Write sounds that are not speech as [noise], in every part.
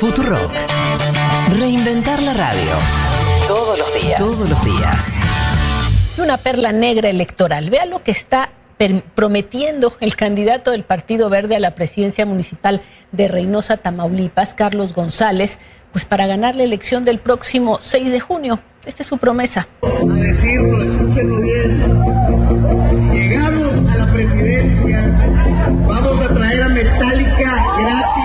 Futurock. Reinventar la radio. Todos los días. Todos los días. Una perla negra electoral. Vea lo que está prometiendo el candidato del Partido Verde a la presidencia municipal de Reynosa, Tamaulipas, Carlos González, pues para ganar la elección del próximo 6 de junio. Esta es su promesa. A decirlo, escúchenlo bien. Si llegamos a la presidencia, vamos a traer a Metallica gratis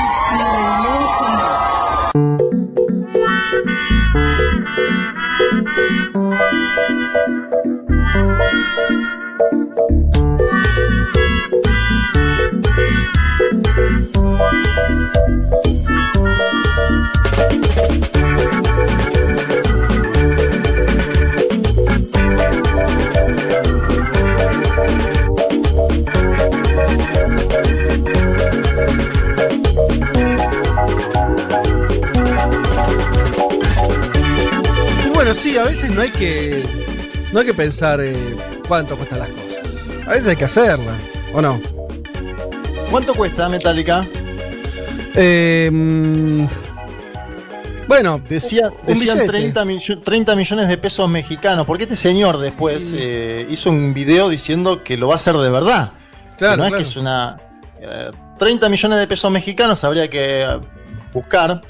bueno, sí, a veces no hay que. No hay que pensar eh, cuánto cuestan las cosas. A veces hay que hacerlas, ¿o no? ¿Cuánto cuesta Metallica? Eh, bueno, Decía, un decían billete. 30, millo- 30 millones de pesos mexicanos, porque este señor después eh, hizo un video diciendo que lo va a hacer de verdad. Claro, Que no claro. es que es una... eh, 30 millones de pesos mexicanos habría que buscar.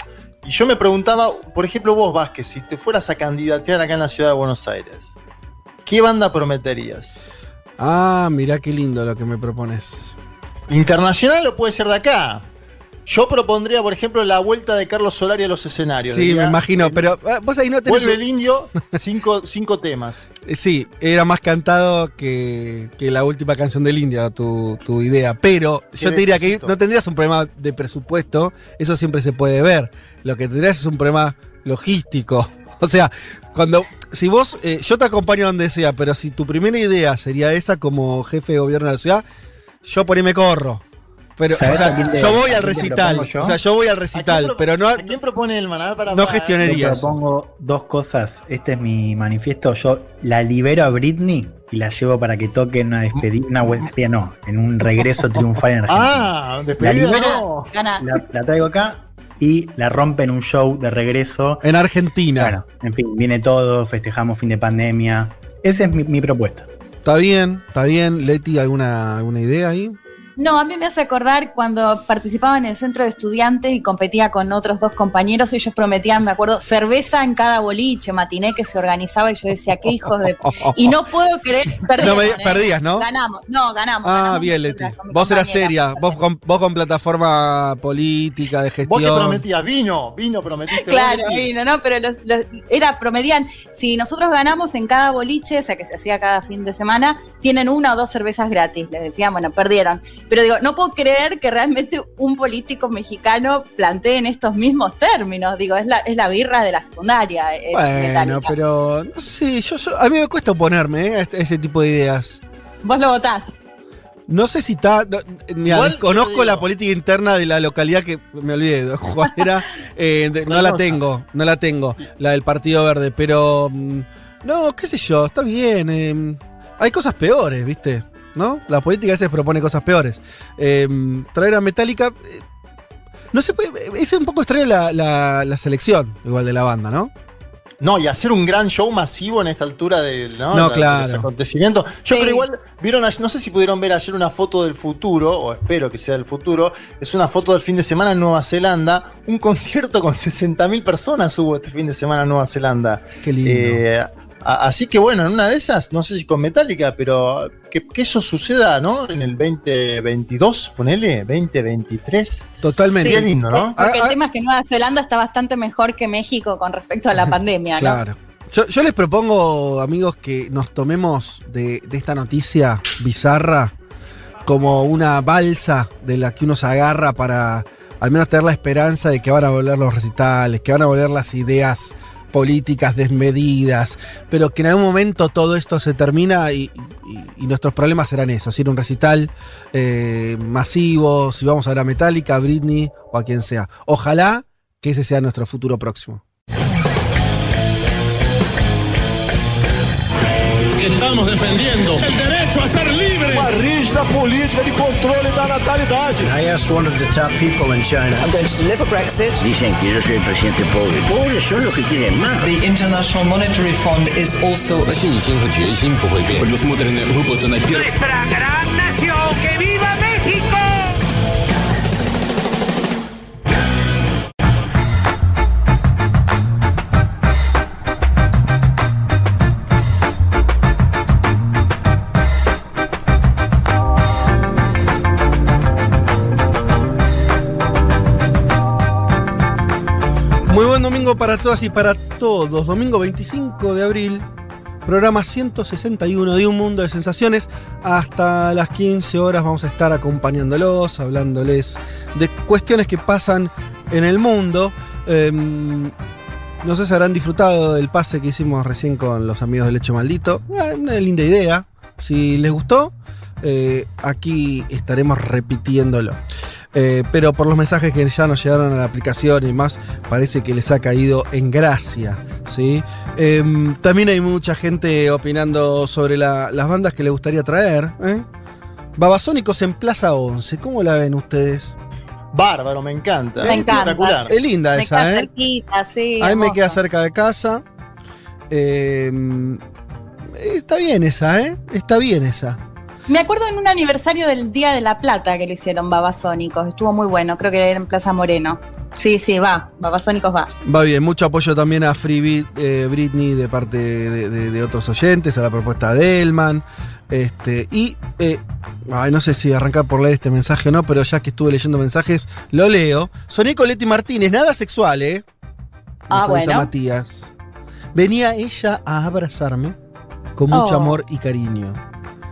Y yo me preguntaba, por ejemplo, vos, Vázquez, si te fueras a candidatear acá en la ciudad de Buenos Aires, ¿qué banda prometerías? Ah, mirá qué lindo lo que me propones. ¿Internacional o puede ser de acá? Yo propondría, por ejemplo, la vuelta de Carlos Solari a los escenarios. Sí, Diría, me imagino, pero ah, vos ahí no tenés. Vuelve el indio, cinco, cinco temas. [laughs] Eh, Sí, era más cantado que, que la última canción del India, tu, tu idea. Pero yo te diría que no tendrías un problema de presupuesto, eso siempre se puede ver. Lo que tendrías es un problema logístico. [laughs] O sea, cuando. Si vos. eh, yo te acompaño donde sea, pero si tu primera idea sería esa como jefe de gobierno de la ciudad, yo por ahí me corro. Pero, o ¿Sabés sea, a quién te- yo voy al recital. yo? O sea, yo voy al ¿A quién recital, pero no. ¿A quién propone el maná para No gestionaría. Yo propongo dos cosas. Este es mi manifiesto. Yo la libero a Britney y la llevo para que toque en una despedida. Una despedida no, en un regreso triunfal en [laughs] Argentina. Ah, despedida La no. La, la traigo acá y la rompe en un show de regreso. En Argentina. Bueno, en fin, viene todo, festejamos fin de pandemia. Esa es mi, mi propuesta. Está bien, está bien. Leti, ¿alguna, alguna idea ahí? No, a mí me hace acordar cuando participaba en el centro de estudiantes y competía con otros dos compañeros, ellos prometían, me acuerdo, cerveza en cada boliche, matiné que se organizaba y yo decía, qué hijos de... Y no puedo creer, [laughs] perdimos, No me- ¿eh? perdías, ¿no? Ganamos, no, ganamos. Ah, ganamos bien, Leti. Vos eras seria, vos con, vos con plataforma política, de Vos que gestión. prometías, vino, vino, prometiste. Claro, vos, vino, ¿no? Pero los, los- era, promedian, si nosotros ganamos en cada boliche, o sea que se hacía cada fin de semana, tienen una o dos cervezas gratis. Les decían, bueno, perdieron. Pero digo, no puedo creer que realmente un político mexicano plantee en estos mismos términos. Digo, es la, es la birra de la secundaria. es Bueno, metálica. pero no sé, yo, yo- a mí me cuesta oponerme eh, a este- ese tipo de ideas. Vos lo votás. No sé si está. no, mira, te la política interna de la localidad que me olvidé. [laughs] ¿Cuál era? Eh, de- no la tengo, no la tengo, la del Partido Verde, pero. mm, No, qué sé yo, está bien. eh, hay cosas peores, ¿viste? ¿No? La política a veces propone cosas peores. Eh, traer a Metallica. eh, no se puede. Es un poco extraño la, la- la selección, igual de la banda, ¿no? No, y hacer un gran show masivo en esta altura del ¿no? Claro. de los acontecimientos. Yo Sí. creo igual, vieron, ayer- no sé si pudieron ver ayer una foto del futuro, o espero que sea del futuro, es una foto del fin de semana en Nueva Zelanda, un concierto con 60.000 personas hubo este fin de semana en Nueva Zelanda. Qué lindo. Eh, así que bueno, en una de esas, no sé si con Metallica, pero que, que eso suceda, ¿no? En el 2022, ponele, 2023. Totalmente. Sería lindo, ¿no? Porque Ah, ah. el tema es que Nueva Zelanda está bastante mejor que México con respecto a la [laughs] pandemia, ¿no? Claro. Yo, yo les propongo, amigos, que nos tomemos de, de esta noticia bizarra como una balsa de la que uno se agarra para al menos tener la esperanza de que van a volver los recitales, que van a volver las ideas políticas desmedidas, pero que en algún momento todo esto se termina y, nuestros problemas serán eso, si ir un recital eh, masivo, si vamos a ver a Metallica, a Britney o a quien sea. Ojalá que ese sea nuestro futuro próximo. estamos defendendo a ser. Uma rígida política de controle da natalidade. I asked one of the top people in China. I'm going to deliver Brexit. Dicen que presidente que. The International Monetary Fund is also a... Para todas y para todos. Domingo 25 de abril, programa 161 de Un Mundo de Sensaciones. Hasta las 15 horas vamos a estar acompañándolos, hablándoles de cuestiones que pasan en el mundo. Eh, no sé si habrán disfrutado del pase que hicimos recién con los amigos del Hecho Maldito. Una linda idea. Si les gustó, eh, aquí estaremos repitiéndolo. Eh, pero por los mensajes que ya nos llegaron a la aplicación y más, parece que les ha caído en gracia. ¿sí? Eh, también hay mucha gente opinando sobre la- las bandas que le gustaría traer. ¿eh? Babasónicos en Plaza 11, ¿cómo la ven ustedes? Bárbaro, me encanta. Me encanta. Espectacular. Es linda Me esa, ¿eh? cerquita, sí. A mí me queda cerca de casa. Eh, está bien esa, ¿eh? Está bien esa. Me acuerdo en un aniversario del Día de la Plata que le hicieron Babasónicos. Estuvo muy bueno, creo que era en Plaza Moreno. Sí, sí, va. Babasónicos va. Va bien, mucho apoyo también a Free Beat, eh, Britney de parte de, de- de otros oyentes, a la propuesta de Elman. Este, y eh, ay, no sé si arrancar por leer este mensaje o no, pero ya que estuve leyendo mensajes, lo leo. Soné Leti Martínez, nada sexual, ¿eh? Ah, Nos bueno. Matías. Venía ella a abrazarme con mucho Oh. amor y cariño.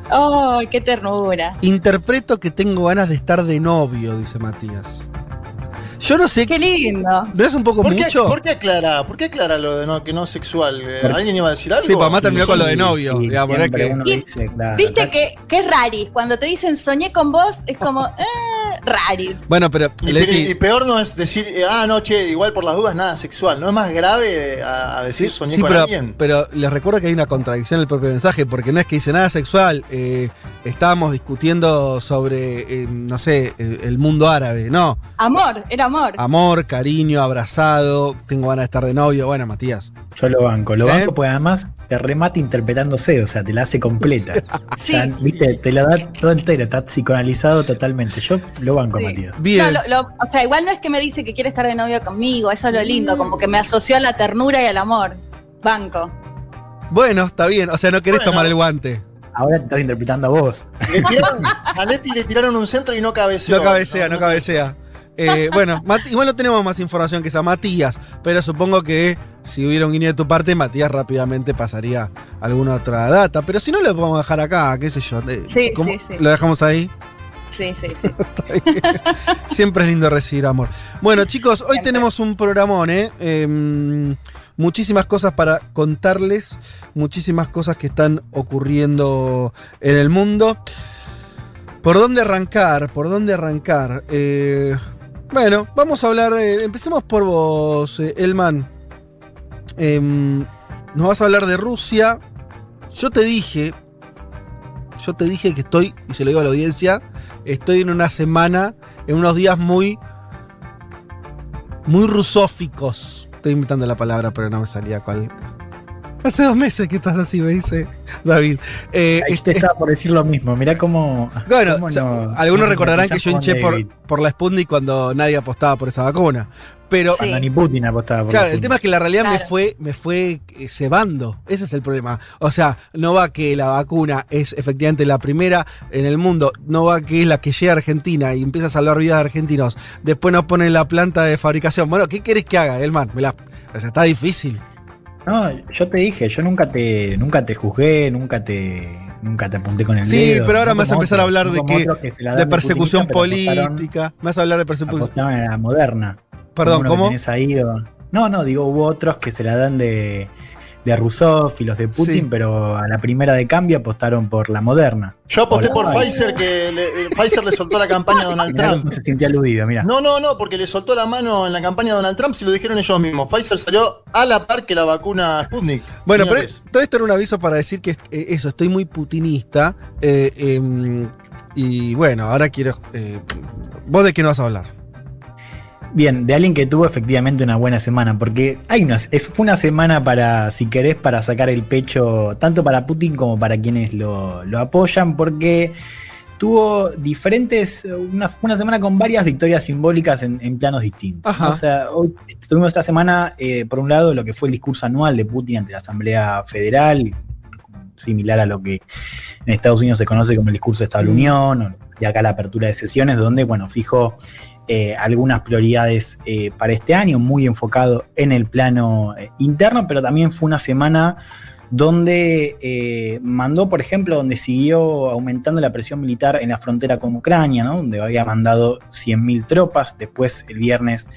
¡Ay, qué ternura! Interpreto que tengo ganas de estar de novio, dice Matías. Yo no sé. ¡Qué lindo! ¿No es un poco ¿Por qué, mucho? por qué aclara? ¿Por qué aclara lo de no, que no sexual? Eh, ¿Alguien iba a decir algo? Sí, papá terminó Sí, con lo de novio. sí, digamos, no es siempre que- uno Y- dice, claro, Viste que, que es raris. Cuando te dicen soñé con vos, es como, [laughs] eh, raris. Bueno, pero Y, Leti, y peor no es decir, eh, ah, no, che, igual por las dudas nada sexual. ¿No es más grave a, a decir soñé sí, con pero, alguien? pero les recuerdo que hay una contradicción en el propio mensaje, porque no es que dice nada sexual. eh, estábamos discutiendo sobre, eh, no sé, el, el mundo árabe. No, Amor, era amor. Amor, cariño, abrazado, tengo ganas de estar de novio. Bueno, Matías. Yo lo banco, lo ¿Eh? banco porque además te remate interpretándose, o sea, te la hace completa. Sí. O sea, viste, te lo da todo entero, está psicoanalizado totalmente. Yo lo banco, Sí. Matías. Bien. No, lo- lo- o sea, igual no es que me dice que quiere estar de novio conmigo, eso es lo lindo, como que me asoció a la ternura y al amor. Banco. Bueno, está bien. O sea, no querés Bueno. tomar el guante. Ahora te estás interpretando a vos. Le tiraron- a Leti le tiraron un centro y no cabeceó. No cabecea, no cabecea. Eh, bueno, Mat- igual no tenemos más información que esa Matías, pero supongo que si hubiera un guiño de tu parte, Matías rápidamente pasaría alguna otra data. Pero si no, lo podemos dejar acá, qué sé yo. Eh, Sí, ¿cómo? sí, sí. Lo dejamos ahí. Sí, sí, sí. [laughs] Siempre es lindo recibir amor. Bueno, chicos, hoy tenemos un programón, ¿eh? Em, muchísimas cosas para contarles, muchísimas cosas que están ocurriendo en el mundo. ¿Por dónde arrancar? ¿Por dónde arrancar? Eh, bueno, vamos a hablar, eh, empecemos por vos, eh, Elman. Em, nos vas a hablar de Rusia. Yo te dije, yo te dije que estoy, y se lo digo a la audiencia, estoy en una semana, en unos días muy, muy rusóficos. Estoy inventando la palabra, pero no me salía cuál. Hace dos meses que estás así, me dice David. Eh, Ahí est- te estaba por decir lo mismo. Mirá cómo. bueno, cómo o sea, no- algunos no recordarán que yo hinché por, la Sputnik cuando nadie apostaba por esa vacuna. Pero, Sí. Cuando ni Putin apostaba por claro, la el tema es que la realidad me fue, me fue eh, cebando. Ese es el problema. O sea, no va que la vacuna es efectivamente la primera en el mundo, no va que es la que llega a Argentina y empieza a salvar vidas de argentinos. Después nos ponen la planta de fabricación. Bueno, ¿qué querés que haga, Elman? Me la- o sea, está difícil. No, yo te dije, yo nunca te, nunca te juzgué, nunca te, nunca te apunté con el Sí, dedo. pero ahora no me vas a empezar a hablar de que- que se la dan De persecución apostaron- política. Me vas a hablar de persecución apostaban a la moderna. Perdón, ¿cómo? tenés ahí, o- No, no, digo, hubo otros que se la dan de, de Rousseff y los de Putin, Sí. pero a la primera de cambio apostaron por la moderna. Yo aposté por. Pfizer que le, eh, Pfizer le soltó la campaña a Donald Mirá Trump. se sintió aludido, mira. No, no, no, porque le soltó la mano en la campaña a Donald Trump si lo dijeron ellos mismos. Pfizer salió a la par que la vacuna Sputnik. Bueno, pero todo esto era un aviso para decir que eh, eso, estoy muy putinista. eh, em, y bueno, ahora quiero. eh, ¿Vos de qué nos vas a hablar? Bien, de alguien que tuvo efectivamente una buena semana, porque hay unas, es, fue una semana para, si querés, para sacar el pecho, tanto para Putin como para quienes lo, lo apoyan, porque tuvo diferentes, una, una semana con varias victorias simbólicas en, en planos distintos. Ajá. O sea, hoy tuvimos esta semana, eh, por un lado, lo que fue el discurso anual de Putin ante la Asamblea Federal, similar a lo que en Estados Unidos se conoce como el discurso de Estado de la Unión, y acá la apertura de sesiones, donde, bueno, fijó eh, algunas prioridades eh, para este año, muy enfocado en el plano eh, interno, pero también fue una semana donde mandó, por ejemplo, donde siguió aumentando la presión militar en la frontera con Ucrania, donde había mandado 100.000 tropas, después el viernes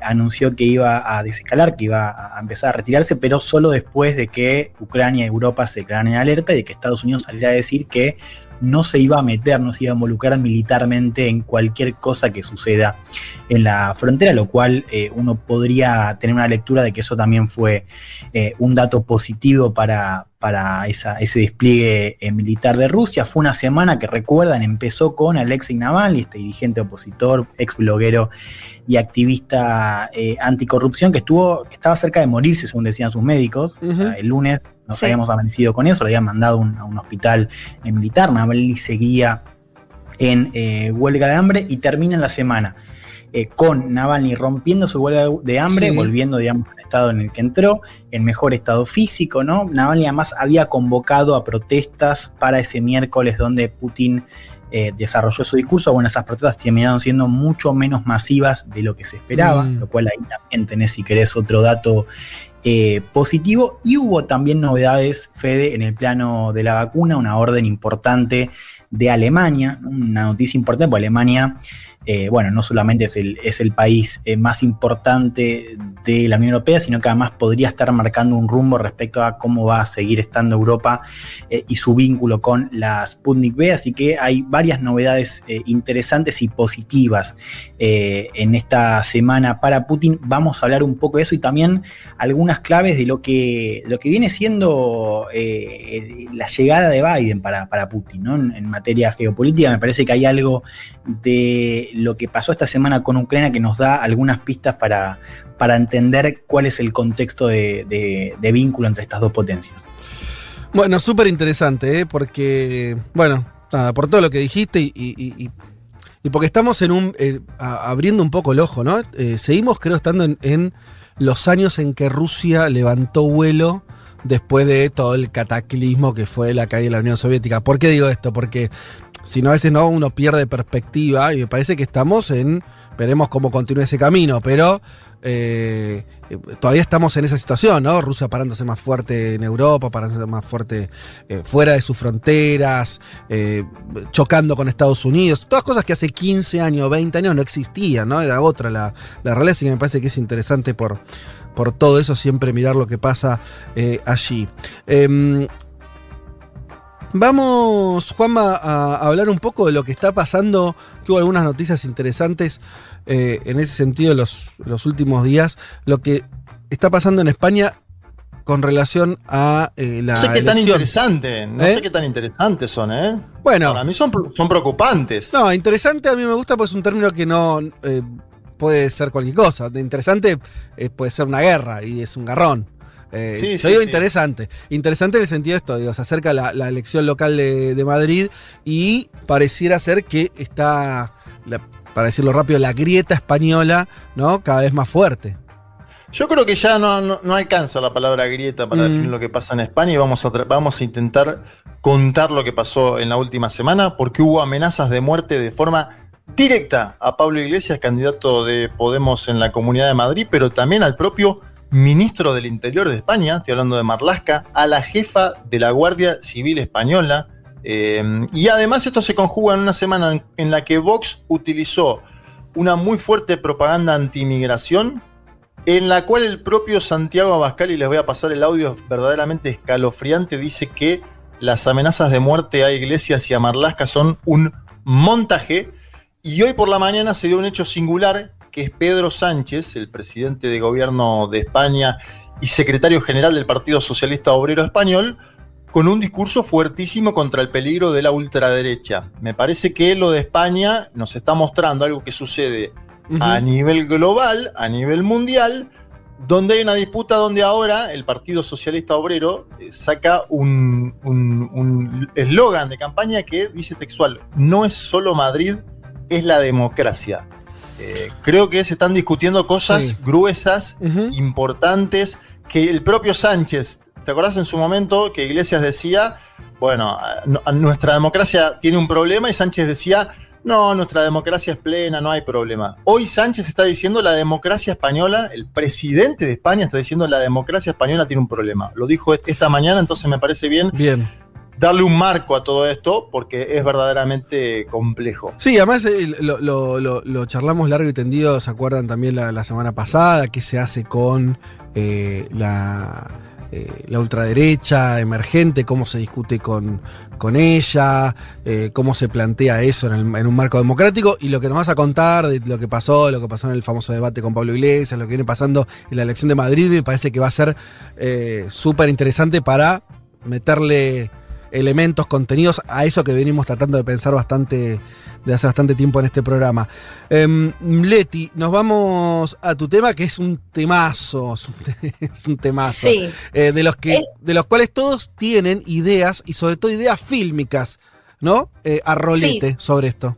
anunció que iba a desescalar, que iba a empezar a retirarse, pero solo después de que Ucrania y Europa se quedaran en alerta y de que Estados Unidos saliera a decir que no se iba a meter, no se iba a involucrar militarmente en cualquier cosa que suceda en la frontera, lo cual eh, uno podría tener una lectura de que eso también fue eh, un dato positivo para, para esa- ese despliegue eh, militar de Rusia. Fue una semana que recuerdan, empezó con Alexei Navalny, este dirigente opositor, ex bloguero y activista anticorrupción que estuvo, que estaba cerca de morirse, según decían sus médicos. O sea, el lunes nos Sí. habíamos amanecido con eso, lo habían mandado un- a un hospital militar. Navalny seguía en eh, huelga de hambre y termina la semana eh, con Navalny rompiendo su huelga de- de hambre, Sí. volviendo, digamos, al estado en el que entró, en mejor estado físico, ¿no? Navalny además había convocado a protestas para ese miércoles donde Putin eh, desarrolló su discurso. Bueno, esas protestas terminaron siendo mucho menos masivas de lo que se esperaba, Mm. lo cual ahí también tenés, si querés, otro dato eh, positivo. Y hubo también novedades, Fede, en el plano de la vacuna, una orden importante de Alemania, una noticia importante, porque Alemania, eh, bueno, no solamente es el, es el país eh, más importante de la Unión Europea, sino que además podría estar marcando un rumbo respecto a cómo va a seguir estando Europa eh, y su vínculo con la Sputnik V. Así que hay varias novedades interesantes y positivas en esta semana para Putin. Vamos a hablar un poco de eso y también algunas claves de lo que, lo que viene siendo la llegada de Biden para, para Putin en, en materia geopolítica. Me parece que hay algo de lo que pasó esta semana con Ucrania que nos da algunas pistas para, para entender cuál es el contexto de, vínculo entre estas dos potencias. Bueno, súper interesante, ¿eh? porque, bueno, nada, por todo lo que dijiste y, porque estamos en un. eh, abriendo un poco el ojo, ¿no? Eh, seguimos, creo, estando en, en los años en que Rusia levantó vuelo después de todo el cataclismo que fue la caída de la Unión Soviética. ¿Por qué digo esto? Porque si no, a veces no, uno pierde perspectiva y me parece que estamos en. Veremos cómo continúa ese camino, pero eh, todavía estamos en esa situación, ¿no? Rusia parándose más fuerte en Europa, parándose más fuerte eh, fuera de sus fronteras, eh, chocando con Estados Unidos, todas cosas que hace 15 años, 20 años no existían, ¿no? Era otra la, la realidad, así que me parece que es interesante por, por todo eso siempre mirar lo que pasa allí. Vamos, Juanma, a hablar un poco de lo que está pasando, que hubo algunas noticias interesantes eh, en ese sentido en los, los últimos días, lo que está pasando en España con relación a eh, la No sé qué tan interesante, no ¿Eh? sé qué tan interesantes son, ¿eh? Bueno. Para mí son, son preocupantes. No, interesante a mí me gusta pues es un término que no eh, puede ser cualquier cosa. De Interesante puede ser una guerra y es un garrón. Eh, Sí, yo sí, digo sí. interesante. Interesante en el sentido de esto, digo, se acerca la, la elección local de, de Madrid y pareciera ser que está, la- para decirlo rápido, la grieta española, ¿no? Cada vez más fuerte. Yo creo que ya no, no- no alcanza la palabra grieta para Mm. definir lo que pasa en España y vamos a, vamos a intentar contar lo que pasó en la última semana porque hubo amenazas de muerte de forma directa a Pablo Iglesias, candidato de Podemos en la Comunidad de Madrid, pero también al propio ministro del Interior de España, estoy hablando de Marlasca, a la jefa de la Guardia Civil Española. eh, y además esto se conjuga en una semana en, la que Vox utilizó una muy fuerte propaganda anti-inmigración en la cual el propio Santiago Abascal, y les voy a pasar el audio verdaderamente escalofriante, dice que las amenazas de muerte a iglesias y a Marlasca son un montaje. Y hoy por la mañana se dio un hecho singular, que es Pedro Sánchez, el presidente de gobierno de España y secretario general del Partido Socialista Obrero Español, con un discurso fuertísimo contra el peligro de la ultraderecha. Me parece que lo de España nos está mostrando algo que sucede a nivel global, a nivel mundial, donde hay una disputa donde ahora el Partido Socialista Obrero eh, saca un eslogan de campaña que dice textual, no es solo Madrid, es la democracia. Eh, creo que se están discutiendo cosas gruesas, importantes, que el propio Sánchez, ¿te acordás en su momento que Iglesias decía, bueno, nuestra democracia tiene un problema y Sánchez decía, no, nuestra democracia es plena, no hay problema. Hoy Sánchez está diciendo la democracia española, el presidente de España está diciendo la democracia española tiene un problema. Lo dijo esta mañana, entonces me parece bien, darle un marco a todo esto porque es verdaderamente complejo. Sí, además eh, lo, charlamos largo y tendido, ¿se acuerdan también la, semana pasada? ¿Qué se hace con eh, la eh, la ultraderecha emergente, cómo se discute con, con ella, cómo se plantea eso en, un marco democrático y lo que nos vas a contar de lo que pasó, lo que pasó en el famoso debate con Pablo Iglesias, lo que viene pasando en la elección de Madrid, me parece que va a ser súper interesante para meterle elementos, contenidos a eso que venimos tratando de pensar bastante de hace bastante tiempo en este programa. Em, Leti, nos vamos a tu tema, que es un temazo, es un, [laughs] temazo. Eh, de, los que, de los cuales todos tienen ideas y sobre todo ideas fílmicas, ¿no? Eh, a rolete sobre esto.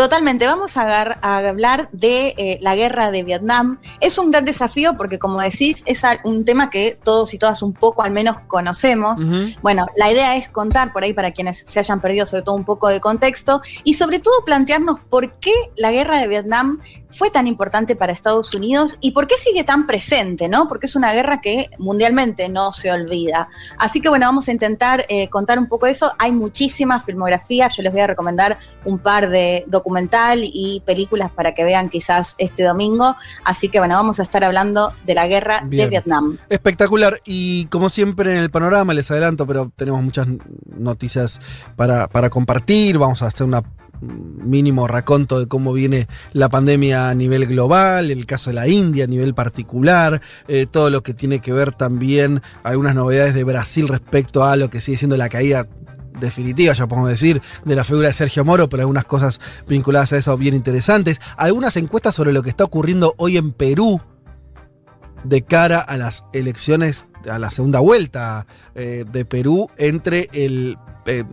Totalmente, vamos a, hablar de eh, la guerra de Vietnam. Es un gran desafío porque, como decís, es un tema que todos y todas un poco al menos conocemos. Bueno, la idea es contar por ahí para quienes se hayan perdido sobre todo un poco de contexto y sobre todo plantearnos por qué la guerra de Vietnam fue tan importante para Estados Unidos y por qué sigue tan presente, ¿no? Porque es una guerra que mundialmente no se olvida. Así que bueno, vamos a intentar eh, contar un poco eso. Hay muchísima filmografía, yo les voy a recomendar un par de documental y películas para que vean quizás este domingo. Así que bueno, vamos a estar hablando de la guerra de Vietnam. Espectacular. Y como siempre en el panorama, les adelanto, pero tenemos muchas noticias para, para compartir. Vamos a hacer una mínimo raconto de cómo viene la pandemia a nivel global, el caso de la India a nivel particular, eh, todo lo que tiene que ver también, algunas novedades de Brasil respecto a lo que sigue siendo la caída definitiva, ya podemos decir, de la figura de Sergio Moro, pero algunas cosas vinculadas a eso bien interesantes. Algunas encuestas sobre lo que está ocurriendo hoy en Perú de cara a las elecciones, a la segunda vuelta eh, de Perú entre el... Eh,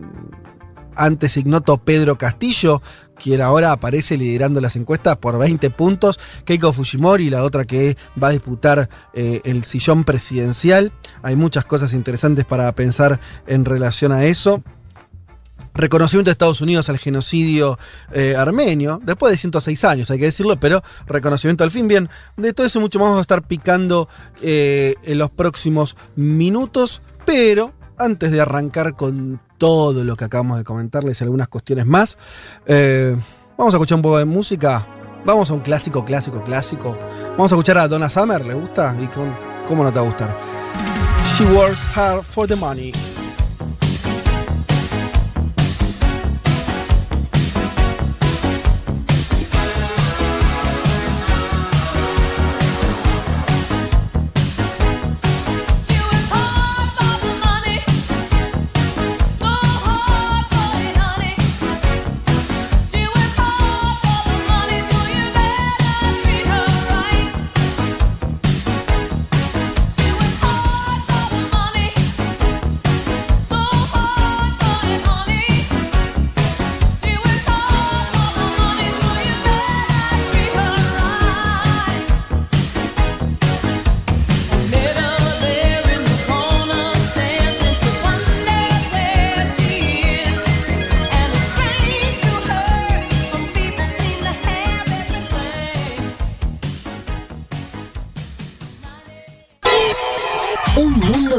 antes ignoto Pedro Castillo, quien ahora aparece liderando las encuestas por 20 puntos, Keiko Fujimori, la otra que va a disputar eh, el sillón presidencial. Hay muchas cosas interesantes para pensar en relación a eso. Reconocimiento de Estados Unidos al genocidio eh, armenio, después de 106 años, hay que decirlo, pero reconocimiento al fin. Bien, de todo eso mucho más vamos a estar picando eh, en los próximos minutos, pero antes de arrancar con todo lo que acabamos de comentarles, algunas cuestiones más, eh, vamos a escuchar un poco de música. Vamos a un clásico, clásico, clásico. Vamos a escuchar a Donna Summer, ¿le gusta? ¿Y cómo no te va a gustar? She works hard for the money.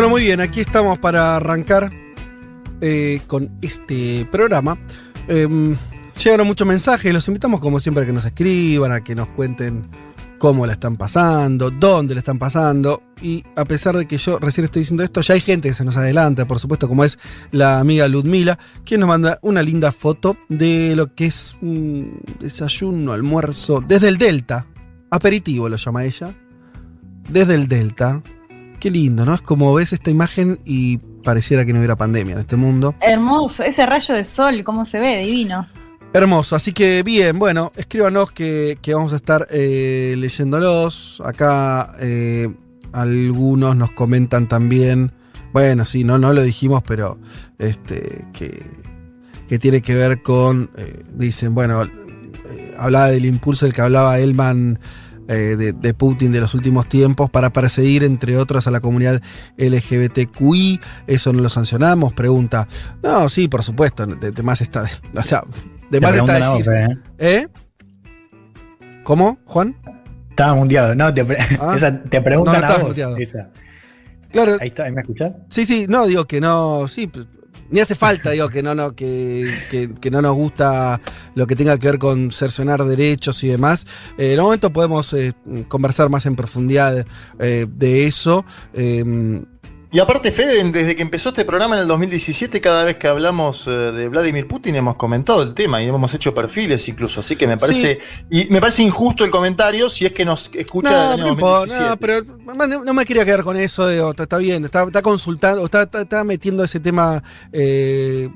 Bueno, muy bien, aquí estamos para arrancar eh, con este programa. Em, llegaron muchos mensajes, los invitamos como siempre a que nos escriban, a que nos cuenten cómo la están pasando, dónde la están pasando. Y a pesar de que yo recién estoy diciendo esto, ya hay gente que se nos adelanta, por supuesto, como es la amiga Ludmila, quien nos manda una linda foto de lo que es un desayuno, almuerzo, desde el Delta. Aperitivo lo llama ella. Desde el Delta. Qué lindo, ¿no? Es como ves esta imagen y pareciera que no hubiera pandemia en este mundo. Hermoso, ese rayo de sol, cómo se ve, divino. Hermoso, así que bien, bueno, escríbanos que, que vamos a estar eh, leyéndolos. Acá eh, algunos nos comentan también, bueno, sí, no, no lo dijimos, pero este, que, que tiene que ver con, eh, dicen, bueno, hablaba del impulso del que hablaba Elman eh, de, de Putin de los últimos tiempos para perseguir, entre otros, a la comunidad LGBTQI. Eso no lo sancionamos. Pregunta. No, sí, por supuesto. De, de más está. [laughs] O sea, de más está decir. ¿eh? ¿Eh? ¿Cómo, Juan? Estaba mundiado, no, te, pre- Ah. [laughs] esa, te preguntan No, a vos. esa. Claro. Ahí está, ¿ahí ¿me escuchás? Sí, sí, no, digo que no, sí, ni hace falta, digo que no, no, que, que- no nos gusta lo que tenga que ver con cercenar derechos y demás. Eh, en un momento podemos eh, conversar más en profundidad eh, de eso. Y aparte, Fede, desde que empezó este programa en el 2017, cada vez que hablamos eh, de Vladimir Putin hemos comentado el tema y hemos hecho perfiles incluso, así que me parece y me parece injusto el comentario si es que nos escucha no, del año no importa, 2017. no, pero no, no me quería quedar con eso, digo, está, está bien, está, está consultando, está, está- está metiendo ese tema eh,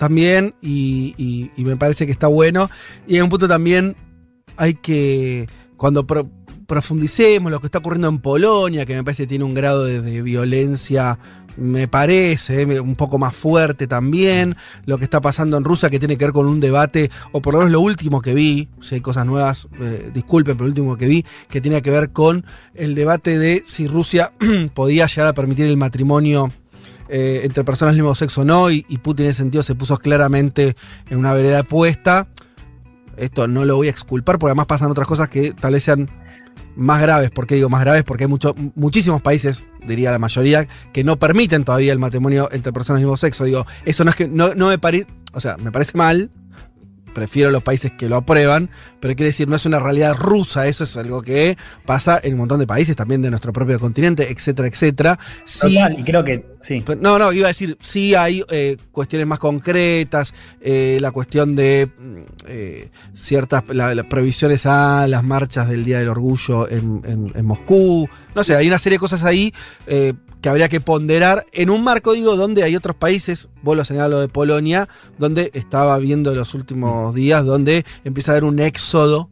también y, y- y me parece que está bueno. Y en un punto también hay que, cuando pro- profundicemos lo que está ocurriendo en Polonia, que me parece que tiene un grado de, violencia, me parece, eh, un poco más fuerte también, lo que está pasando en Rusia, que tiene que ver con un debate, o por lo menos lo último que vi, si hay cosas nuevas, eh, disculpen, pero lo último que vi, que tiene que ver con el debate de si Rusia [clears throat] podía llegar a permitir el matrimonio eh, entre personas del mismo sexo o no, y, y Putin en ese sentido se puso claramente en una vereda puesta. Esto no lo voy a exculpar, porque además pasan otras cosas que tal vez sean más graves. ¿Por qué digo más graves? Porque hay mucho- muchísimos países, diría la mayoría, que no permiten todavía el matrimonio entre personas del mismo sexo. Digo, eso no es que no, no me parece, o sea, me parece mal. Prefiero los países que lo aprueban, pero quiere decir, no es una realidad rusa, eso es algo que pasa en un montón de países, también de nuestro propio continente, etcétera, etcétera. Sí, Total, y creo que sí. No, no, iba a decir, sí hay eh, cuestiones más concretas, eh, la cuestión de mm, eh, ciertas la- las prohibiciones a las marchas del Día del Orgullo en, en- en Moscú. No sé, hay una serie de cosas ahí que habría que ponderar en un marco, digo, donde hay otros países, vuelvo a señalar lo de Polonia, donde estaba viendo los últimos días, donde empieza a haber un éxodo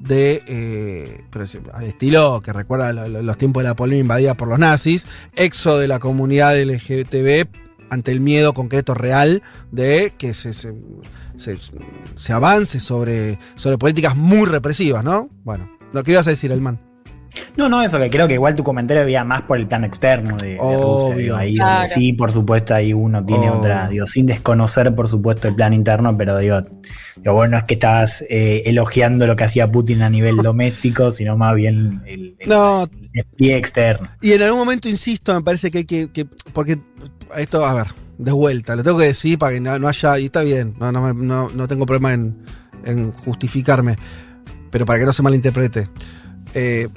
de eh, al estilo que recuerda lo- lo- los tiempos de la Polonia invadida por los nazis, éxodo de la comunidad LGTB ante el miedo concreto real de que se, se, se- se avance sobre, sobre políticas muy represivas, ¿no? Bueno, lo que ibas a decir, Elman. No, no, eso que creo que igual tu comentario había más por el plano externo de, de Rusia. Digo, ahí Claro. donde sí, por supuesto, ahí uno tiene otra, digo, sin desconocer, por supuesto, el plano interno, pero digo, digo bueno, no es que estabas eh, elogiando lo que hacía Putin a nivel doméstico, sino más bien el, el- No, el despliegue externo. Y en algún momento, insisto, me parece que hay que. que- porque esto, a ver, de vuelta, lo tengo que decir para que no, no haya. Y está bien, no, no, no- no tengo problema en, en justificarme, pero para que no se malinterprete. Eh,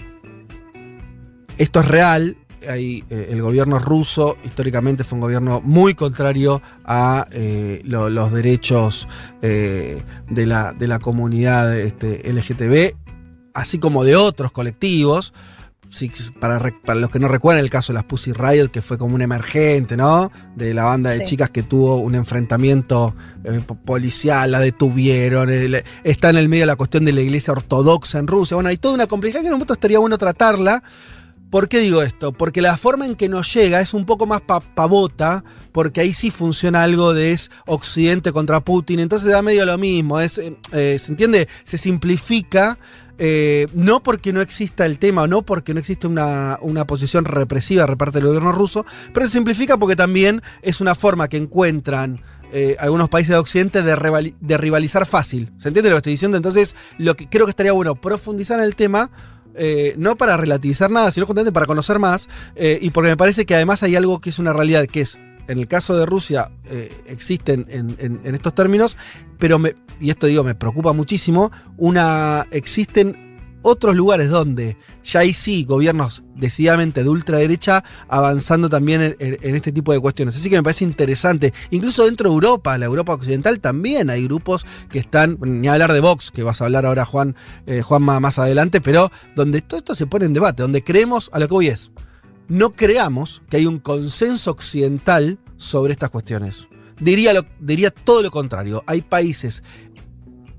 esto es real. Eh, el gobierno ruso históricamente fue un gobierno muy contrario a eh, lo- los derechos eh, de, la, de la comunidad este, LGTB, así como de otros colectivos sí, para, los que no recuerdan el caso de las Pussy Riot, que fue como un emergente, ¿no? De la banda de Sí. chicas que tuvo un enfrentamiento eh, po- policial, la detuvieron. el- está en el medio la cuestión de la iglesia ortodoxa en Rusia. Bueno, hay toda una complejidad que en un momento estaría bueno tratarla. ¿Por qué digo esto? Porque la forma en que nos llega es un poco más pa- pavota, porque ahí sí funciona algo de es Occidente contra Putin, entonces da medio lo mismo, eh, eh, ¿se entiende? Se simplifica, eh, no porque no exista el tema, no porque no existe una, una posición represiva de parte del gobierno ruso, pero se simplifica porque también es una forma que encuentran algunos países de Occidente de, de rivalizar fácil. ¿Se entiende lo que estoy diciendo? Entonces, lo que creo que estaría bueno profundizar en el tema eh, no para relativizar nada, sino justamente para conocer más, eh, y porque me parece que además hay algo que es una realidad, que es, en el caso de Rusia, eh, existen en, en- estos términos, pero, me, y esto digo, me preocupa muchísimo, una, existen otros lugares donde ya hay sí gobiernos decididamente de ultraderecha avanzando también en, este tipo de cuestiones. Así que me parece interesante. Incluso dentro de Europa, la Europa occidental, también hay grupos que están, ni hablar de Vox, que vas a hablar ahora Juan, eh, Juanma más adelante, pero donde todo esto se pone en debate, donde creemos, a lo que voy es, no creamos que hay un consenso occidental sobre estas cuestiones. Diría, diría todo lo contrario. Hay países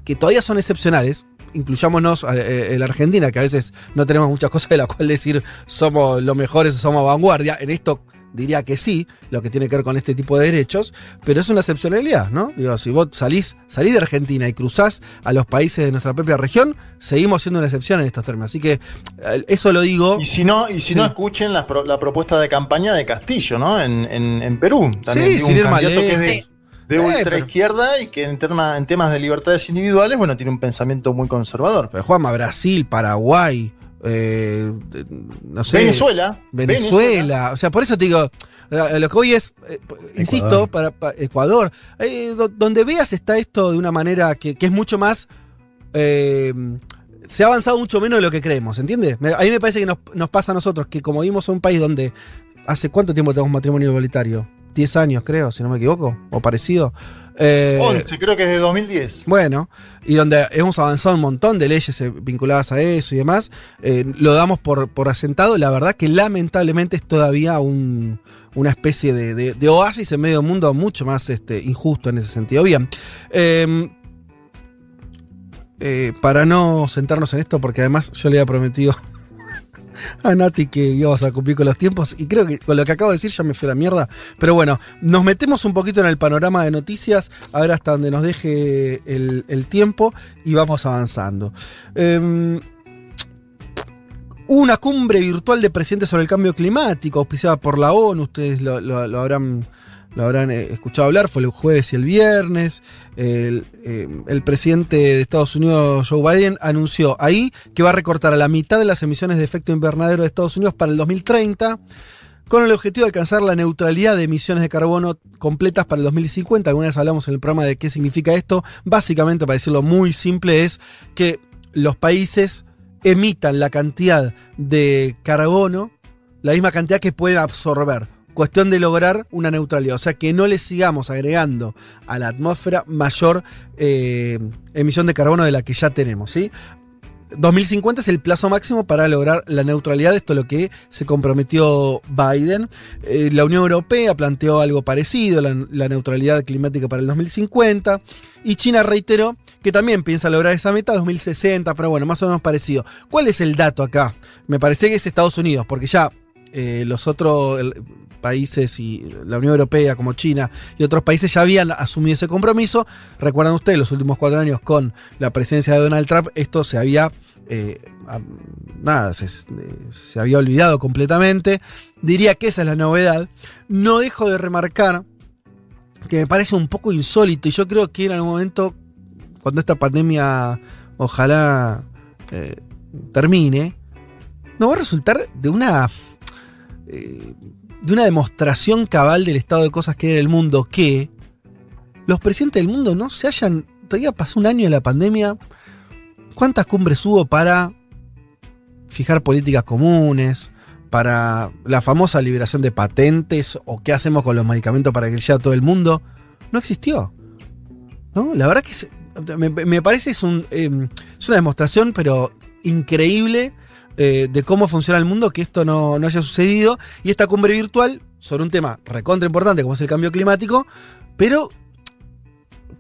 que todavía son excepcionales, incluyámonos eh, en la Argentina, que a veces no tenemos muchas cosas de las cuales decir somos los mejores o somos vanguardia. En esto diría que sí, lo que tiene que ver con este tipo de derechos, pero es una excepcionalidad, ¿no? Digo, si vos salís, salís de Argentina y cruzás a los países de nuestra propia región, seguimos siendo una excepción en estos términos. Así que eh, eso lo digo. Y si no, y si no escuchen la, la propuesta de campaña de Castillo, ¿no? En, en- en Perú. También Sí, sin ir candidato que es de. De Eh, ultra pero- izquierda y que en, terma- en temas de libertades individuales, bueno, tiene un pensamiento muy conservador. Pero Juanma, Brasil, Paraguay, eh, no sé. Venezuela. Venezuela. O sea, por eso te digo, a lo que hoy es, eh, insisto, para, para Ecuador, eh, do- donde veas está esto de una manera que, que es mucho más... eh, se ha avanzado mucho menos de lo que creemos, ¿entiendes? A mí me parece que nos, nos pasa a nosotros, que como vimos un país donde hace cuánto tiempo tenemos matrimonio igualitario, 10 años creo, si no me equivoco, o parecido. Eh, 11, creo que es de 2010. bueno, y donde hemos avanzado un montón de leyes eh, vinculadas a eso y demás, eh, lo damos por, por asentado. La verdad que lamentablemente es todavía un- una especie de, de- de oasis en medio del mundo mucho más este, injusto en ese sentido. Bien, eh, eh, para no sentarnos en esto, porque además yo le había prometido [laughs] a Nati que íbamos a cumplir con los tiempos y creo que con lo que acabo de decir ya me fue la mierda. Pero bueno, nos metemos un poquito en el panorama de noticias, a ver hasta donde nos deje el, tiempo y vamos avanzando. Em, una cumbre virtual de presidentes sobre el cambio climático, auspiciada por la ONU, ustedes lo habrán, lo habrán eh, escuchado hablar, fue el jueves y el viernes. El, eh, el presidente de Estados Unidos, Joe Biden, anunció ahí que va a recortar a la mitad de las emisiones de efecto invernadero de Estados Unidos para el 2030 con el objetivo de alcanzar la neutralidad de emisiones de carbono completas para el 2050. Alguna vez hablamos en el programa de qué significa esto. Básicamente, para decirlo muy simple, es que los países emitan la cantidad de carbono, la misma cantidad que pueden absorber. Cuestión de lograr una neutralidad, o sea que no le sigamos agregando a la atmósfera mayor eh, emisión de carbono de la que ya tenemos, ¿sí? 2050 es el plazo máximo para lograr la neutralidad, esto es lo que se comprometió Biden. Eh, la Unión Europea planteó algo parecido, la, la neutralidad climática para el 2050, y China reiteró que también piensa lograr esa meta 2060, pero bueno, más o menos parecido. ¿Cuál es el dato acá? Me parece que es Estados Unidos, porque ya eh, los otros países y la Unión Europea como China y otros países ya habían asumido ese compromiso. Recuerdan ustedes, los últimos cuatro años con la presidencia de Donald Trump, esto se había, eh, nada, se, se había olvidado completamente. Diría que esa es la novedad. No dejo de remarcar que me parece un poco insólito y yo creo que en algún momento, cuando esta pandemia ojalá eh, termine, nos va a resultar de una de una demostración cabal del estado de cosas que en el mundo que los presidentes del mundo no se hayan. Todavía pasó un año de la pandemia. ¿Cuántas cumbres hubo para fijar políticas comunes? Para la famosa liberación de patentes o qué hacemos con los medicamentos para que llegue a todo el mundo. No existió. ¿No? La verdad que es- me, me parece es, un, eh, es una demostración, pero increíble eh, de cómo funciona el mundo, que esto no, no haya sucedido. Y esta cumbre virtual sobre un tema recontra importante como es el cambio climático, pero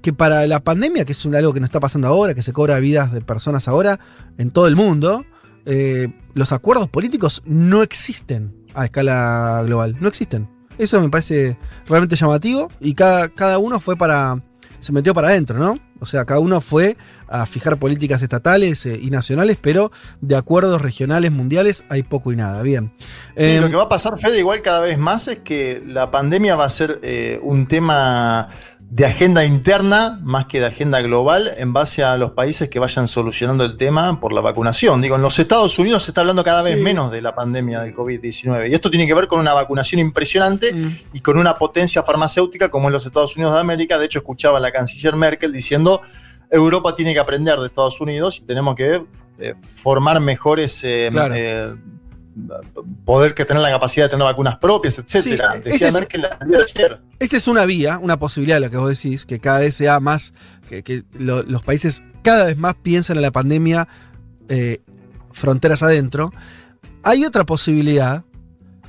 que para la pandemia, que es algo que nos está pasando ahora, que se cobra vidas de personas ahora en todo el mundo, eh, los acuerdos políticos no existen a escala global, no existen. Eso me parece realmente llamativo y cada, cada uno fue para, se metió para adentro, ¿no? O sea, cada uno fue a fijar políticas estatales eh, y nacionales, pero de acuerdos regionales, mundiales, hay poco y nada. Bien. Lo que va a pasar, Fede, igual cada vez más es que la pandemia va a ser eh, un tema de agenda interna más que de agenda global en base a los países que vayan solucionando el tema por la vacunación. Digo, en los Estados Unidos se está hablando cada vez menos de la pandemia del COVID-19 y esto tiene que ver con una vacunación impresionante y con una potencia farmacéutica como en los Estados Unidos de América. De hecho, escuchaba a la canciller Merkel diciendo Europa tiene que aprender de Estados Unidos y tenemos que eh, formar mejores eh, Claro. eh, poder que tener la capacidad de tener vacunas propias, etcétera. Sí, Decía es- Merkel la- el día de ayer. Esa es una vía, una posibilidad de lo que vos decís, que cada vez sea más, que, que lo- los países cada vez más piensan en la pandemia eh, fronteras adentro. Hay otra posibilidad,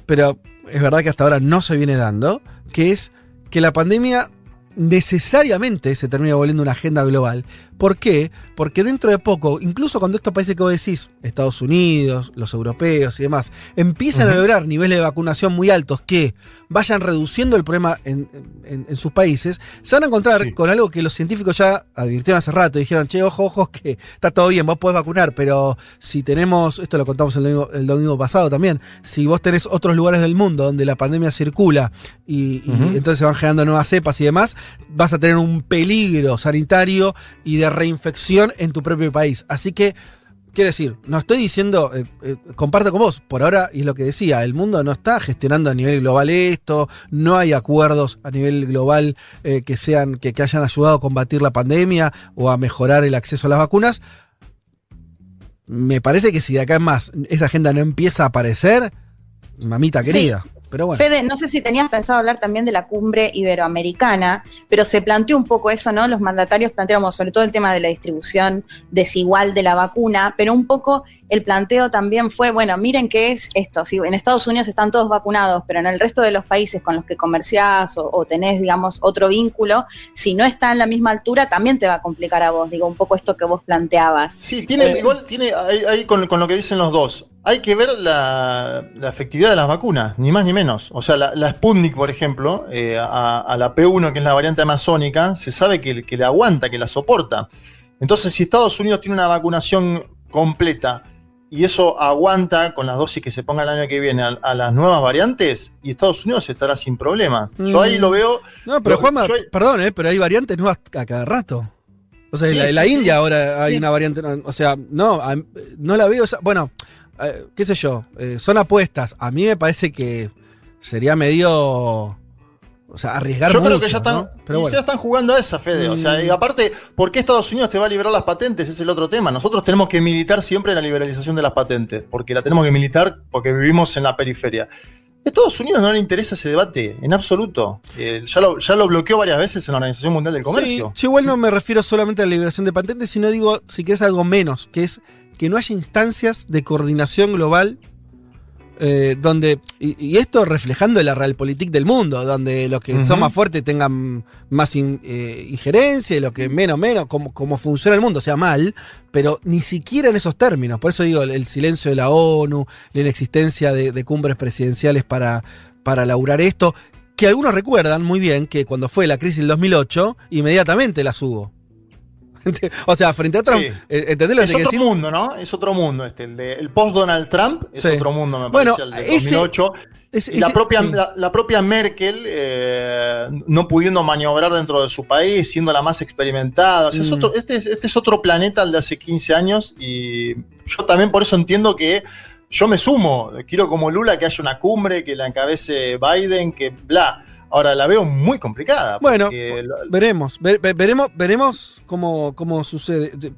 pero es verdad que hasta ahora no se viene dando, que es que la pandemia necesariamente se termina volviendo una agenda global. ¿Por qué? Porque dentro de poco, incluso cuando estos países que vos decís, Estados Unidos, los europeos y demás, empiezan a lograr niveles de vacunación muy altos que vayan reduciendo el problema en, en- en sus países, se van a encontrar Sí. con algo que los científicos ya advirtieron hace rato. Dijeron, che, ojo, ojo, que está todo bien, vos podés vacunar, pero si tenemos, esto lo contamos el domingo, el domingo pasado también, si vos tenés otros lugares del mundo donde la pandemia circula y, y entonces se van generando nuevas cepas y demás, vas a tener un peligro sanitario y de reinfección en tu propio país. Así que, quiero decir, no estoy diciendo, eh, eh, comparto con vos, por ahora, y es lo que decía, el mundo no está gestionando a nivel global esto, no hay acuerdos a nivel global eh, que sean, que, que hayan ayudado a combatir la pandemia o a mejorar el acceso a las vacunas. Me parece que si de acá en más esa agenda no empieza a aparecer, mamita Sí. Querida. Pero bueno. Fede, no sé si tenías pensado hablar también de la cumbre iberoamericana, pero se planteó un poco eso, ¿no? Los mandatarios planteamos sobre todo el tema de la distribución desigual de la vacuna, pero un poco el planteo también fue, bueno, miren qué es esto, si en Estados Unidos están todos vacunados, pero en el resto de los países con los que comerciás o, o tenés, digamos, otro vínculo, si no está en la misma altura, también te va a complicar a vos, digo, un poco esto que vos planteabas. Sí, tiene, Eh, igual tiene, ahí, ahí con, con lo que dicen los dos, hay que ver la, la efectividad de las vacunas, ni más ni menos. O sea, la, la Sputnik, por ejemplo, eh, a, a la P1, que es la variante amazónica, se sabe que, que le aguanta, que la soporta. Entonces, si Estados Unidos tiene una vacunación completa y eso aguanta con las dosis que se ponga el año que viene a, a las nuevas variantes, y Estados Unidos estará sin problemas. Yo ahí Mm. lo veo. No, pero lo- Juanma, yo- perdón, eh, pero hay variantes nuevas a cada rato. O sea, Sí, en la, en la sí, sí. India ahora hay Sí. una variante. O sea, no, no la veo. bueno, eh, qué sé yo, eh, son apuestas. A mí me parece que sería medio. O sea, arriesgar Yo mucho. creo que ya están, ¿no? Pero bueno. ya están jugando a esa, Fede. O sea, Mm. y aparte, ¿por qué Estados Unidos te va a liberar las patentes? Es el otro tema. Nosotros tenemos que militar siempre la liberalización de las patentes, porque la tenemos que militar porque vivimos en la periferia. A Estados Unidos no le interesa ese debate, en absoluto. Eh, ya, lo, ya lo bloqueó varias veces en la Organización Mundial del Comercio. Sí, yo igual no me refiero solamente a la liberación de patentes, sino digo, si querés algo menos, que es que no haya instancias de coordinación global eh, donde, y, y esto reflejando la realpolitik del mundo, donde los que son más fuertes tengan más in- eh, injerencia y los que menos, menos, como, como funciona el mundo, sea mal, pero ni siquiera en esos términos. Por eso digo, el, el silencio de la ONU, la inexistencia de, de cumbres presidenciales para, para laurar esto, que algunos recuerdan muy bien que cuando fue la crisis del 2008, inmediatamente las hubo. [laughs] o sea, frente a otros, Sí. eh, ¿entendés lo que Es otro decir? mundo, ¿no? Es otro mundo este. El, de- el post-Donald Trump es Sí. otro mundo, me Bueno, parece, el de ese- 2008. Es- Y la ese- propia, sí. la, la propia Merkel, eh, no pudiendo maniobrar dentro de su país, siendo la más experimentada. O sea, es Mm. otro- este, es- este es otro planeta al de hace 15 años y yo también por eso entiendo que yo me sumo. Quiero como Lula que haya una cumbre, que la encabece Biden, que bla. Ahora la veo muy complicada. Bueno, lo- Veremos, ve- ve- veremos, veremos cómo, cómo sucede. De-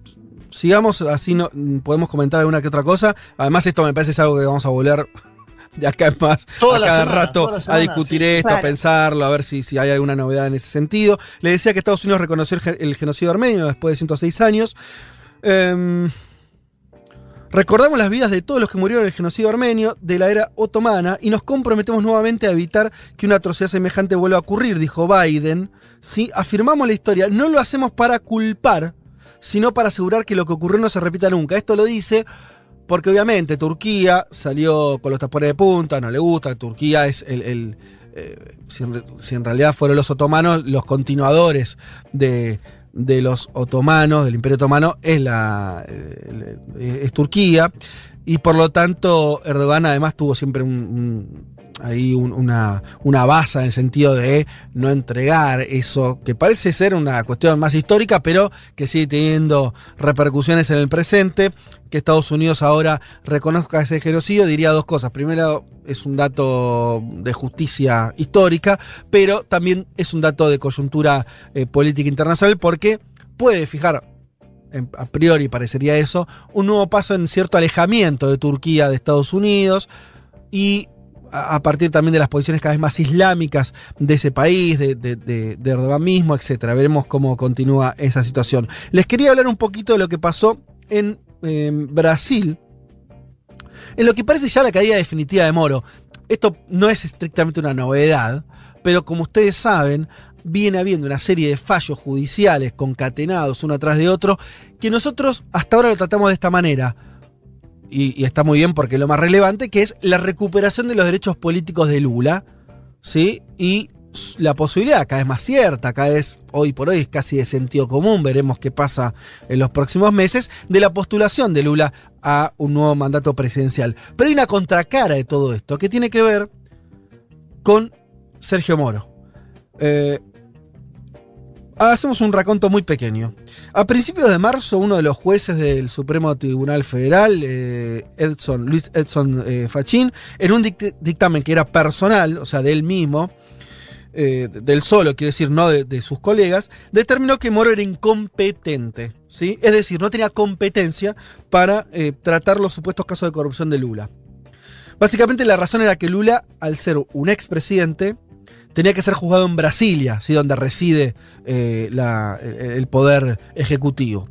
Sigamos así, no, podemos comentar alguna que otra cosa. Además, esto me parece es algo que vamos a volver [laughs] de acá en más Toda a cada semana, rato a discutir sí. esto, a pensarlo, a ver si, si hay alguna novedad en ese sentido. Le decía que Estados Unidos reconoció el, gen- el genocidio armenio después de 106 años. Em, Recordamos las vidas de todos los que murieron en el genocidio armenio de la era otomana y nos comprometemos nuevamente a evitar que una atrocidad semejante vuelva a ocurrir, dijo Biden. ¿Sí? Afirmamos la historia, no lo hacemos para culpar, sino para asegurar que lo que ocurrió no se repita nunca. Esto lo dice porque obviamente Turquía salió con los tapones de punta, no le gusta, Turquía es el... eh, si, si en realidad fueron los otomanos los continuadores de, de los otomanos, del Imperio Otomano, es, la, eh, es Turquía. Y por lo tanto, Erdogan además tuvo siempre un, un- ahí una, una en el sentido de no entregar eso, que parece ser una cuestión más histórica, pero que sigue teniendo repercusiones en el presente. Que Estados Unidos ahora reconozca ese genocidio, diría dos cosas. Primero, es un dato de justicia histórica, pero también es un dato de coyuntura eh, política internacional porque puede fijar a priori parecería eso, un nuevo paso en cierto alejamiento de Turquía de Estados Unidos y a partir también de las posiciones cada vez más islámicas de ese país, de, de, Erdogan mismo, etc. Veremos cómo continúa esa situación. Les quería hablar un poquito de lo que pasó en, Brasil, en lo que parece ya la caída definitiva de Moro. Esto no es estrictamente una novedad, pero como ustedes saben, viene habiendo una serie de fallos judiciales concatenados uno tras de otro, que nosotros hasta ahora lo tratamos de esta manera y, está muy bien porque es lo más relevante, que es la recuperación de los derechos políticos de Lula, ¿sí? Y la posibilidad cada vez más cierta, cada vez hoy por hoy es casi de sentido común, veremos qué pasa en los próximos meses, de la postulación de Lula a un nuevo mandato presidencial. Pero hay una contracara de todo esto que tiene que ver con Sergio Moro. Eh, Hacemos un raconto muy pequeño. A principios de marzo, uno de los jueces del Supremo Tribunal Federal, eh, Edson, Luis Edson eh, Fachín, en un dictamen que era personal, o sea, de él mismo, eh, del solo, quiere decir, no de, sus colegas, determinó que Moro era incompetente. ¿sí? Es decir, no tenía competencia para tratar los supuestos casos de corrupción de Lula. Básicamente la razón era que Lula, al ser un expresidente, tenía que ser juzgado en Brasilia, ¿sí? donde reside eh, el poder ejecutivo.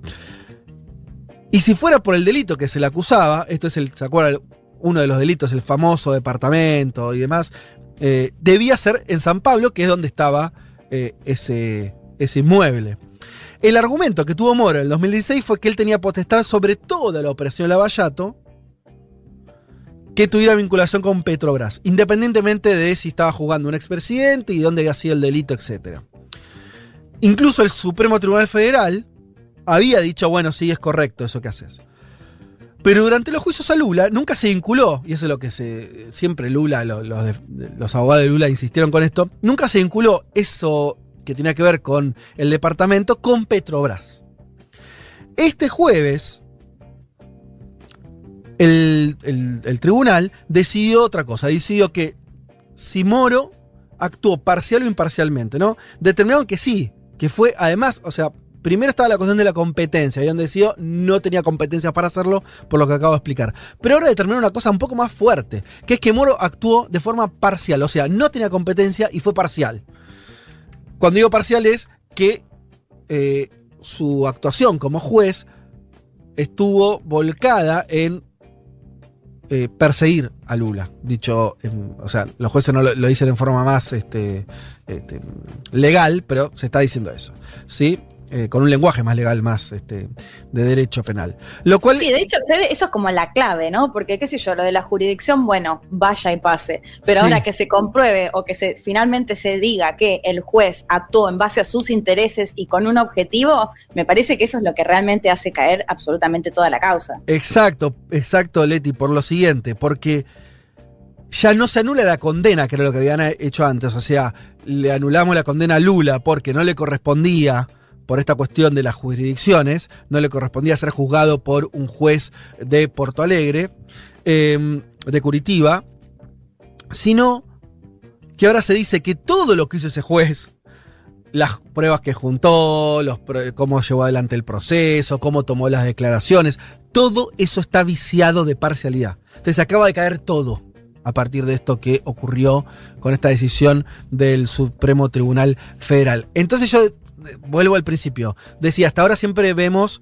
Y si fuera por el delito que se le acusaba, esto es el, ¿se acuerdan? Uno de los delitos, el famoso departamento y demás, eh, debía ser en San Pablo, que es donde estaba eh, ese, ese inmueble. El argumento que tuvo Moro en el 2016 fue que él tenía potestad sobre toda la operación Lavallato, que tuviera vinculación con Petrobras, independientemente de si estaba jugando un expresidente y dónde había sido el delito, etc. Incluso el Supremo Tribunal Federal había dicho, bueno, sí, es correcto eso que haces. Pero durante los juicios a Lula nunca se vinculó, y eso es lo que siempre Lula, los abogados de Lula insistieron con esto, nunca se vinculó eso que tenía que ver con el departamento con Petrobras. Este jueves, el, tribunal decidió otra cosa, decidió que si Moro actuó parcial o imparcialmente, ¿no? Determinaron que sí, que fue además, o sea, primero estaba la cuestión de la competencia, habían decidido no tenía competencia para hacerlo, por lo que acabo de explicar. Pero ahora determinaron una cosa un poco más fuerte, que es que Moro actuó de forma parcial, o sea, no tenía competencia y fue parcial. Cuando digo parcial es que eh, su actuación como juez estuvo volcada en eh, perseguir a Lula. Dicho, o sea, los jueces no lo, dicen en forma más este, este, legal, pero se está diciendo eso. ¿sí? Eh, con un lenguaje más legal, más este, de derecho penal. Lo cual, sí, de hecho, eso es como la clave, ¿no? Porque, qué sé yo, lo de la jurisdicción, bueno, vaya y pase. Pero ahora que se compruebe o que se, finalmente se diga que el juez actuó en base a sus intereses y con un objetivo, me parece que eso es lo que realmente hace caer absolutamente toda la causa. Exacto, exacto, Leti, por lo siguiente, porque ya no se anula la condena, que era lo que habían hecho antes. O sea, le anulamos la condena a Lula porque no le correspondía por esta cuestión de las jurisdicciones, no le correspondía ser juzgado por un juez de Porto Alegre, em, de Curitiba, sino que ahora se dice que todo lo que hizo ese juez, las pruebas que juntó, los, cómo llevó adelante el proceso, cómo tomó las declaraciones, todo eso está viciado de parcialidad. Entonces acaba de caer todo a partir de esto que ocurrió con esta decisión del Supremo Tribunal Federal. Entonces yo vuelvo al principio. Decía, hasta ahora siempre vemos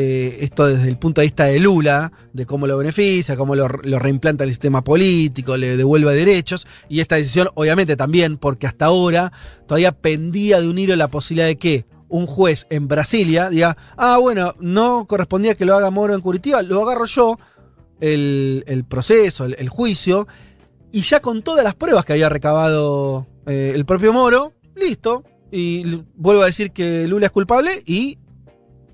eh, esto desde el punto de vista de Lula, de cómo lo beneficia, cómo lo, reimplanta el sistema político, le devuelve derechos, y esta decisión obviamente también, porque hasta ahora todavía pendía de un hilo la posibilidad de que un juez en Brasilia diga, ah, bueno, no correspondía que lo haga Moro en Curitiba, lo agarro yo, el, proceso, el, juicio, y ya con todas las pruebas que había recabado eh, el propio Moro, listo, y vuelvo a decir que Lula es culpable y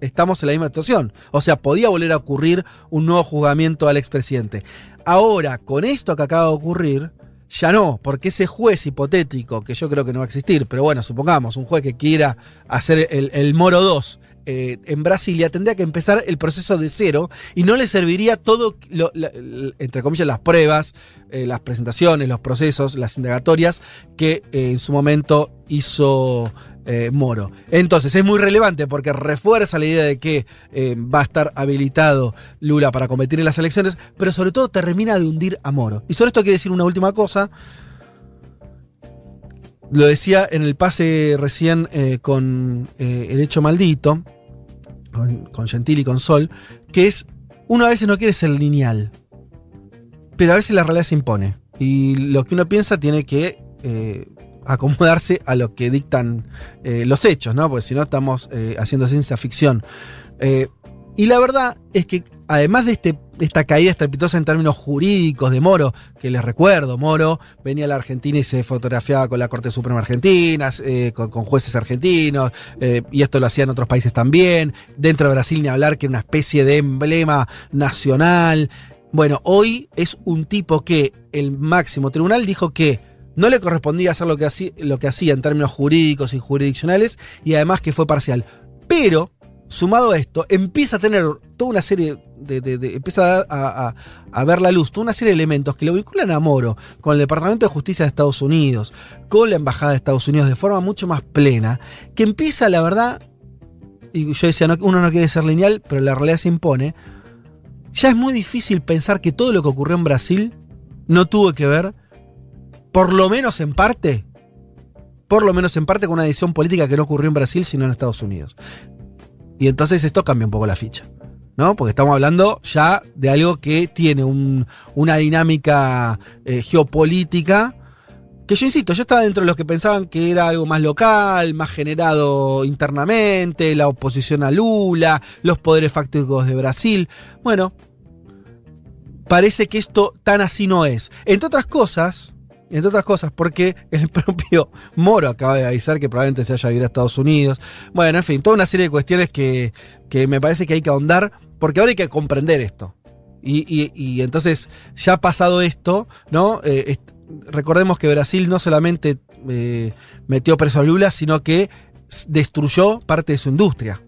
estamos en la misma situación. O sea, podía volver a ocurrir un nuevo juzgamiento al expresidente. Ahora, con esto que acaba de ocurrir, ya no, porque ese juez hipotético, que yo creo que no va a existir, pero bueno, supongamos, un juez que quiera hacer el, el Moro 2 eh, en Brasilia, tendría que empezar el proceso de cero y no le serviría todo, lo- entre comillas, las pruebas, eh, las presentaciones, los procesos, las indagatorias que eh, en su momento hizo Moro. Entonces es muy relevante porque refuerza la idea de que va a estar habilitado Lula para competir en las elecciones, pero sobre todo termina de hundir a Moro. Y sobre esto quiero decir una última cosa. Lo decía en el pase recién eh, con eh, El Hecho Maldito, con, Gentili y con Sol, que es, uno a veces no quiere ser lineal, pero a veces la realidad se impone. Y lo que uno piensa tiene que eh, acomodarse a lo que dictan los hechos, ¿no? Porque si no estamos haciendo ciencia ficción. Y la verdad es que además de, este, esta caída estrepitosa en términos jurídicos de Moro, que les recuerdo, Moro venía a la Argentina y se fotografiaba con la Corte Suprema Argentina, eh, con, jueces argentinos, eh, y esto lo hacían otros países también. Dentro de Brasil ni hablar que era una especie de emblema nacional. Bueno, hoy es un tipo que el máximo tribunal dijo que no le correspondía hacer lo que, hacía, lo que hacía en términos jurídicos y jurisdiccionales y además que fue parcial. Pero, sumado a esto, empieza a tener toda una serie empieza a, ver la luz, toda una serie de elementos que lo vinculan a Moro con el Departamento de Justicia de Estados Unidos, con la Embajada de Estados Unidos de forma mucho más plena, que empieza, la verdad. Y yo decía, no, uno no quiere ser lineal, pero la realidad se impone. Ya es muy difícil pensar que todo lo que ocurrió en Brasil no tuvo que ver, por lo menos en parte, por lo menos en parte con una decisión política que no ocurrió en Brasil, sino en Estados Unidos. Y entonces esto cambia un poco la ficha. ¿No? Porque estamos hablando ya de algo que tiene un- una dinámica eh, geopolítica que yo insisto, yo estaba dentro de los que pensaban que era algo más local, más generado internamente, la oposición a Lula, los poderes fácticos de Brasil. Bueno, parece que esto tan así no es. Entre otras cosas, entre otras cosas, porque el [laughs] propio Moro acaba de avisar que probablemente se haya ido a Estados Unidos. Bueno, en fin, toda una serie de cuestiones que, que me parece que hay que ahondar, porque ahora hay que comprender esto. Y, y- entonces, ya pasado esto, ¿no? Eh, recordemos que Brasil no solamente eh, metió preso a Lula, sino que destruyó parte de su industria.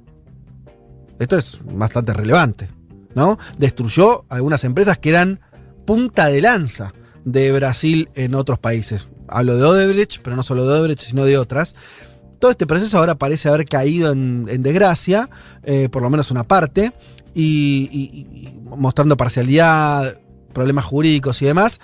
Esto es bastante relevante, ¿no? Destruyó algunas empresas que eran punta de lanza de Brasil en otros países. Hablo de Odebrecht, pero no solo de Odebrecht, sino de otras. Todo este proceso ahora parece haber caído en, desgracia, eh, por lo menos una parte, y, y- y mostrando parcialidad, problemas jurídicos y demás,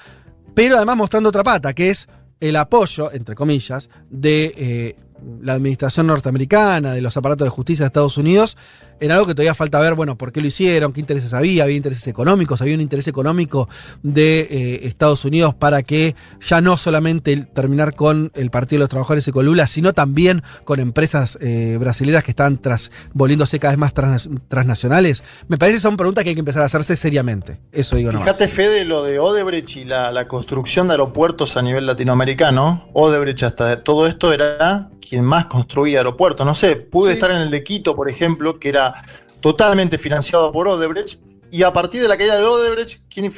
pero además mostrando otra pata, que es el apoyo, entre comillas, de eh, la administración norteamericana, de los aparatos de justicia de Estados Unidos, en algo que todavía falta ver, bueno, por qué lo hicieron, qué intereses había, había intereses económicos, había un interés económico de eh, Estados Unidos para que ya no solamente terminar con el Partido de los Trabajadores y con Lula, sino también con empresas eh, brasileñas que están tras, volviéndose cada vez más trans- transnacionales. Me parece que son preguntas que hay que empezar a hacerse seriamente. Eso digo nomás. Fíjate, Fede, lo de Odebrecht y la, la construcción de aeropuertos a nivel latinoamericano. Odebrecht, hasta todo esto, era quien más construía aeropuertos. No sé, pude estar en el de Quito, por ejemplo, que era totalmente financiado por Odebrecht. Y a partir de la caída de Odebrecht, ¿quién,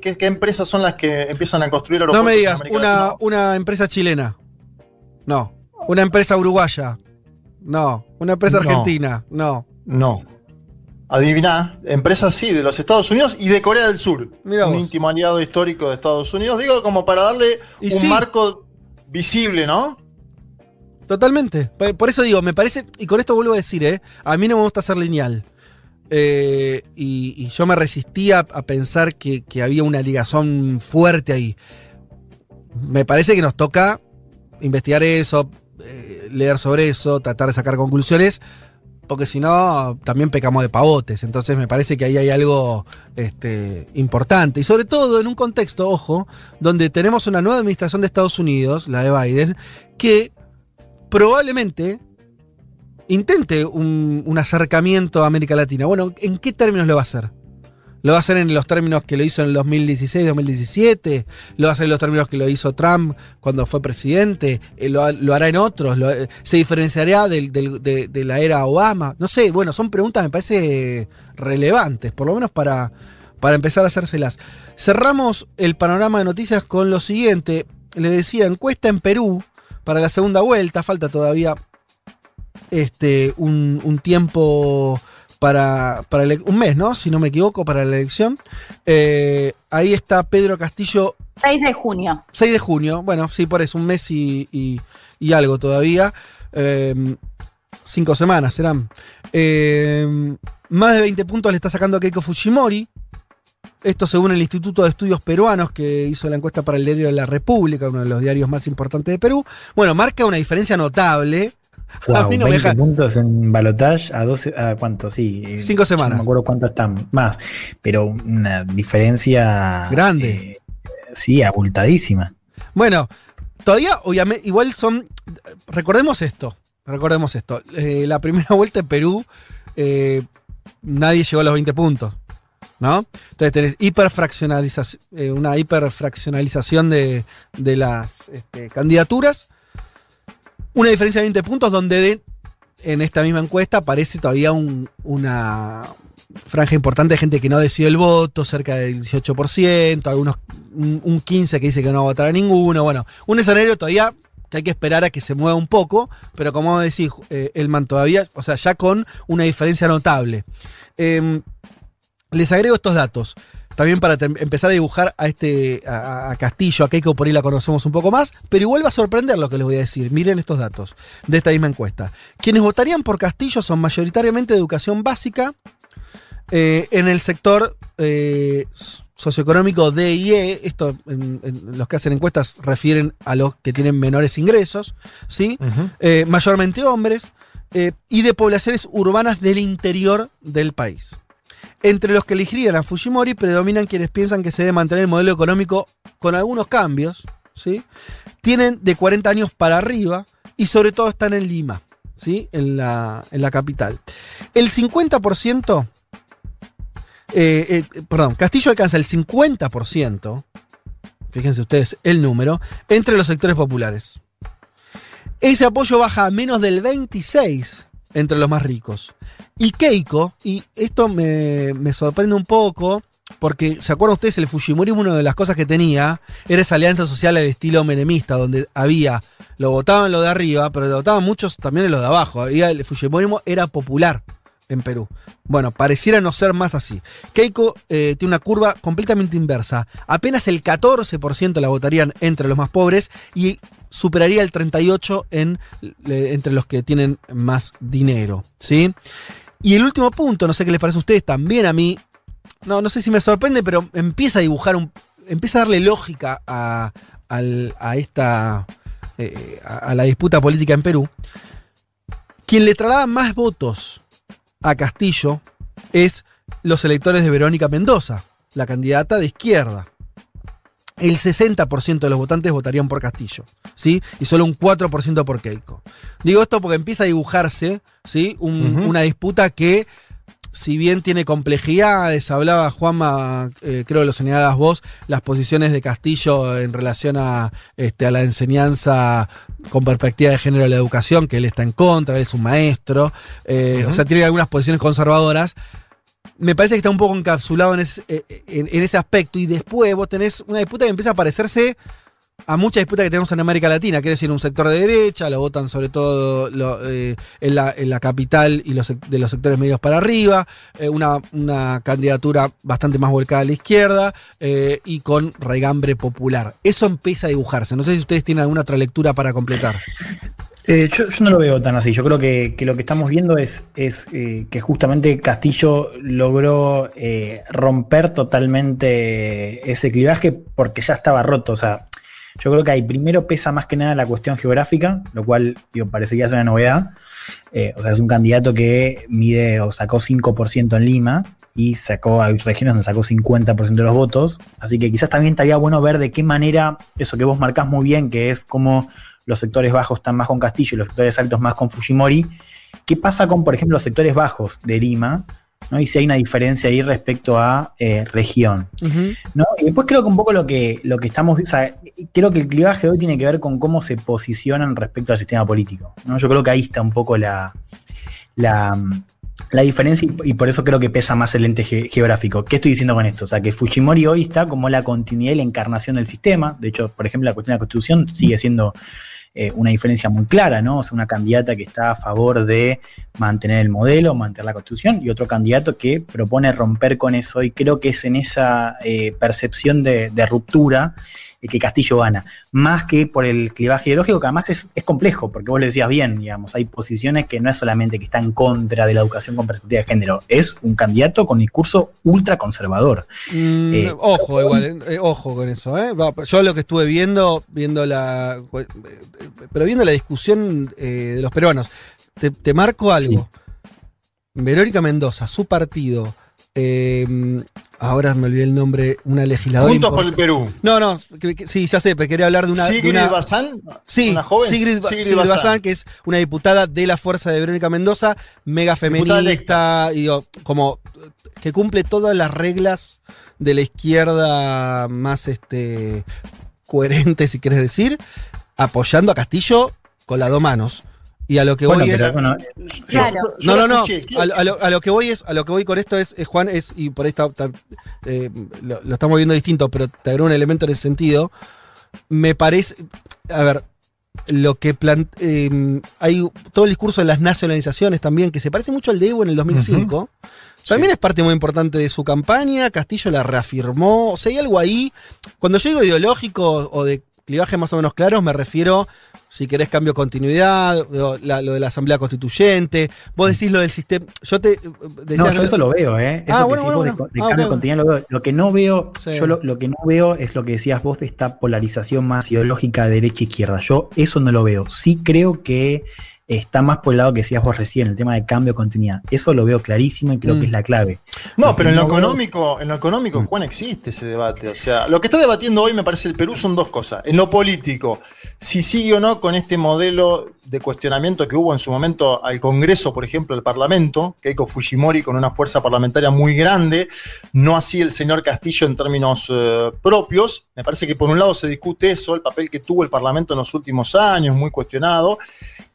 qué, qué empresas son las que empiezan a construir No aeropuertos? me digas, una, una empresa chilena. No. Una empresa uruguaya. No. Una empresa No. argentina. No. No. Adiviná, empresas sí, de los Estados Unidos y de Corea del Sur. Mirá un vos. íntimo aliado histórico de Estados Unidos. Digo, como para darle Y un sí. marco visible, ¿no? Totalmente. Por- eso digo, me parece, y con esto vuelvo a decir, ¿eh? a mí no me gusta ser lineal. Eh, y, yo me resistía a pensar que, que había una ligazón fuerte ahí. Me parece que nos toca investigar eso, eh, leer sobre eso, tratar de sacar conclusiones, porque si no, también pecamos de pavotes. Entonces me parece que ahí hay algo este, importante. Y sobre todo en un contexto, ojo, donde tenemos una nueva administración de Estados Unidos, la de Biden, que probablemente intente un, acercamiento a América Latina. Bueno, ¿en qué términos lo va a hacer? ¿Lo va a hacer en los términos que lo hizo en el 2016, 2017? ¿Lo va a hacer en los términos que lo hizo Trump cuando fue presidente? Eh, ¿Lo, lo hará en otros? ¿Lo- eh, ¿Se diferenciará de la era Obama? No sé, bueno, son preguntas me parece relevantes, por lo menos para, para empezar a hacérselas. Cerramos el panorama de noticias con lo siguiente. Le decía, encuesta en Perú para la segunda vuelta. Falta todavía este, un, un tiempo para, para ele- un mes, ¿no? Si no me equivoco, para la elección. Eh, ahí está Pedro Castillo 6 de junio. 6 de junio, bueno, sí, por eso, un mes y, y- y algo todavía. Eh, cinco semanas serán. Eh, más de 20 puntos le está sacando a Keiko Fujimori. Esto según el Instituto de Estudios Peruanos que hizo la encuesta para el diario de la República, uno de los diarios más importantes de Perú. Bueno, marca una diferencia notable. [laughs] a mí no me 20 deja. puntos en balotage a 12, a cuánto, sí. eh, Cinco semanas. No me acuerdo cuánto están más, pero una diferencia Grande. eh, sí, abultadísima. Bueno, todavía, obviamente, igual son. Recordemos esto. Recordemos esto. Eh, la primera vuelta en Perú, eh, nadie llegó a los 20 puntos. ¿No? Entonces tenés hiperfraccionalización, eh, una hiperfraccionalización de, de las este, candidaturas. Una diferencia de 20 puntos donde de- en esta misma encuesta aparece todavía un- una franja importante de gente que no decidió el voto, cerca del 18%, algunos un, un 15 que dice que no va a votar a ninguno. Bueno, un escenario todavía que hay que esperar a que se mueva un poco, pero como decís, eh, Elman, todavía, o sea, ya con una diferencia notable. Em, les agrego estos datos. También para empezar a dibujar a este a, a Castillo, a Keiko por ahí la conocemos un poco más, pero igual va a sorprender lo que les voy a decir. Miren estos datos de esta misma encuesta. Quienes votarían por Castillo son mayoritariamente de educación básica, eh, en el sector eh, socioeconómico D y E, esto en, en los que hacen encuestas refieren a los que tienen menores ingresos, ¿sí? Eh, mayormente hombres, y de poblaciones urbanas del interior del país. Entre los que elegirían a Fujimori predominan quienes piensan que se debe mantener el modelo económico con algunos cambios, ¿sí? Tienen de 40 años para arriba y sobre todo están en Lima, ¿sí? En la, en la capital. El 50%, eh, eh, perdón, Castillo alcanza el 50%, fíjense ustedes el número, entre los sectores populares. Ese apoyo baja a menos del 26 entre los más ricos. Y Keiko, y esto me, me sorprende un poco, porque ¿se acuerdan ustedes? El Fujimorismo, una de las cosas que tenía era esa alianza social al estilo menemista, donde había, lo votaban lo de arriba, pero lo votaban muchos también en lo de abajo. El Fujimorismo era popular en Perú. Bueno, pareciera no ser más así. Keiko eh, tiene una curva completamente inversa. Apenas el 14% la votarían entre los más pobres y superaría el 38% en, entre los que tienen más dinero. ¿sí? Y el último punto, no sé qué les parece a ustedes, también a mí, no, no sé si me sorprende, pero empieza a dibujar un. empieza a darle lógica a, a esta. eh, a, a la disputa política en Perú. Quien le traslada más votos a Castillo es los electores de Verónica Mendoza, la candidata de izquierda. El 60% de los votantes votarían por Castillo, ¿sí? Y solo un 4% por Keiko. Digo esto porque empieza a dibujarse, ¿sí? Un-. Una disputa que, si bien tiene complejidades, hablaba Juanma, eh, creo que lo señalabas vos, las posiciones de Castillo en relación a, este, a la enseñanza con perspectiva de género de la educación, que él está en contra, él es un maestro, eh, o sea, tiene algunas posiciones conservadoras. Me parece que está un poco encapsulado en ese, eh, en- en ese aspecto. Y después vos tenés una disputa que empieza a parecerse a mucha disputa que tenemos en América Latina, quiere decir un sector de derecha, lo votan sobre todo eh, en, la, capital y de los sectores medios para arriba, eh, una, una candidatura bastante más volcada a la izquierda eh, y con regambre popular. Eso empieza a dibujarse. No sé si ustedes tienen alguna otra lectura para completar. Yo, no lo veo tan así. Yo creo que, lo que estamos viendo es, que justamente Castillo logró romper totalmente ese clivaje porque ya estaba roto. O sea, yo creo que ahí primero pesa más que nada la cuestión geográfica, lo cual digo, parecería ser una novedad. Eh, o sea, es un candidato que mide o sacó 5% en Lima y sacó, hay regiones donde sacó 50% de los votos. Así que quizás también estaría bueno ver de qué manera eso que vos marcás muy bien, que es cómo los sectores bajos están más con Castillo y los sectores altos más con Fujimori. ¿Qué pasa con, por ejemplo, los sectores bajos de Lima? ¿No? Y si hay una diferencia ahí respecto a eh, región. ¿no? Y después creo que un poco lo que, lo que estamos, o sea, creo que el clivaje hoy tiene que ver con cómo se posicionan respecto al sistema político. ¿no? Yo creo que ahí está un poco la, la, La diferencia, y y por eso creo que pesa más el ente ge- geográfico. ¿Qué estoy diciendo con esto? O sea, que Fujimori hoy está como la continuidad y la encarnación del sistema. De hecho, por ejemplo, la cuestión de la constitución sigue siendo eh, una diferencia muy clara, ¿no? O sea, una candidata que está a favor de mantener el modelo, mantener la constitución, y otro candidato que propone romper con eso. Y creo que es en esa eh, percepción de, de ruptura que Castillo gana. Más que por el clivaje ideológico, que además es, es complejo, porque vos lo decías bien, digamos, hay posiciones que no es solamente que está en contra de la educación con perspectiva de género, es un candidato con discurso ultra conservador. Mm, Eh, ojo, igual, eh, ojo con eso, ¿eh? Yo lo que estuve viendo, viendo la. eh, Pero viendo la discusión de los peruanos, te, te marco algo. Verónica Mendoza, su partido. Eh, ahora me olvidé el nombre, una legisladora. Juntos por el. Perú. No, no, que- que- sí, ya sé, pero quería hablar de una. de Sigrid una- Bazán, Sí, una joven. Sigrid, Sigrid Sigrid Bazán. Bazán, que es una diputada de la fuerza de Verónica Mendoza, mega feminista, y digo, como que cumple todas las reglas de la izquierda más este coherente, si quieres decir, apoyando a Castillo con las dos manos. Y a lo que Bueno, voy es. bueno, Claro. No, no, no. A, a lo, a lo que voy es, a lo que voy con esto es, eh, Juan, es, y por ahí está, está, eh, lo, lo estamos viendo distinto, pero te agrego un elemento en ese sentido. Me parece. A ver, lo que plan, eh, hay todo el discurso de las nacionalizaciones también, que se parece mucho al de Evo en el 2005. También es parte muy importante de su campaña. Castillo la reafirmó. O sea, hay algo ahí. Cuando yo digo ideológico o de clivaje más o menos claros, me refiero, si querés cambio de continuidad, lo, la- lo de la Asamblea Constituyente. Vos decís lo del sistema. Yo te. eh, decía No, yo eso lo veo, ¿eh? Eso Ah, que bueno, bueno, vos de- Ah, cambio de continuidad lo veo. Lo que no veo, Sí. yo lo, lo que no veo es lo que decías vos de esta polarización más ideológica de derecha e izquierda. Yo eso no lo veo. Sí creo que está más por el lado que decías vos recién, el tema de cambio de continuidad. Eso lo veo clarísimo y creo Mm. que es la clave. No, Lo pero en lo veo- económico, en lo económico, Juan, existe ese debate. O sea, lo que está debatiendo hoy me parece el Perú son dos cosas. En lo político, si sigue o no con este modelo de cuestionamiento que hubo en su momento al Congreso, por ejemplo, al Parlamento, Keiko Fujimori con una fuerza parlamentaria muy grande, no así el señor Castillo en términos eh, propios. Me parece que por un lado se discute eso, el papel que tuvo el Parlamento en los últimos años, muy cuestionado.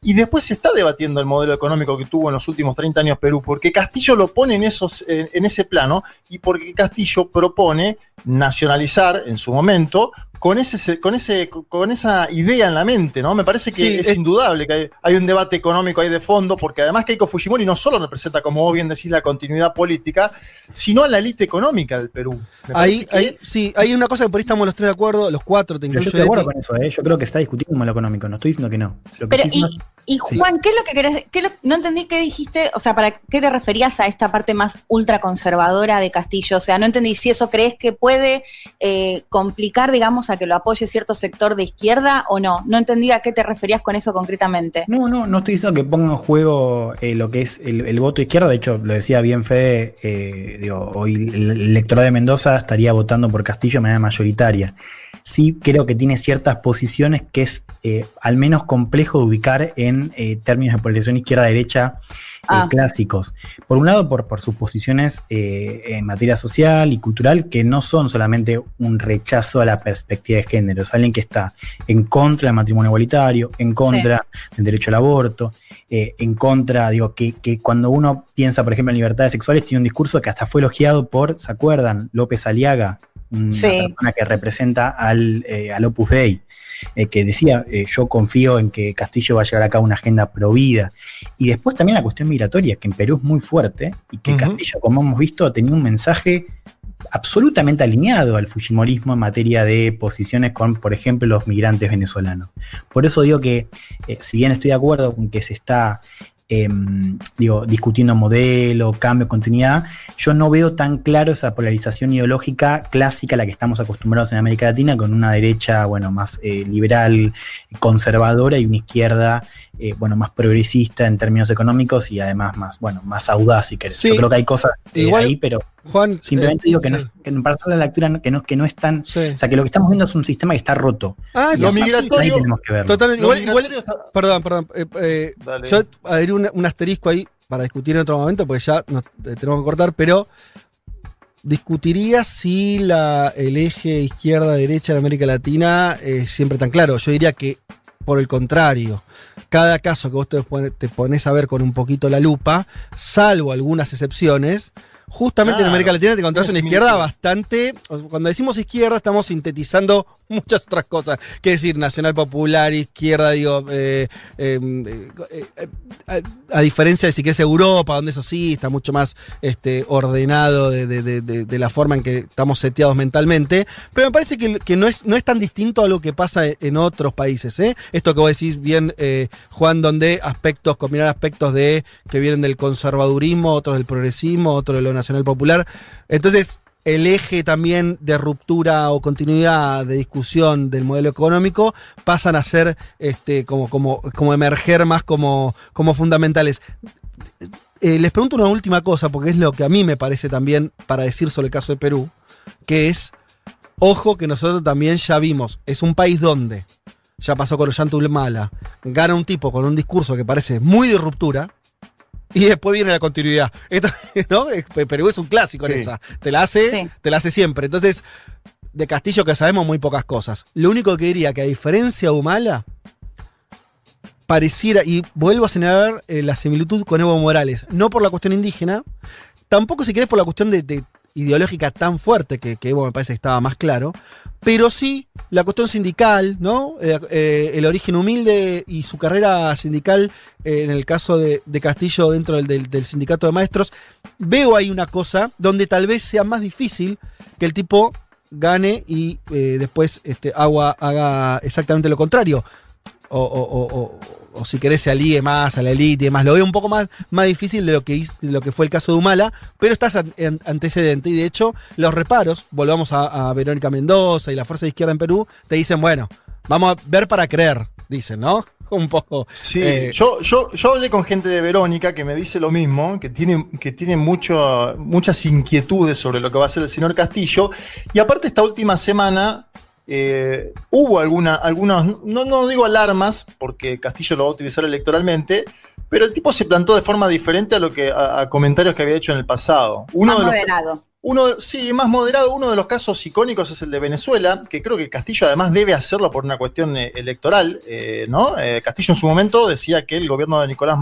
Y después se está debatiendo el modelo económico que tuvo en los últimos 30 años Perú, porque Castillo lo pone en, esos, en, en ese plano y porque Castillo propone nacionalizar en su momento con, ese, con, ese, con esa idea en la mente, ¿no? Me parece que Sí, es, es- indudable que hay, hay un debate económico ahí de fondo, porque además Keiko Fujimori no solo representa, como vos bien decís, la continuidad política, sino a la élite económica del Perú. Ahí, que- ahí, sí, hay una cosa que por ahí estamos los tres de acuerdo, los cuatro, te Pero yo incluyo. estoy de acuerdo con eso, ¿eh? Yo creo que está discutiendo como lo económico, no estoy diciendo que no. Lo que Pero, y, diciendo- y Sí. Juan, ¿qué es lo que querés? qué lo- no entendí qué dijiste, o sea, ¿para qué te referías a esta parte más ultraconservadora de Castillo? O sea, no entendí si eso crees que puede eh, complicar, digamos, que lo apoye cierto sector de izquierda o no. No entendí a qué te referías con eso concretamente. No, no, no estoy diciendo que ponga en juego eh, lo que es el, el voto izquierda. De hecho, lo decía bien Fede, eh, hoy el el electorado de Mendoza estaría votando por Castillo de manera mayoritaria. Sí creo que tiene ciertas posiciones que es eh, al menos complejo de ubicar en términos de polarización izquierda-derecha eh, Ah. clásicos. Por un lado, por, por sus posiciones eh, en materia social y cultural, que no son solamente un rechazo a la perspectiva de género, es alguien que está en contra del matrimonio igualitario, en contra del derecho al aborto, eh, en contra, digo, que, que cuando uno piensa, por ejemplo, en libertades sexuales, tiene un discurso que hasta fue elogiado por, ¿se acuerdan? López Aliaga, una Sí. persona que representa al, eh, al Opus Dei. eh, que decía, eh, yo confío en que Castillo va a llevar a cabo una agenda provida. Y después también la cuestión migratoria, que en Perú es muy fuerte, y que. Castillo, como hemos visto, tenía un mensaje absolutamente alineado al Fujimorismo en materia de posiciones con, por ejemplo, los migrantes venezolanos. Por eso digo que, eh, si bien estoy de acuerdo con que se está em, digo, discutiendo modelo, cambio, continuidad, yo no veo tan claro esa polarización ideológica clásica a la que estamos acostumbrados en América Latina, con una derecha, bueno, más eh, liberal, conservadora y una izquierda, eh, bueno, más progresista en términos económicos y además más, bueno, más audaz, si querés. Sí. Yo creo que hay cosas eh, Igual, ahí, pero Juan, simplemente eh, digo que, no sí. es, que para hacer la lectura no- que no, que no es tan... Sí. O sea, que lo que estamos viendo es un sistema que está roto. Ah, sí, migratorio- ahí tenemos que verlo. Totalmente. Igual, igual- migratorio está- perdón, perdón. eh, eh, yo adherí un asterisco ahí para discutir en otro momento, porque ya nos eh, tenemos que cortar, pero discutiría si la, el eje izquierda-derecha de América Latina es siempre tan claro. Yo diría que por el contrario. Cada caso que vos te, pone- te pones a ver con un poquito la lupa, salvo algunas excepciones, justamente en América Latina te encontrás una izquierda bastante. Cuando decimos izquierda, estamos sintetizando [laughs] muchas otras cosas. Que decir, nacional popular, izquierda, digo, eh, eh, eh, a, diferencia de si que es Europa, donde eso sí está mucho más este, ordenado de, de- de- la forma en que estamos seteados mentalmente. Pero me parece que, que no, es, no es tan distinto a lo que pasa en, otros países. ¿eh? Esto que vos decís bien, Juan, donde aspectos, combinar aspectos de que vienen del conservadurismo, otros del progresismo, otros de lo nacional popular. Entonces, el eje también de ruptura o continuidad de discusión del modelo económico pasan a ser este, como, como, como emerger más como, como fundamentales. Eh, les pregunto una última cosa, porque es lo que a mí me parece también para decir sobre el caso de Perú, que es, ojo que nosotros también ya vimos, es un país donde, ya pasó con Ollanta Humala, gana un tipo con un discurso que parece muy de ruptura, y después viene la continuidad. Esto, [laughs] Perú es un clásico en Sí. esa. Te la hace, Sí. te la hace siempre. Entonces, de Castillo que sabemos muy pocas cosas. Lo único que diría que a diferencia de Humala, pareciera, y vuelvo a señalar eh, la similitud con Evo Morales, no por la cuestión indígena, tampoco si querés por la cuestión de, de ideológica tan fuerte que, que Evo me parece que estaba más claro, pero sí la cuestión sindical, ¿no? Eh, eh, el origen humilde y su carrera sindical, eh, en el caso de, Castillo dentro del, sindicato de maestros, veo ahí una cosa donde tal vez sea más difícil que el tipo gane y después este, agua, haga exactamente lo contrario. O- o- si querés se alíe más a la élite y demás. Lo veo un poco más, más difícil de lo, que hizo- de lo que fue el caso de Humala, pero estás an- an- antecedente. Y de hecho, los reparos, volvamos a, a Verónica Mendoza y la Fuerza de Izquierda en Perú, te dicen, bueno, vamos a ver para creer, dicen, ¿no? [laughs] Un poco. Sí, eh, yo, yo, yo hablé con gente de Verónica que me dice lo mismo, que tiene, que tiene mucho, muchas inquietudes sobre lo que va a hacer el señor Castillo. Y aparte esta última semana eh, hubo alguna, algunas, no, no digo alarmas, porque Castillo lo va a utilizar electoralmente, pero el tipo se plantó de forma diferente a lo que a, a comentarios que había hecho en el pasado. Uno Más de los- moderado. uno, sí, más moderado. Uno de los casos icónicos es el de Venezuela, que creo que Castillo además debe hacerlo por una cuestión eh, electoral, eh, ¿no? Eh, Castillo en su momento decía que el gobierno de Nicolás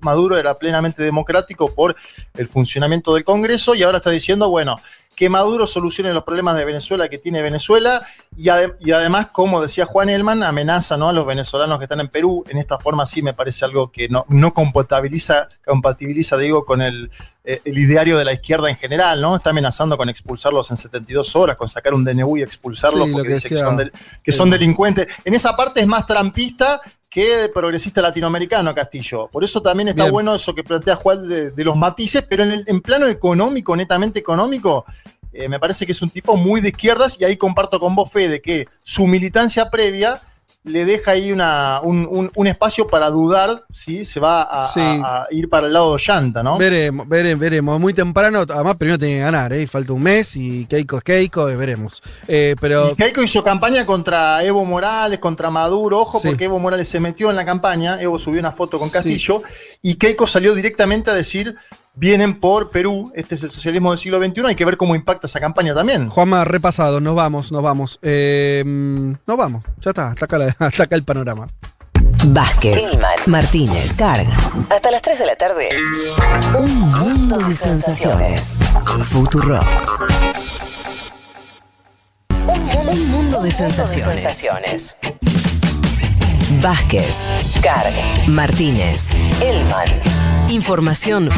Maduro era plenamente democrático por el funcionamiento del Congreso y ahora está diciendo, bueno, que Maduro solucione los problemas de Venezuela que tiene Venezuela y, ade- y además, como decía Juan Elman, amenaza ¿no? a los venezolanos que están en Perú. En esta forma sí me parece algo que no, no compatibiliza, compatibiliza, digo, con el, eh, el ideario de la izquierda en general, ¿no? Está amenazando con expulsarlos en 72 horas, con sacar un DNU y expulsarlos Sí, porque que dice que son, del- que son delincuentes. En esa parte es más trampista que progresista latinoamericano, Castillo. Por eso también está Bien. bueno eso que plantea Juan de, de los matices, pero en, el, en plano económico, netamente económico, eh, me parece que es un tipo muy de izquierdas y ahí comparto con vos, Fede, que su militancia previa le deja ahí una, un, un- un espacio para dudar si se va a, Sí. a- a ir para el lado de Llanta, ¿no? Veremos, veremos, veremos. Muy temprano, además primero tiene que ganar, ¿eh? Falta un mes y Keiko es Keiko, eh, veremos. Eh, pero Y Keiko hizo campaña contra Evo Morales, contra Maduro, ojo, Sí. porque Evo Morales se metió en la campaña, Evo subió una foto con Castillo, y Keiko salió directamente a decir, vienen por Perú, este es el socialismo del siglo XXI, hay que ver cómo impacta esa campaña también. Juanma, repasado, nos vamos, nos vamos. Eh, nos vamos, ya está, hasta acá, la- [laughs] hasta acá el panorama. Vázquez, Martínez, Carga. Hasta las 3 de la tarde. Un mundo de sensaciones. Futuro. Un, un mundo de sensaciones. Vázquez, Carga, Martínez, Elman. Información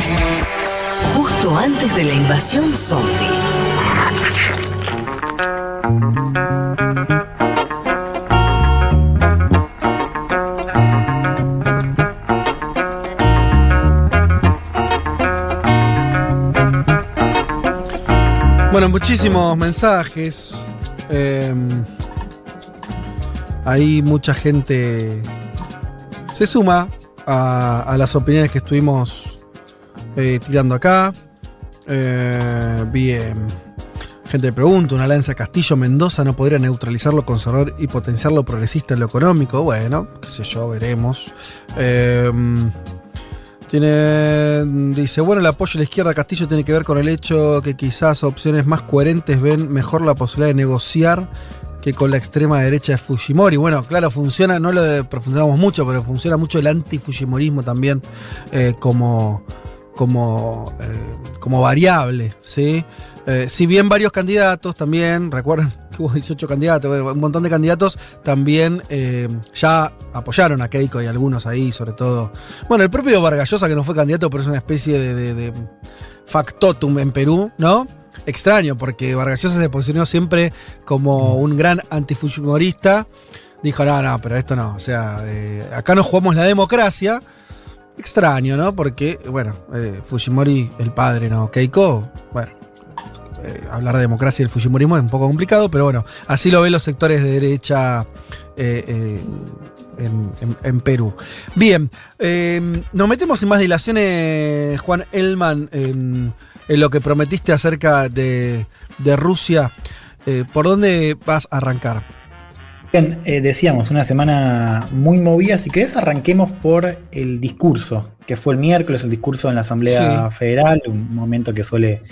justo antes de la invasión zombie. Bueno, muchísimos mensajes. Eh, ahí mucha gente se suma a, las opiniones que estuvimos eh, tirando acá. Eh, bien. Gente me pregunta, una alianza Castillo-Mendoza no podría neutralizar lo conservador y potenciar lo progresista en lo económico. Bueno, qué sé yo, veremos. Eh, tiene, dice, bueno, el apoyo a la izquierda a Castillo tiene que ver con el hecho que quizás opciones más coherentes ven mejor la posibilidad de negociar que con la extrema derecha de Fujimori. Bueno, claro, funciona, no lo profundizamos mucho, pero funciona mucho el anti-Fujimorismo también eh, como, como, eh, como variable, ¿sí? Eh, si bien varios candidatos también, recuerden [laughs] que hubo 18 candidatos, un montón de candidatos también ya apoyaron a Keiko y algunos ahí, sobre todo. Bueno, el propio Vargallosa, que no fue candidato, pero es una especie de factotum en Perú, ¿no? Extraño, porque Vargallosa se posicionó siempre como un gran antifujimorista. Dijo, no, no, pero esto no. O sea, eh, acá no jugamos la democracia. Extraño, ¿no? Porque, bueno, eh, Fujimori, el padre, ¿no? Keiko, bueno, eh, hablar de democracia y el Fujimorismo es un poco complicado, pero bueno, así lo ven los sectores de derecha eh, eh, en, en- en Perú. Bien, nos metemos sin más dilaciones, Juan Elman, en, lo que prometiste acerca de, de Rusia. Eh, ¿Por dónde vas a arrancar? Bien, eh, decíamos, una semana muy movida. Si querés, arranquemos por el discurso, que fue el miércoles, el discurso en la Asamblea Federal, un momento que suele,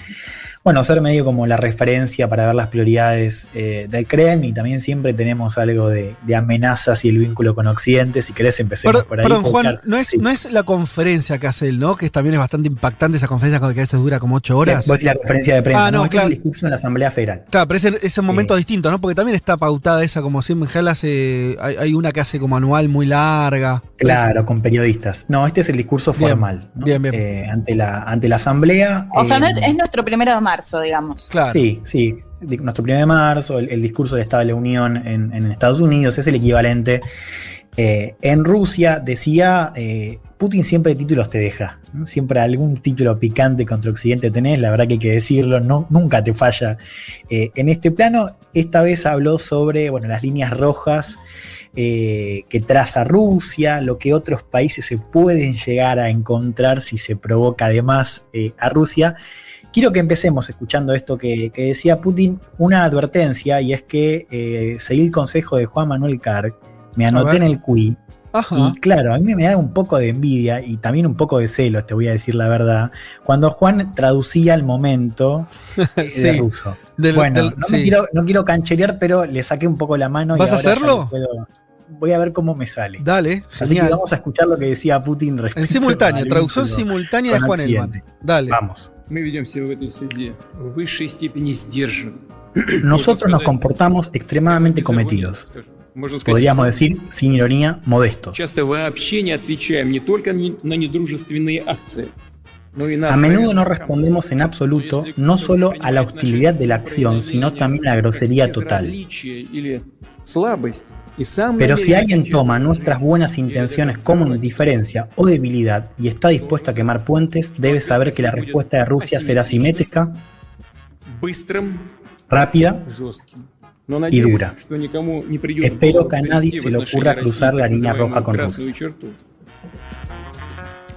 bueno, ser medio como la referencia para ver las prioridades eh, del Kremlin. Y también siempre tenemos algo de, de amenazas y el vínculo con Occidente. Si querés, empecemos Perdón, por ahí. perdón, Juan, claro, no es, no es la conferencia que hace él, ¿no? Que también es bastante impactante esa conferencia que a veces dura como ocho horas. Vos decís la conferencia de prensa, Ah, no, Este claro. es el discurso en la Asamblea Federal. Claro, pero ese es un momento distinto, ¿no? Porque también está pautada esa, como siempre, Gel hace. Hay, hay una que hace como anual muy larga. Claro, con periodistas. No, este es el discurso Bien, formal. ¿no? bien, bien. Eh, ante, la, ante la Asamblea. O sea, no eh, es, es nuestro primero de marzo, digamos. Claro. Sí, sí. Nuestro 1 de marzo, el, el discurso del Estado de la Unión en, en Estados Unidos es el equivalente. Eh, en Rusia decía, eh, Putin siempre títulos te deja, ¿no? siempre algún título picante contra Occidente tenés, la verdad que hay que decirlo, no, nunca te falla. Eh, en este plano, esta vez habló sobre bueno, las líneas rojas eh, que traza Rusia, lo que otros países se pueden llegar a encontrar si se provoca además eh, a Rusia. Quiero que empecemos escuchando esto que, que decía Putin, una advertencia, y es que eh, seguí el consejo de Juan Manuel Carg, me anoté en el QI, Ajá. y claro, a mí me da un poco de envidia y también un poco de celos, te voy a decir la verdad, cuando Juan traducía el momento [laughs] eh, Sí. de ruso. Del- bueno, del- no, me quiero, no quiero cancherear, pero le saqué un poco la mano. y ¿Vas a ahora ya hacerlo? puedo- voy a ver cómo me sale. Dale, Así que vamos a escuchar lo que decía Putin respecto En simultáneo, al traducción simultánea de Juan Elman. Dale. Vamos. Мы ведем себя в этой среде в высшей степени сдержанно. [clears throat] Nosotros nos comportamos extremadamente cometidos. Можно сказать, Podríamos decir, sin ironía, modestos. часто вообще не отвечаем не только не- на недружественные акции, но и на A menudo no откровенные respondemos en absoluto no solo a la hostilidad de la acción, sino también a la grosería total. Pero si alguien toma nuestras buenas intenciones como indiferencia o debilidad y está dispuesto a quemar puentes, debe saber que la respuesta de Rusia será simétrica, rápida y dura. Espero que a nadie se le ocurra cruzar la línea roja con Rusia.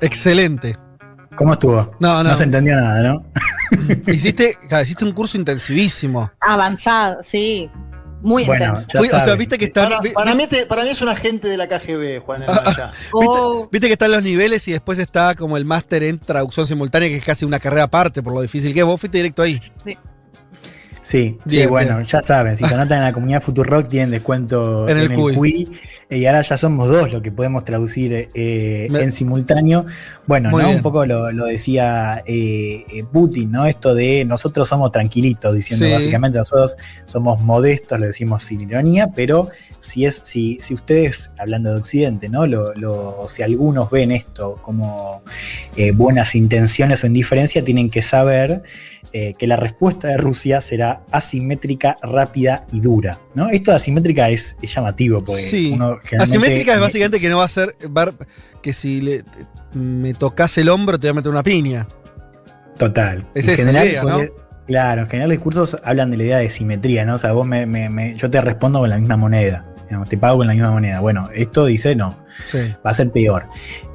Excelente. ¿Cómo estuvo? No, no. No se entendió nada, ¿no? [laughs] hiciste, hiciste un curso intensivísimo. Avanzado, sí. Muy Bueno, intenso. o sea, viste que están. Para, vi- para mí te- para mí es un agente de la KGB, Juan. Elman, ya. Oh, Viste que están los niveles y después está como el máster en traducción simultánea, que es casi una carrera aparte por lo difícil que es. Vos fuiste directo ahí. sí. Sí, sí, bueno, bien. ya saben, si se anotan en la comunidad Futurock tienen descuento En el QI. QI, y ahora ya somos dos los que podemos traducir eh, Me- en simultáneo. Bueno, Muy ¿no? bien. un poco lo, lo decía eh, eh, Putin, ¿no? Esto de nosotros somos tranquilitos, diciendo Sí. básicamente nosotros somos modestos, lo decimos sin ironía, pero si es, si, si ustedes, hablando de Occidente, ¿no? Lo, lo- si algunos ven esto como eh, buenas intenciones o indiferencia, tienen que saber eh, que la respuesta de Rusia será asimétrica, rápida y dura. ¿no? Esto de asimétrica es, es llamativo, porque Sí. uno Asimétrica es básicamente que no va a ser ver que si le, me tocas el hombro te voy a meter una piña. Total. Es En esa general, idea, ¿no? Claro, en general discursos hablan de la idea de simetría, ¿no? O sea, vos me, me- me- yo te respondo con la misma moneda. digamos, te pago con la misma moneda. Bueno, esto dice no. Va a ser peor.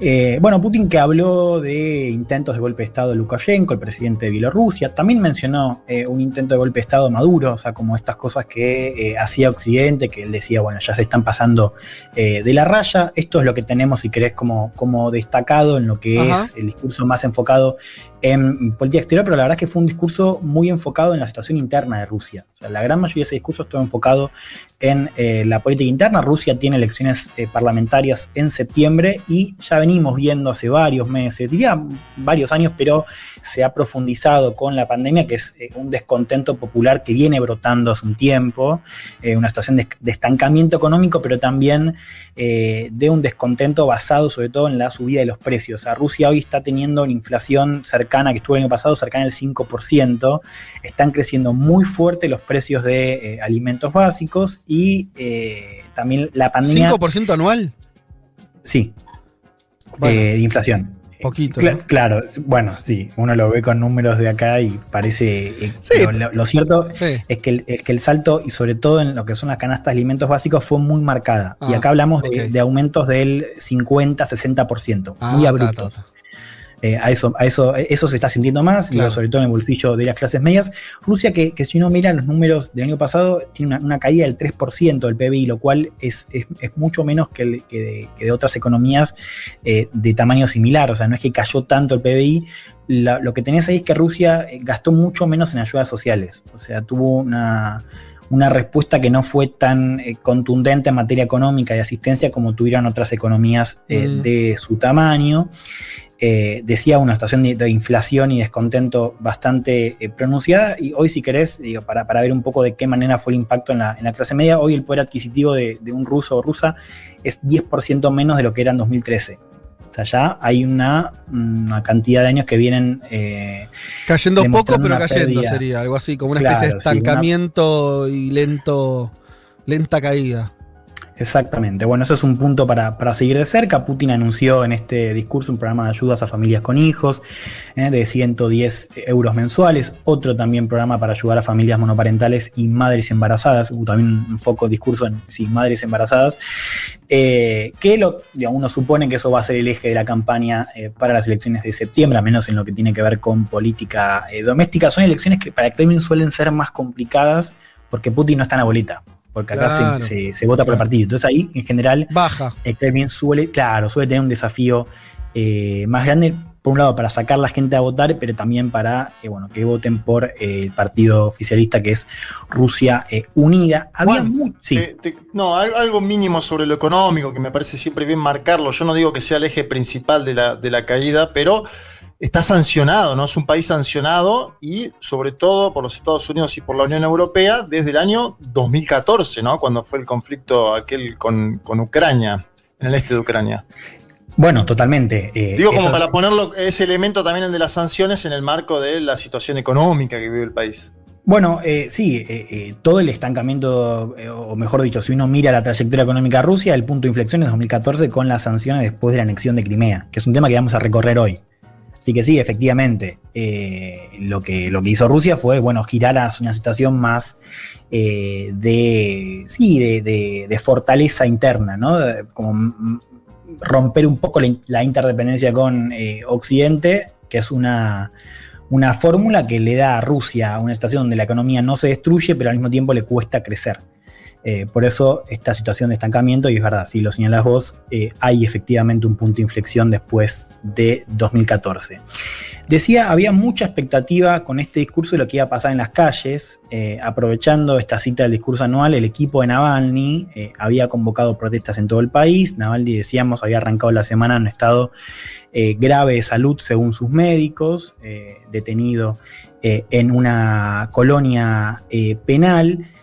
Eh, bueno, Putin que habló de intentos de golpe de Estado de Lukashenko, el presidente de Bielorrusia, también mencionó eh, un intento de golpe de Estado de Maduro, o sea, como estas cosas que eh, hacía Occidente, que él decía, bueno, ya se están pasando de la raya. Esto es lo que tenemos, si querés, como, como destacado en lo que es el discurso más enfocado en política exterior, pero la verdad es que fue un discurso muy enfocado en la situación interna de Rusia. O sea, la gran mayoría de ese discurso estuvo enfocado en la política interna. Rusia tiene elecciones parlamentarias en septiembre y ya venimos viendo hace varios meses, diría varios años, pero se ha profundizado con la pandemia, que es eh, un descontento popular que viene brotando hace un tiempo, una situación de, estancamiento económico, pero también de un descontento basado sobre todo en la subida de los precios. Rusia hoy está teniendo una inflación cercana que estuvo el año pasado, cercana al 5%. Están creciendo muy fuerte los precios de eh, alimentos básicos y eh, también la pandemia. ¿5% anual? Sí. Eh, de inflación. Poquito. Claro, bueno, sí, uno lo ve con números de acá y parece. lo, cierto es, que el, que el salto, y sobre todo en lo que son las canastas de alimentos básicos, fue muy marcada. y ah, acá hablamos de, aumentos del 50-60%, muy ah, abruptos. Eh, a, eso, a eso, eso se está sintiendo más, sobre todo en el bolsillo de las clases medias. Rusia, que, si uno mira los números del año pasado, tiene una, caída del 3% del PBI, lo cual es, mucho menos que, de, otras economías eh, de tamaño similar. O sea, no es que cayó tanto el PBI. lo que tenés ahí es que Rusia eh, gastó mucho menos en ayudas sociales. O sea, tuvo una una respuesta que no fue tan contundente en materia económica y asistencia como tuvieron otras economías mm. de su tamaño. Eh, decía una situación de, inflación y descontento bastante eh, pronunciada. Y hoy, si querés, digo, para, para, ver un poco de qué manera fue el impacto en la, clase media, hoy el poder adquisitivo de, un ruso o rusa es 10% menos de lo que era en 2013. O sea, ya hay una, cantidad de años que vienen. Eh, cayendo poco, pero cayendo sería algo así, como una especie de estancamiento y lento, lenta caída. Exactamente. Bueno, eso es un punto para, seguir de cerca. Putin anunció en este discurso un programa de ayudas a familias con hijos eh, de 110 euros mensuales. Otro también programa para ayudar a familias monoparentales y madres embarazadas. Hubo también un foco discurso en sí, madres embarazadas. Eh, que lo, uno supone que eso va a ser el eje de la campaña eh, para las elecciones de septiembre, al menos en lo que tiene que ver con política doméstica. Son elecciones que para Kremlin suelen ser más complicadas porque Putin no está en la porque acá se, vota por el partido. Entonces ahí, en general, baja. El Kremlin suele, claro, suele tener un desafío eh, más grande, por un lado, para sacar la gente a votar, pero también para que, bueno, que voten por eh, el partido oficialista que es Rusia eh, Unida. Había sí. no, algo mínimo sobre lo económico, que me parece siempre bien marcarlo. Yo no digo que sea el eje principal de la, de la caída, pero está sancionado, ¿no? Es un país sancionado y sobre todo por los Estados Unidos y por la Unión Europea desde el año 2014, ¿no? Cuando fue el conflicto aquel con, Ucrania, en el este de Ucrania. Bueno, totalmente. Eh, Digo, como para ponerlo, ese elemento también el de las sanciones en el marco de la situación económica que vive el país. Bueno, eh, sí, eh, todo el estancamiento, o mejor dicho, si uno mira la trayectoria económica de Rusia, el punto de inflexión es 2014 con las sanciones después de la anexión de Crimea, que es un tema que vamos a recorrer hoy. Así que sí, efectivamente, eh, lo, que, lo que hizo Rusia fue, bueno, girar a una situación más eh, de, sí, de, fortaleza interna, ¿no? como romper un poco la, interdependencia con eh, Occidente, que es una, una fórmula que le da a Rusia una situación donde la economía no se destruye, pero al mismo tiempo le cuesta crecer. Eh, por eso esta situación de estancamiento, y es verdad, si lo señalas vos, eh, hay efectivamente un punto de inflexión después de 2014. Decía, había mucha expectativa con este discurso de lo que iba a pasar en las calles. Eh, aprovechando esta cita del discurso anual, el equipo de Navalny había convocado protestas en todo el país. Navalny, decíamos, había arrancado la semana en un estado grave de salud según sus médicos, detenido en una colonia penal.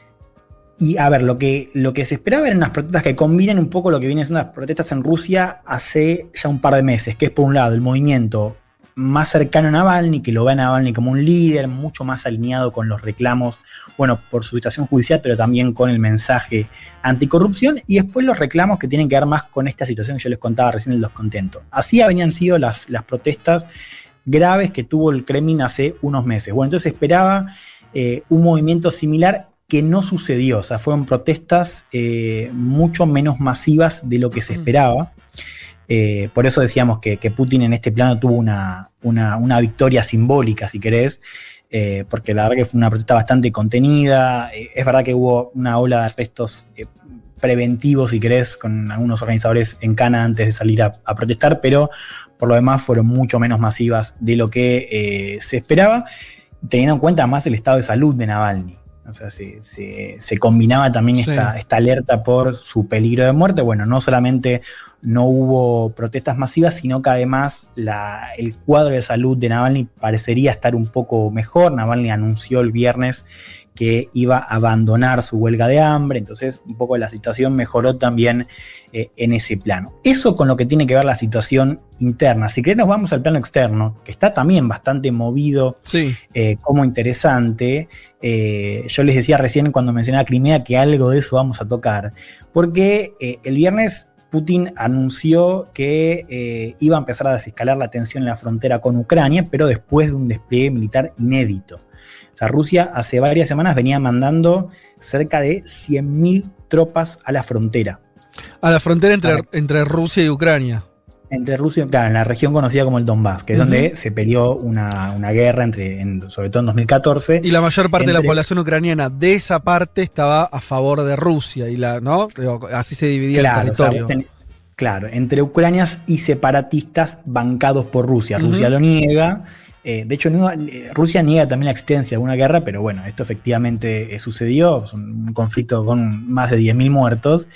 Y a ver, lo que, lo que se esperaba eran unas protestas que combinen un poco lo que vienen siendo las protestas en Rusia hace ya un par de meses, que es por un lado el movimiento más cercano a Navalny, que lo ve a Navalny como un líder, mucho más alineado con los reclamos, bueno, por su situación judicial, pero también con el mensaje anticorrupción, y después los reclamos que tienen que ver más con esta situación que yo les contaba recién del descontento. Así habían sido las, las protestas graves que tuvo el Kremlin hace unos meses. Bueno, entonces esperaba eh, un movimiento similar que no sucedió. O sea, fueron protestas eh, mucho menos masivas de lo que se esperaba. Eh, por eso decíamos que, que, Putin en este plano tuvo una, una, una victoria simbólica, si querés, eh, porque la verdad que fue una protesta bastante contenida. Eh, es verdad que hubo una ola de arrestos preventivos, si querés, con algunos organizadores en Cana antes de salir a, a, protestar, pero por lo demás fueron mucho menos masivas de lo que se esperaba, teniendo en cuenta más el estado de salud de Navalny. O sea, se, se, se combinaba también sí. esta, esta, alerta por su peligro de muerte. Bueno, no solamente no hubo protestas masivas, sino que además la, el cuadro de salud de Navalny parecería estar un poco mejor. Navalny anunció el viernes que iba a abandonar su huelga de hambre, entonces un poco la situación mejoró también eh, en ese plano. Eso con lo que tiene que ver la situación interna. Si querés nos vamos al plano externo, que está también bastante movido sí. eh, como interesante. Eh, yo les decía recién cuando mencionaba Crimea que algo de eso vamos a tocar, porque el viernes Putin anunció que eh, iba a empezar a desescalar la tensión en la frontera con Ucrania, pero después de un despliegue militar inédito. Sea, Rusia hace varias semanas venía mandando cerca de 100.000 tropas a la frontera. A la frontera entre, entre Rusia y Ucrania entre Rusia y Ucrania, en la región conocida como el Donbass, que es uh -huh. donde se peleó una, una guerra, entre, en, sobre todo en 2014. Y la mayor parte entre, de la población ucraniana de esa parte estaba a favor de Rusia, y la, ¿no? Así se dividía claro, el territorio. O sea, ten, claro, entre ucranias y separatistas bancados por Rusia. Uh -huh. Rusia lo niega. Eh, de hecho, eh, Rusia niega también la existencia de una guerra, pero bueno, esto efectivamente eh, sucedió, es un, conflicto con más de 10.000 muertos.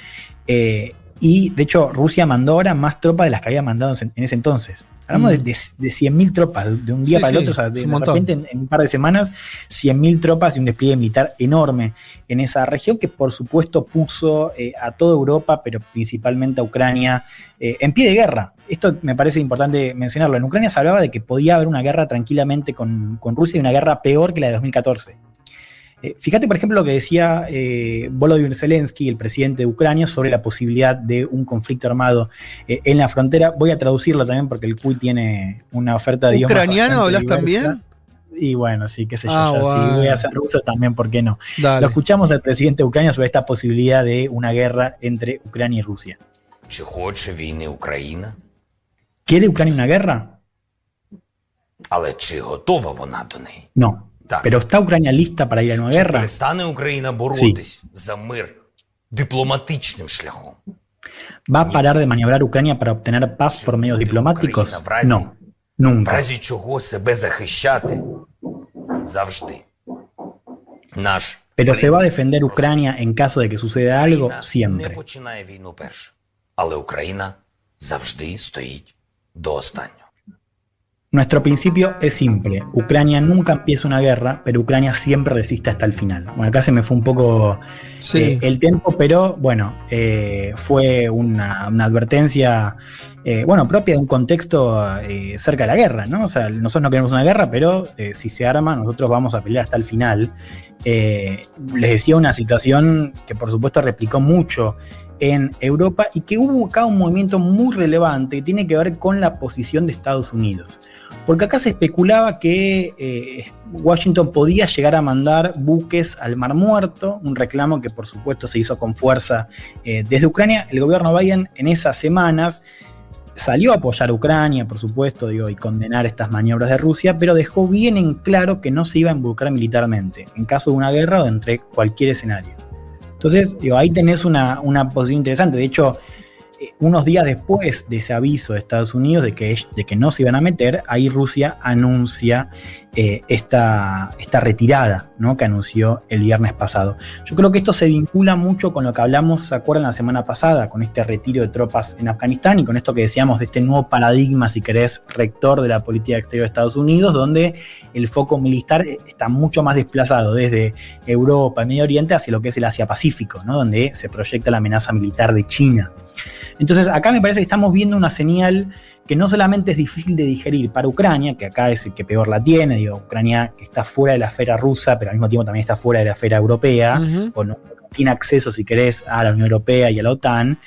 Y de hecho, Rusia mandó ahora más tropas de las que había mandado en ese entonces. Hablamos mm. de, de, de 100.000 tropas de un día sí, para el otro, sí, o sea, de, de repente en, en, un par de semanas, 100.000 tropas y un despliegue militar enorme en esa región que por supuesto puso eh, a toda Europa, pero principalmente a Ucrania, eh, en pie de guerra. Esto me parece importante mencionarlo. En Ucrania se hablaba de que podía haber una guerra tranquilamente con, con Rusia y una guerra peor que la de 2014. Eh, fíjate, por ejemplo, lo que decía eh, Volodymyr Zelensky, el presidente de Ucrania, sobre la posibilidad de un conflicto armado eh, en la frontera. Voy a traducirlo también porque el CUI tiene una oferta de ¿Ucraniano hablas diversa. también? Y bueno, sí, qué sé yo. Ah, ya, wow. Si voy a hacer ruso también, ¿por qué no? Dale. Lo escuchamos al presidente de Ucrania sobre esta posibilidad de una guerra entre Ucrania y Rusia. ¿Quiere Ucrania una guerra? No. Так. Pero ¿está Ucrania lista para ir a una guerra? Перестане Україна боротись sí. за мир дипломатичним шляхом. ¿Va a parar de maniobrar Ucrania para obtener paz por medios diplomáticos? No, nunca. В разі чого себе захищати завжди. Наш Pero se va a defender Ucrania en caso de que suceda algo siempre. Не починає війну перша, але Україна завжди стоїть до останнього. Nuestro principio es simple. Ucrania nunca empieza una guerra, pero Ucrania siempre resiste hasta el final. Bueno, acá se me fue un poco sí. eh, el tiempo, pero bueno, eh, fue una, una advertencia, eh, bueno, propia de un contexto cerca de la guerra, ¿no? O sea, nosotros no queremos una guerra, pero si se arma, nosotros vamos a pelear hasta el final. les decía una situación que por supuesto replicó mucho en Europa y que hubo acá un movimiento muy relevante que tiene que ver con la posición de Estados Unidos. Porque acá se especulaba que eh, Washington podía llegar a mandar buques al Mar Muerto, un reclamo que por supuesto se hizo con fuerza eh, desde Ucrania. El gobierno Biden en esas semanas salió a apoyar a Ucrania, por supuesto, y condenar estas maniobras de Rusia, pero dejó bien en claro que no se iba a involucrar militarmente en caso de una guerra o entre cualquier escenario. Entonces, ahí tenés una, posición interesante. De hecho, unos días después de ese aviso de Estados Unidos de que, de que no se iban a meter, ahí Rusia anuncia eh, esta, esta, retirada ¿no? que anunció el viernes pasado. Yo creo que esto se vincula mucho con lo que hablamos, ¿se acuerdan la semana pasada? Con este retiro de tropas en Afganistán y con esto que decíamos de este nuevo paradigma, si querés, rector de la política exterior de Estados Unidos, donde el foco militar está mucho más desplazado desde Europa y Medio Oriente hacia lo que es el Asia-Pacífico, ¿no? donde se proyecta la amenaza militar de China. Entonces, acá me parece que estamos viendo una señal que no solamente es difícil de digerir para Ucrania, que acá es el que peor la tiene, digo, Ucrania que está fuera de la esfera rusa, pero al mismo tiempo también está fuera de la esfera europea, uh -huh. o no, tiene acceso, si querés, a la Unión Europea y a la OTAN,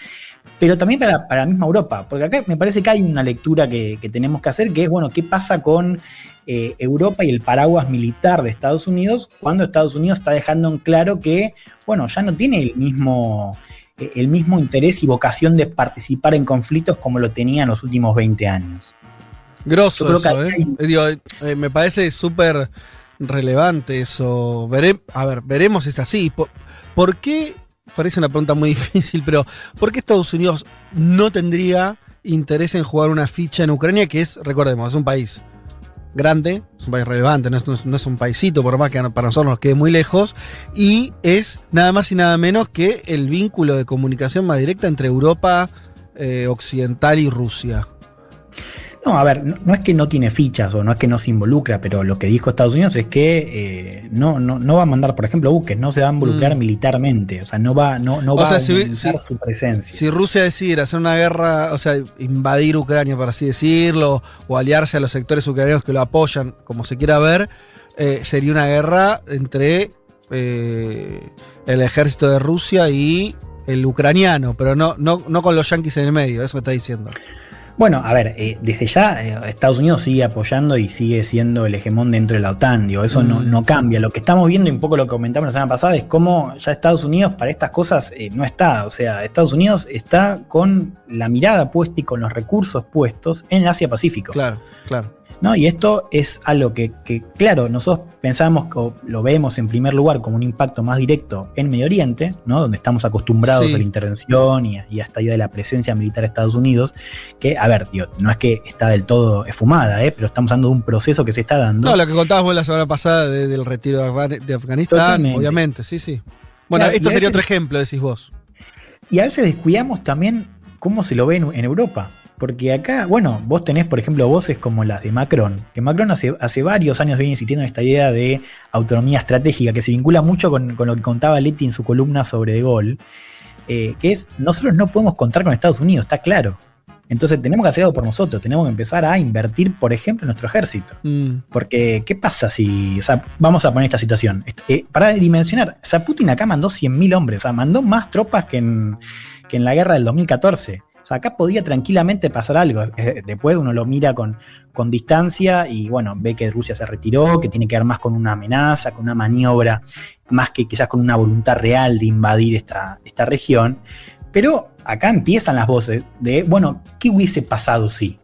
pero también para, para la misma Europa, porque acá me parece que hay una lectura que, que tenemos que hacer, que es, bueno, ¿qué pasa con eh, Europa y el paraguas militar de Estados Unidos, cuando Estados Unidos está dejando en claro que, bueno, ya no tiene el mismo, el mismo interés y vocación de participar en conflictos como lo tenía en los últimos 20 años. Grosso eso, ¿eh? Digo, eh, me parece súper relevante eso. A ver, veremos si es así. ¿Por, ¿Por qué? Parece una pregunta muy [laughs] difícil, pero ¿por qué Estados Unidos no tendría interés en jugar una ficha en Ucrania, que es, recordemos, es un país grande, es un país relevante, no es, un paisito, por más que para nosotros nos quede muy lejos, y es nada más y nada menos que el vínculo de comunicación más directa entre Europa eh, Occidental y Rusia. No, a ver, no, no es que no tiene fichas o no es que no se involucra, pero lo que dijo Estados Unidos es que eh, no, no, no va a mandar, por ejemplo, buques, no se va a involucrar Mm. militarmente, o sea, no va, no, no O va sea, a aumentar si- su presencia. Si Rusia decidiera hacer una guerra, o sea, invadir Ucrania, por así decirlo, o aliarse a los sectores ucranianos que lo apoyan, como se quiera ver, eh, sería una guerra entre eh, el ejército de Rusia y el ucraniano, pero no, no, no con los yanquis en el medio, eso me está diciendo. Bueno, a ver, eh, desde ya eh, Estados Unidos sigue apoyando y sigue siendo el hegemón dentro de la OTAN, digo, eso no, Mm. no cambia. Lo que estamos viendo y un poco lo que comentamos la semana pasada es cómo ya Estados Unidos para estas cosas eh, no está. O sea, Estados Unidos está con la mirada puesta y con los recursos puestos en el Asia-Pacífico. Claro, claro. ¿No? Y esto es algo que, que, claro, nosotros pensamos o lo vemos en primer lugar como un impacto más directo en Medio Oriente, ¿no? donde estamos acostumbrados Sí. a la intervención y a, y a esta idea de la presencia militar de Estados Unidos, que, a ver, tío, no es que está del todo esfumada, ¿eh? pero estamos hablando de un proceso que se está dando. No, lo que contabas vos la semana pasada de- del retiro de Afgan- de Afganistán, Totalmente. obviamente, sí, sí. Bueno, Claro, esto sería veces- otro ejemplo, decís vos. Y a veces descuidamos también cómo se lo ve en, en Europa. Porque acá, bueno, vos tenés, por ejemplo, voces como las de Macron, que Macron hace, hace varios años viene insistiendo en esta idea de autonomía estratégica, que se vincula mucho con, con lo que contaba Leti en su columna sobre De Gaulle, eh, que es, nosotros no podemos contar con Estados Unidos, está claro. Entonces tenemos que hacer algo por nosotros, tenemos que empezar a invertir, por ejemplo, en nuestro ejército. Mm. Porque, ¿qué pasa si, o sea, vamos a poner esta situación? Eh, para dimensionar, o sea, Putin acá mandó 100.000 hombres, o sea, mandó más tropas que en, que en la guerra del 2014. Sea, acá podía tranquilamente pasar algo. Eh, Después uno lo mira con, con distancia y, bueno, ve que Rusia se retiró, que tiene que ver más con una amenaza, con una maniobra, más que quizás con una voluntad real de invadir esta, esta región. Pero acá empiezan las voces de, bueno, ¿qué hubiese pasado si?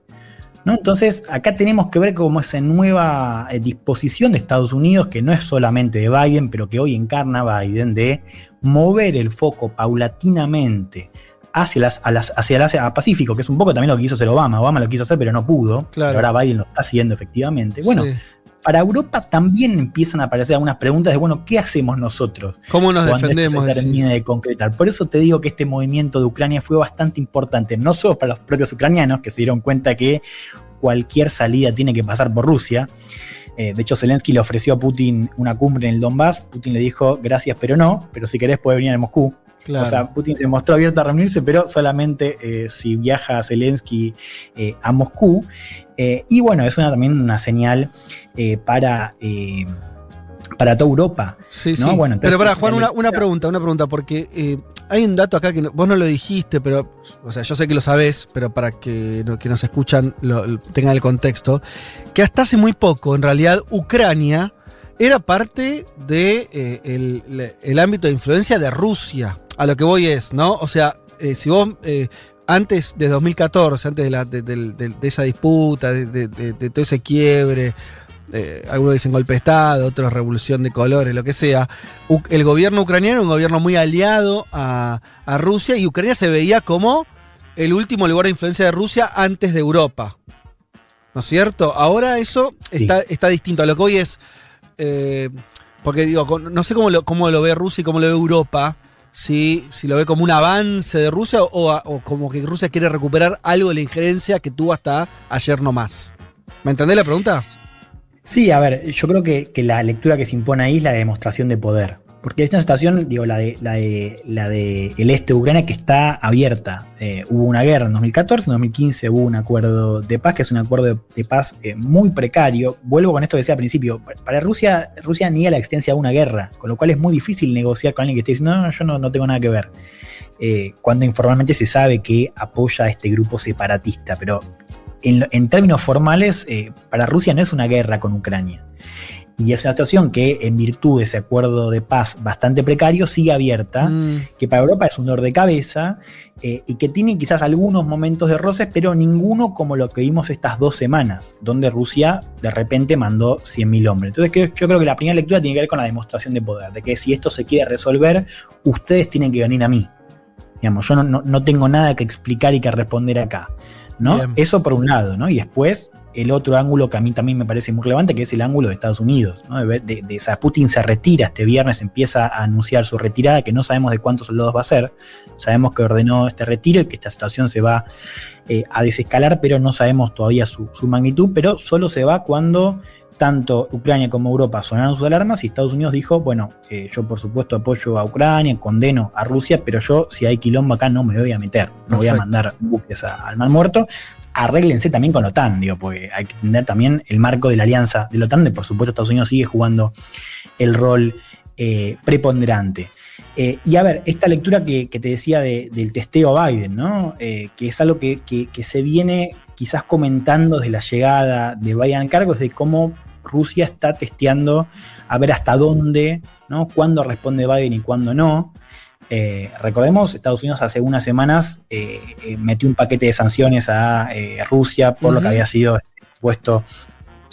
¿no? Entonces, acá tenemos que ver como esa nueva eh, disposición de Estados Unidos, que no es solamente de Biden, pero que hoy encarna Biden, de mover el foco paulatinamente hacia, las, a las, hacia el Asia Pacífico, que es un poco también lo que quiso hacer Obama. Obama lo quiso hacer, pero no pudo. Claro. Pero ahora Biden lo está haciendo efectivamente. Bueno, Sí. para Europa también empiezan a aparecer algunas preguntas de, bueno, ¿qué hacemos nosotros? ¿Cómo nos cuando esto defendemos? se termine de concretar. Por eso te digo que este movimiento de Ucrania fue bastante importante, no solo para los propios ucranianos, que se dieron cuenta que cualquier salida tiene que pasar por Rusia. Eh, de hecho, Zelensky le ofreció a Putin una cumbre en el Donbass. Putin le dijo, gracias, pero no, pero si querés puede venir a Moscú. Claro. O sea, Putin se mostró abierto a reunirse, pero solamente eh, si viaja Zelensky eh, a Moscú. Eh, y bueno, es una, también una señal para, para toda Europa. Sí, ¿no? sí. Bueno, pero para Juan, una, una pregunta, una pregunta, porque hay un dato acá que no- vos no lo dijiste, pero, o sea, yo sé que lo sabés, pero para que, no- que nos escuchan lo- lo- tengan el contexto, que hasta hace muy poco, en realidad, Ucrania era parte de eh, el, el ámbito de influencia de Rusia. A lo que voy es, ¿no? O sea, eh, si vos eh, antes de 2014, antes de, la- de- de- de- esa disputa, de, de- de- de todo ese quiebre, eh, algunos dicen golpe de Estado, otros revolución de colores, lo que sea. U- el gobierno ucraniano era un gobierno muy aliado a, a Rusia y Ucrania se veía como el último lugar de influencia de Rusia antes de Europa. ¿No es cierto? Ahora eso está, está distinto. A lo que hoy es. porque digo, no sé cómo lo, cómo lo ve Rusia y cómo lo ve Europa. Si, si lo ve como un avance de Rusia o, como que Rusia quiere recuperar algo de la injerencia que tuvo hasta ayer nomás. ¿Me entendés la pregunta? Sí, a ver, yo creo que, que la lectura que se impone ahí es la demostración de poder. Porque esta situación, digo, la de, la de, la de el este de Ucrania que está abierta. Eh, hubo una guerra en 2014, en 2015 hubo un acuerdo de paz, que es un acuerdo de, paz eh, muy precario. Vuelvo con esto que decía al principio. Para Rusia, Rusia niega la existencia de una guerra, con lo cual es muy difícil negociar con alguien que esté diciendo, no, no, yo no, no tengo nada que ver. Eh, cuando informalmente se sabe que apoya a este grupo separatista, pero en, en términos formales, para Rusia no es una guerra con Ucrania. Y es una situación que, en virtud de ese acuerdo de paz bastante precario, sigue abierta, Mm. que para Europa es un dolor de cabeza eh, y que tiene quizás algunos momentos de roces, pero ninguno como lo que vimos estas dos semanas, donde Rusia de repente mandó 100.000 hombres. Entonces que- yo creo que la primera lectura tiene que ver con la demostración de poder, de que si esto se quiere resolver, ustedes tienen que venir a mí. Digamos, yo no, no- no tengo nada que explicar y que responder acá. ¿no? Bien. Eso por un lado, ¿no? Y después el otro ángulo que a mí también me parece muy relevante, que es el ángulo de Estados Unidos. ¿no? De, de- de- Putin se retira este viernes, empieza a anunciar su retirada, que no sabemos de cuántos soldados va a ser. Sabemos que ordenó este retiro y que esta situación se va eh, a desescalar, pero no sabemos todavía su, su magnitud, pero solo se va cuando tanto Ucrania como Europa sonaron sus alarmas y Estados Unidos dijo, bueno, eh, yo por supuesto apoyo a Ucrania, condeno a Rusia, pero yo si hay quilombo acá no me voy a meter, no voy a mandar buques a- al Mar Muerto. Arréglense también con la OTAN, digo, porque hay que entender también el marco de la alianza de la OTAN, de por supuesto Estados Unidos sigue jugando el rol eh, preponderante. Eh, y a ver, esta lectura que, te decía de- del testeo a Biden, ¿no? Eh, que es algo que, que- que se viene quizás comentando desde la llegada de Biden al cargo, es de cómo Rusia está testeando a ver hasta dónde, ¿no? Cuándo responde Biden y cuándo no. Eh, recordemos, Estados Unidos hace unas semanas eh, eh, metió un paquete de sanciones a Rusia por lo que había sido puesto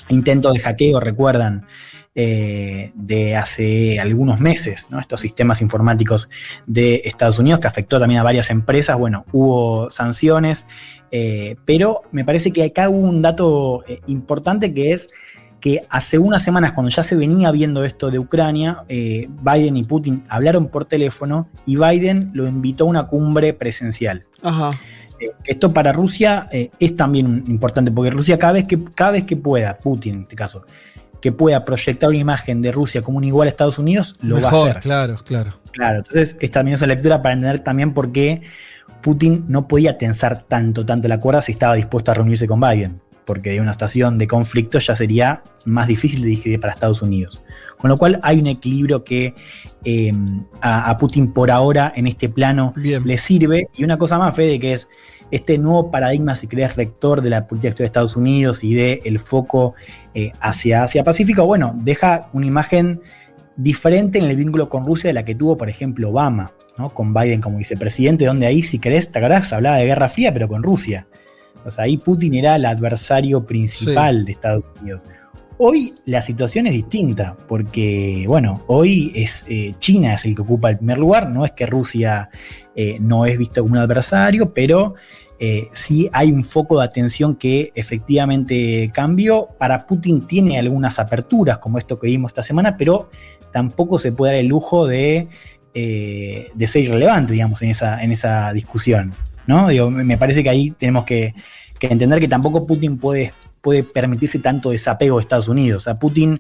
intento de hackeo, recuerdan, eh, de hace algunos meses, ¿no? estos sistemas informáticos de Estados Unidos que afectó también a varias empresas. Bueno, hubo sanciones, eh, pero me parece que acá hubo un dato eh, importante que es que hace unas semanas, cuando ya se venía viendo esto de Ucrania, eh, Biden y Putin hablaron por teléfono y Biden lo invitó a una cumbre presencial. Ajá. Eh, Esto para Rusia eh, es también importante, porque Rusia cada vez, que, cada vez que pueda, Putin en este caso, que pueda proyectar una imagen de Rusia como un igual a Estados Unidos, lo va a hacer. claro, claro. Claro, entonces es también esa lectura para entender también por qué Putin no podía tensar tanto, tanto la cuerda si estaba dispuesto a reunirse con Biden, porque de una situación de conflicto ya sería más difícil de digerir para Estados Unidos. Con lo cual hay un equilibrio que eh, a, a Putin por ahora en este plano Bien. le sirve. Y una cosa más, Fede, que es este nuevo paradigma, si querés, rector de la política exterior de Estados Unidos y del el foco eh, hacia Asia-Pacífico, bueno, deja una imagen diferente en el vínculo con Rusia de la que tuvo, por ejemplo, Obama, ¿no? con Biden como vicepresidente, donde ahí, si querés, te acordás, hablaba de Guerra Fría, pero con Rusia. O sea, ahí Putin era el adversario principal de Estados Unidos. Hoy la situación es distinta, porque, bueno, hoy es eh, China es el que ocupa el primer lugar, no es que Rusia eh, no es visto como un adversario, pero eh, sí hay un foco de atención que efectivamente cambió. Para Putin tiene algunas aperturas, como esto que vimos esta semana, pero tampoco se puede dar el lujo de, de ser irrelevante, digamos, en esa, en esa discusión. ¿No? Digo, me parece que ahí tenemos que, que entender que tampoco Putin puede, puede permitirse tanto desapego de Estados Unidos. O sea, Putin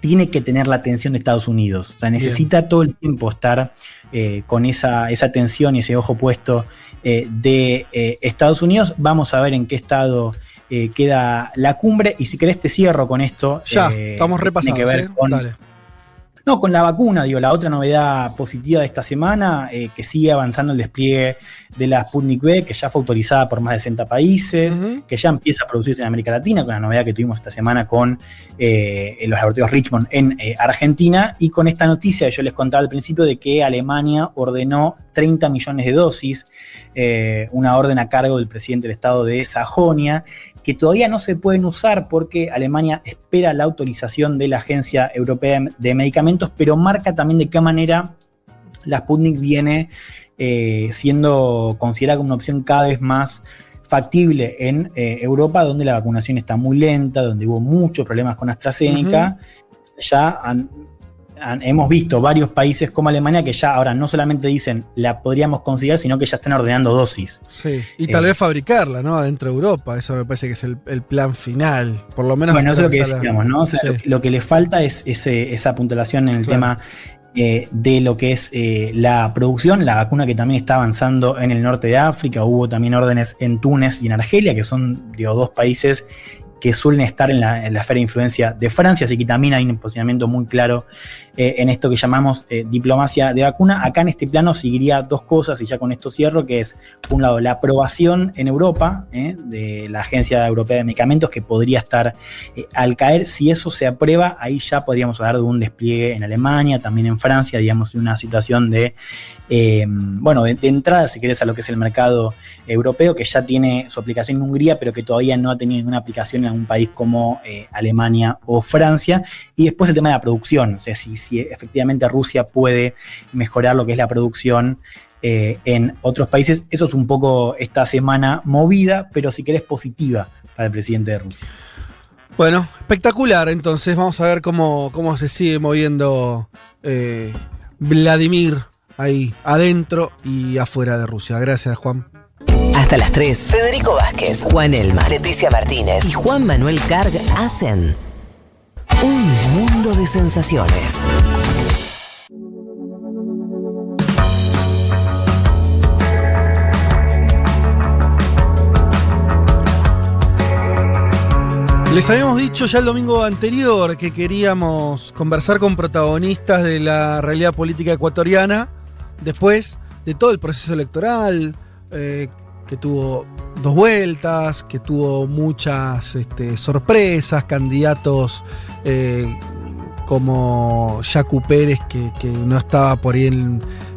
tiene que tener la atención de Estados Unidos. O sea, necesita todo el tiempo estar eh, con esa, esa atención y ese ojo puesto eh, de eh, Estados Unidos. Vamos a ver en qué estado queda la cumbre. Y si querés te cierro con esto. Ya, estamos que repasados. Tiene que ver con, Dale. No, con la vacuna, digo, la otra novedad positiva de esta semana, eh, que sigue avanzando el despliegue de la Sputnik V, que ya fue autorizada por más de 60 países, que ya empieza a producirse en América Latina, con la novedad que tuvimos esta semana con eh, los laboratorios Richmond en eh, Argentina, y con esta noticia que yo les contaba al principio de que Alemania ordenó 30 millones de dosis, una orden a cargo del presidente del estado de Sajonia, que todavía no se pueden usar porque Alemania espera la autorización de la Agencia Europea de Medicamentos, pero marca también de qué manera la Sputnik viene eh, siendo considerada como una opción cada vez más factible en eh, Europa, donde la vacunación está muy lenta, donde hubo muchos problemas con AstraZeneca. Ya han- han- hemos visto varios países como Alemania que ya ahora no solamente dicen la podríamos considerar, sino que ya están ordenando dosis. Sí. Y tal Eh, vez fabricarla, ¿no? Adentro de Europa. Eso me parece que es el, el plan final. Por lo menos. Bueno, eso es lo que la- decíamos, ¿no? O sea, Sí. lo, lo que le falta es ese- esa apuntalación en el Claro. tema eh, de lo que es eh, la producción, la vacuna que también está avanzando en el norte de África, hubo también órdenes en Túnez y en Argelia, que son digo, dos países que suelen estar en la, esfera de influencia de Francia, así que también hay un posicionamiento muy claro eh, en esto que llamamos eh, diplomacia de vacuna. Acá en este plano seguiría dos cosas, y ya con esto cierro, que es, por un lado, la aprobación en Europa eh, de la Agencia Europea de Medicamentos, que podría estar al caer. Si eso se aprueba, ahí ya podríamos hablar de un despliegue en Alemania, también en Francia, digamos, en una situación de bueno, de, entrada, si querés, a lo que es el mercado europeo, que ya tiene su aplicación en Hungría, pero que todavía no ha tenido ninguna aplicación en un país como Alemania o Francia. Y después el tema de la producción, o sea, si, si efectivamente Rusia puede mejorar lo que es la producción eh, en otros países. Eso es un poco esta semana movida, pero si querés positiva para el presidente de Rusia. Bueno, espectacular. Entonces vamos a ver cómo, cómo se sigue moviendo eh, Vladimir ahí adentro y afuera de Rusia. Gracias, Juan. Hasta las 3. Federico Vázquez, Juan Elma, Leticia Martínez y Juan Manuel Carg hacen un mundo de sensaciones. Les habíamos dicho ya el domingo anterior que queríamos conversar con protagonistas de la realidad política ecuatoriana después de todo el proceso electoral, eh, que tuvo dos vueltas, que tuvo muchas este, sorpresas, candidatos eh, como Jacu Pérez, que, no estaba por ahí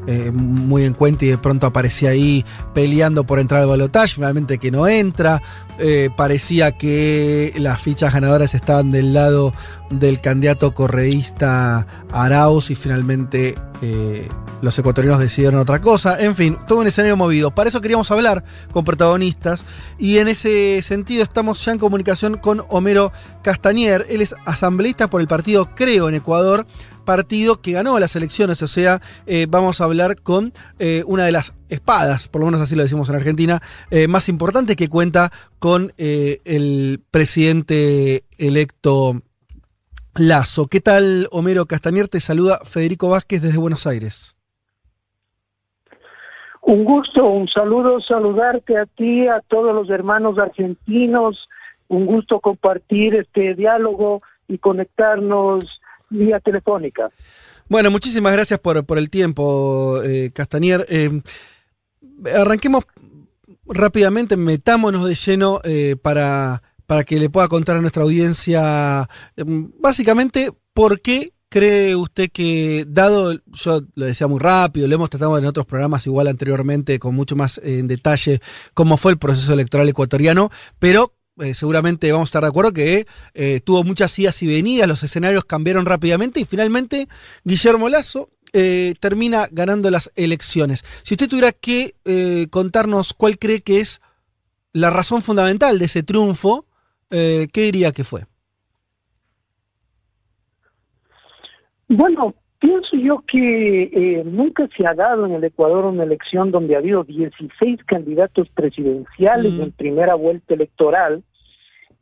eh, muy en cuenta y de pronto aparecía ahí peleando por entrar al balotaje, finalmente que no entra. Eh, parecía que las fichas ganadoras estaban del lado del candidato correísta Arauz y finalmente los ecuatorianos decidieron otra cosa. En fin, todo un escenario movido. Para eso queríamos hablar con protagonistas y en ese sentido estamos ya en comunicación con Homero Castañer. Él es asambleísta por el partido Creo en Ecuador partido que ganó las elecciones, o sea, eh, vamos a hablar con eh, una de las espadas, por lo menos así lo decimos en Argentina, eh, más importantes que cuenta con el presidente electo Lazo. ¿Qué tal, Homero Castañer? Te saluda Federico Vázquez desde Buenos Aires. Un gusto, un saludo, saludarte a ti, a todos los hermanos argentinos, un gusto compartir este diálogo y conectarnos vía telefónica. Bueno, muchísimas gracias por, por el tiempo, eh, Castañer. Eh, arranquemos rápidamente, metámonos de lleno eh, para, para que le pueda contar a nuestra audiencia básicamente por qué cree usted que, dado, yo lo decía muy rápido, lo hemos tratado en otros programas igual anteriormente con mucho más en detalle cómo fue el proceso electoral ecuatoriano, pero eh, seguramente vamos a estar de acuerdo que eh, tuvo muchas idas y venidas, los escenarios cambiaron rápidamente y finalmente Guillermo Lazo eh, termina ganando las elecciones. Si usted tuviera que contarnos cuál cree que es la razón fundamental de ese triunfo, ¿qué diría que fue? Bueno, pienso yo que nunca se ha dado en el Ecuador una elección donde ha habido 16 candidatos presidenciales en primera vuelta electoral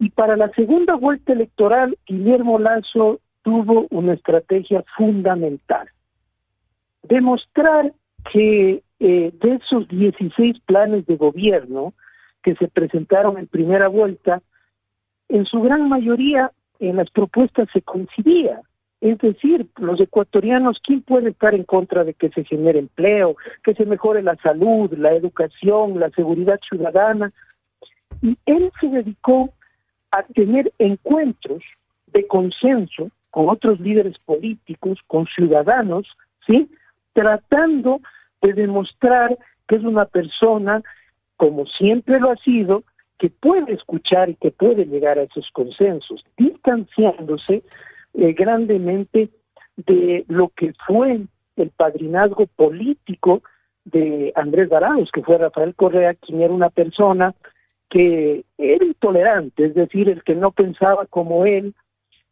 y para la segunda vuelta electoral, Guillermo Lazo tuvo una estrategia fundamental. Demostrar que eh, de esos 16 planes de gobierno que se presentaron en primera vuelta, en su gran mayoría en las propuestas se coincidía. Es decir, los ecuatorianos, ¿quién puede estar en contra de que se genere empleo, que se mejore la salud, la educación, la seguridad ciudadana? Y él se dedicó a tener encuentros de consenso con otros líderes políticos, con ciudadanos, ¿sí? Tratando de demostrar que es una persona, como siempre lo ha sido, que puede escuchar y que puede llegar a esos consensos, distanciándose eh, grandemente de lo que fue el padrinazgo político de Andrés Darados, que fue Rafael Correa, quien era una persona que era intolerante, es decir, el que no pensaba como él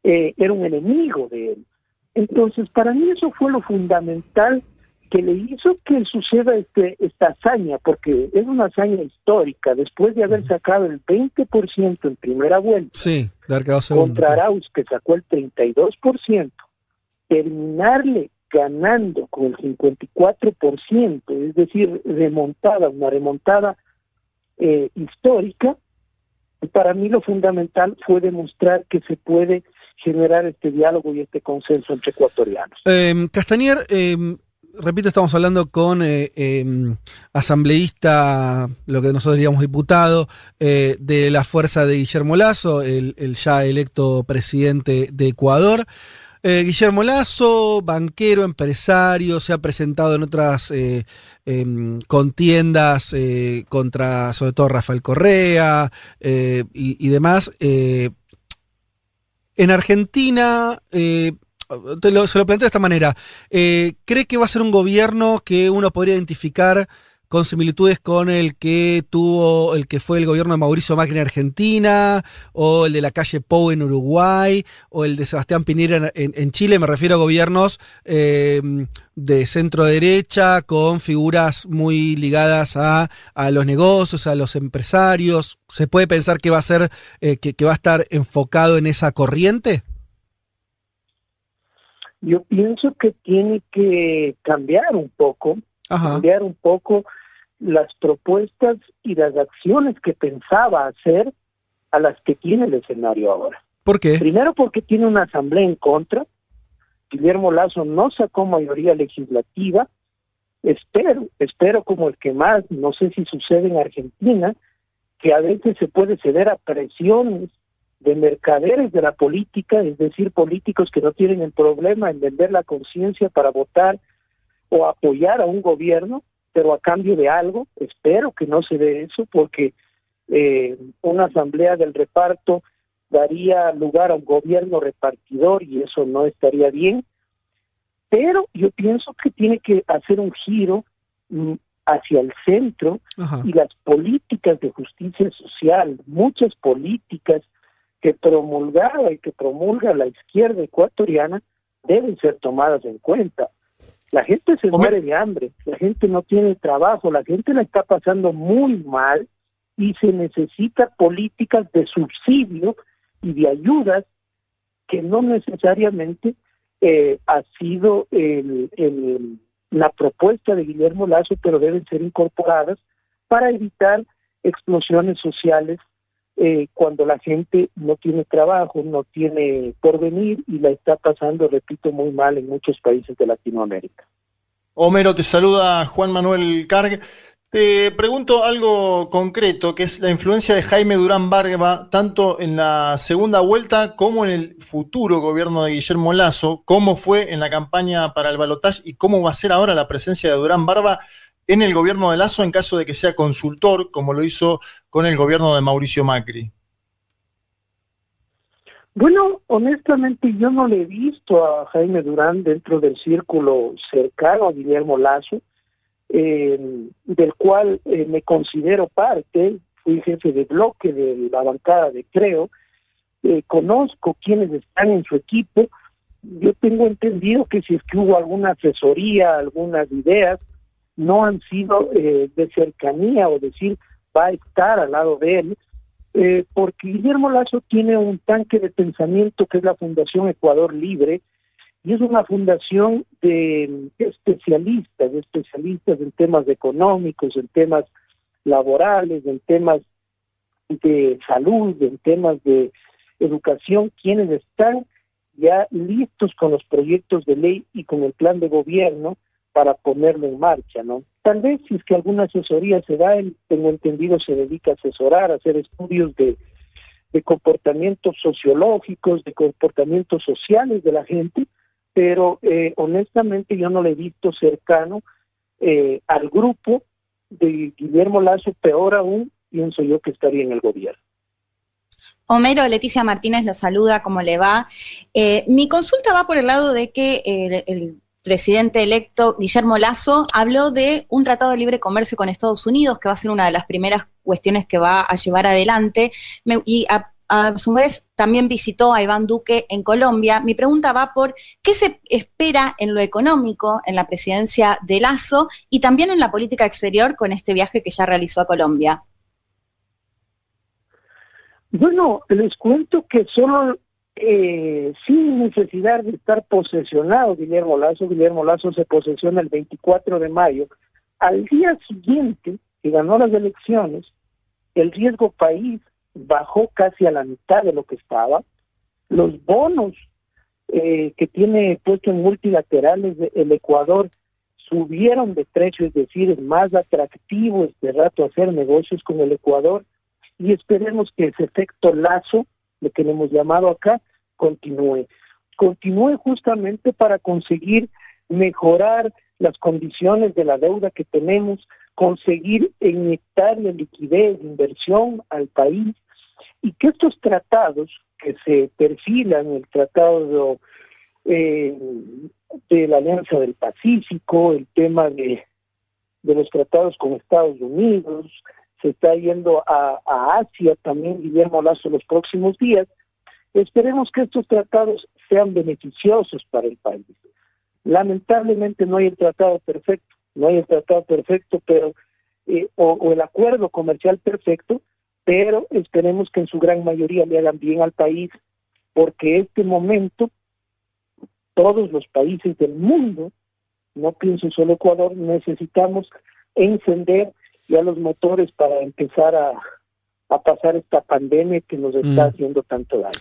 eh, era un enemigo de él. Entonces, para mí eso fue lo fundamental que le hizo que suceda este, esta hazaña, porque es una hazaña histórica, después de haber sacado el 20% en primera vuelta, sí, contra Arauz, que sacó el 32%, terminarle ganando con el 54%, es decir, remontada, una remontada eh, histórica, para mí lo fundamental fue demostrar que se puede generar este diálogo y este consenso entre ecuatorianos. Eh, Castañer, eh, repito, estamos hablando con eh, em, asambleísta, lo que nosotros diríamos diputado, eh, de la fuerza de Guillermo Lazo, el, el ya electo presidente de Ecuador. Eh, Guillermo Lazo, banquero, empresario, se ha presentado en otras em, contiendas contra, sobre todo, Rafael Correa y, demás. en Argentina, te lo, se lo planteo de esta manera. ¿Cree que va a ser un gobierno que uno podría identificar con similitudes con el que tuvo, el que fue el gobierno de Mauricio Macri en Argentina, o el de la calle Pou en Uruguay, o el de Sebastián Piñera en, Chile. Me refiero a gobiernos eh, de centro derecha, con figuras muy ligadas a, los negocios, a los empresarios. ¿Se puede pensar que va a ser, eh, que va a estar enfocado en esa corriente? Yo pienso que tiene que cambiar un poco, Ajá. cambiar un poco las propuestas y las acciones que pensaba hacer a las que tiene el escenario ahora. ¿Por qué? Primero porque tiene una asamblea en contra. Guillermo Lazo no sacó mayoría legislativa. Espero, espero como el que más, no sé si sucede en Argentina, que a veces se puede ceder a presiones de mercaderes de la política, es decir, políticos que no tienen el problema en vender la conciencia para votar o apoyar a un gobierno, pero a cambio de algo. Espero que no se dé eso porque eh, una asamblea del reparto daría lugar a un gobierno repartidor y eso no estaría bien. Pero yo pienso que tiene que hacer un giro mm, hacia el centro Ajá. y las políticas de justicia social, muchas políticas que promulgaba y que promulga la izquierda ecuatoriana deben ser tomadas en cuenta. La gente se muere de hambre, la gente no tiene trabajo, la gente la está pasando muy mal y se necesita políticas de subsidio y de ayudas que no necesariamente eh, ha sido el, el, la propuesta de Guillermo Lazo, pero deben ser incorporadas para evitar explosiones sociales eh, cuando la gente no tiene trabajo, no tiene porvenir y la está pasando, repito, muy mal en muchos países de Latinoamérica. Homero, te saluda Juan Manuel Carg. Te pregunto algo concreto, que es la influencia de Jaime Durán Barba, tanto en la segunda vuelta como en el futuro gobierno de Guillermo Lazo, cómo fue en la campaña para el balotaje y cómo va a ser ahora la presencia de Durán Barba en el gobierno de Lazo en caso de que sea consultor, como lo hizo con el gobierno de Mauricio Macri? Bueno, honestamente yo no le he visto a Jaime Durán dentro del círculo cercano a Guillermo Lazo, eh, del cual eh, me considero parte, fui jefe de bloque de la bancada de Creo, eh, conozco quienes están en su equipo, yo tengo entendido que si es que hubo alguna asesoría, algunas ideas, no han sido eh, de cercanía o decir va a estar al lado de él, eh, porque Guillermo Lazo tiene un tanque de pensamiento que es la Fundación Ecuador Libre, y es una fundación de especialistas, de especialistas en temas económicos, en temas laborales, en temas de salud, en temas de educación, quienes están ya listos con los proyectos de ley y con el plan de gobierno para ponerlo en marcha, ¿no? Tal vez si es que alguna asesoría se da, él, tengo entendido, se dedica a asesorar, a hacer estudios de, de comportamientos sociológicos, de comportamientos sociales de la gente, pero eh, honestamente yo no le he visto cercano eh, al grupo de Guillermo Lazo, peor aún, pienso yo que estaría en el gobierno. Homero, Leticia Martínez lo saluda, ¿cómo le va? Eh, mi consulta va por el lado de que el, el presidente electo Guillermo Lazo habló de un tratado de libre comercio con Estados Unidos, que va a ser una de las primeras cuestiones que va a llevar adelante. Y a, a, su vez también visitó a Iván Duque en Colombia. Mi pregunta va por qué se espera en lo económico en la presidencia de Lazo y también en la política exterior con este viaje que ya realizó a Colombia. Bueno, les cuento que solo eh, sin necesidad de estar posesionado Guillermo Lazo. Guillermo Lazo se posesiona el 24 de mayo. Al día siguiente que ganó las elecciones, el riesgo país bajó casi a la mitad de lo que estaba. Los bonos eh, que tiene puesto en multilaterales el Ecuador subieron de precio, es decir, es más atractivo este rato hacer negocios con el Ecuador y esperemos que ese efecto lazo, lo que le hemos llamado acá, continúe. Continúe justamente para conseguir mejorar las condiciones de la deuda que tenemos, conseguir inyectarle liquidez, inversión al país y que estos tratados que se perfilan, el tratado de, eh, de la Alianza del Pacífico, el tema de, de los tratados con Estados Unidos, se está yendo a, a Asia también Guillermo Lazo los próximos días. Esperemos que estos tratados sean beneficiosos para el país. Lamentablemente no hay el tratado perfecto, no hay el tratado perfecto, pero eh, o, o, el acuerdo comercial perfecto, pero esperemos que en su gran mayoría le hagan bien al país, porque este momento todos los países del mundo, no pienso solo Ecuador, necesitamos encender ya los motores para empezar a, a pasar esta pandemia que nos está mm. haciendo tanto daño.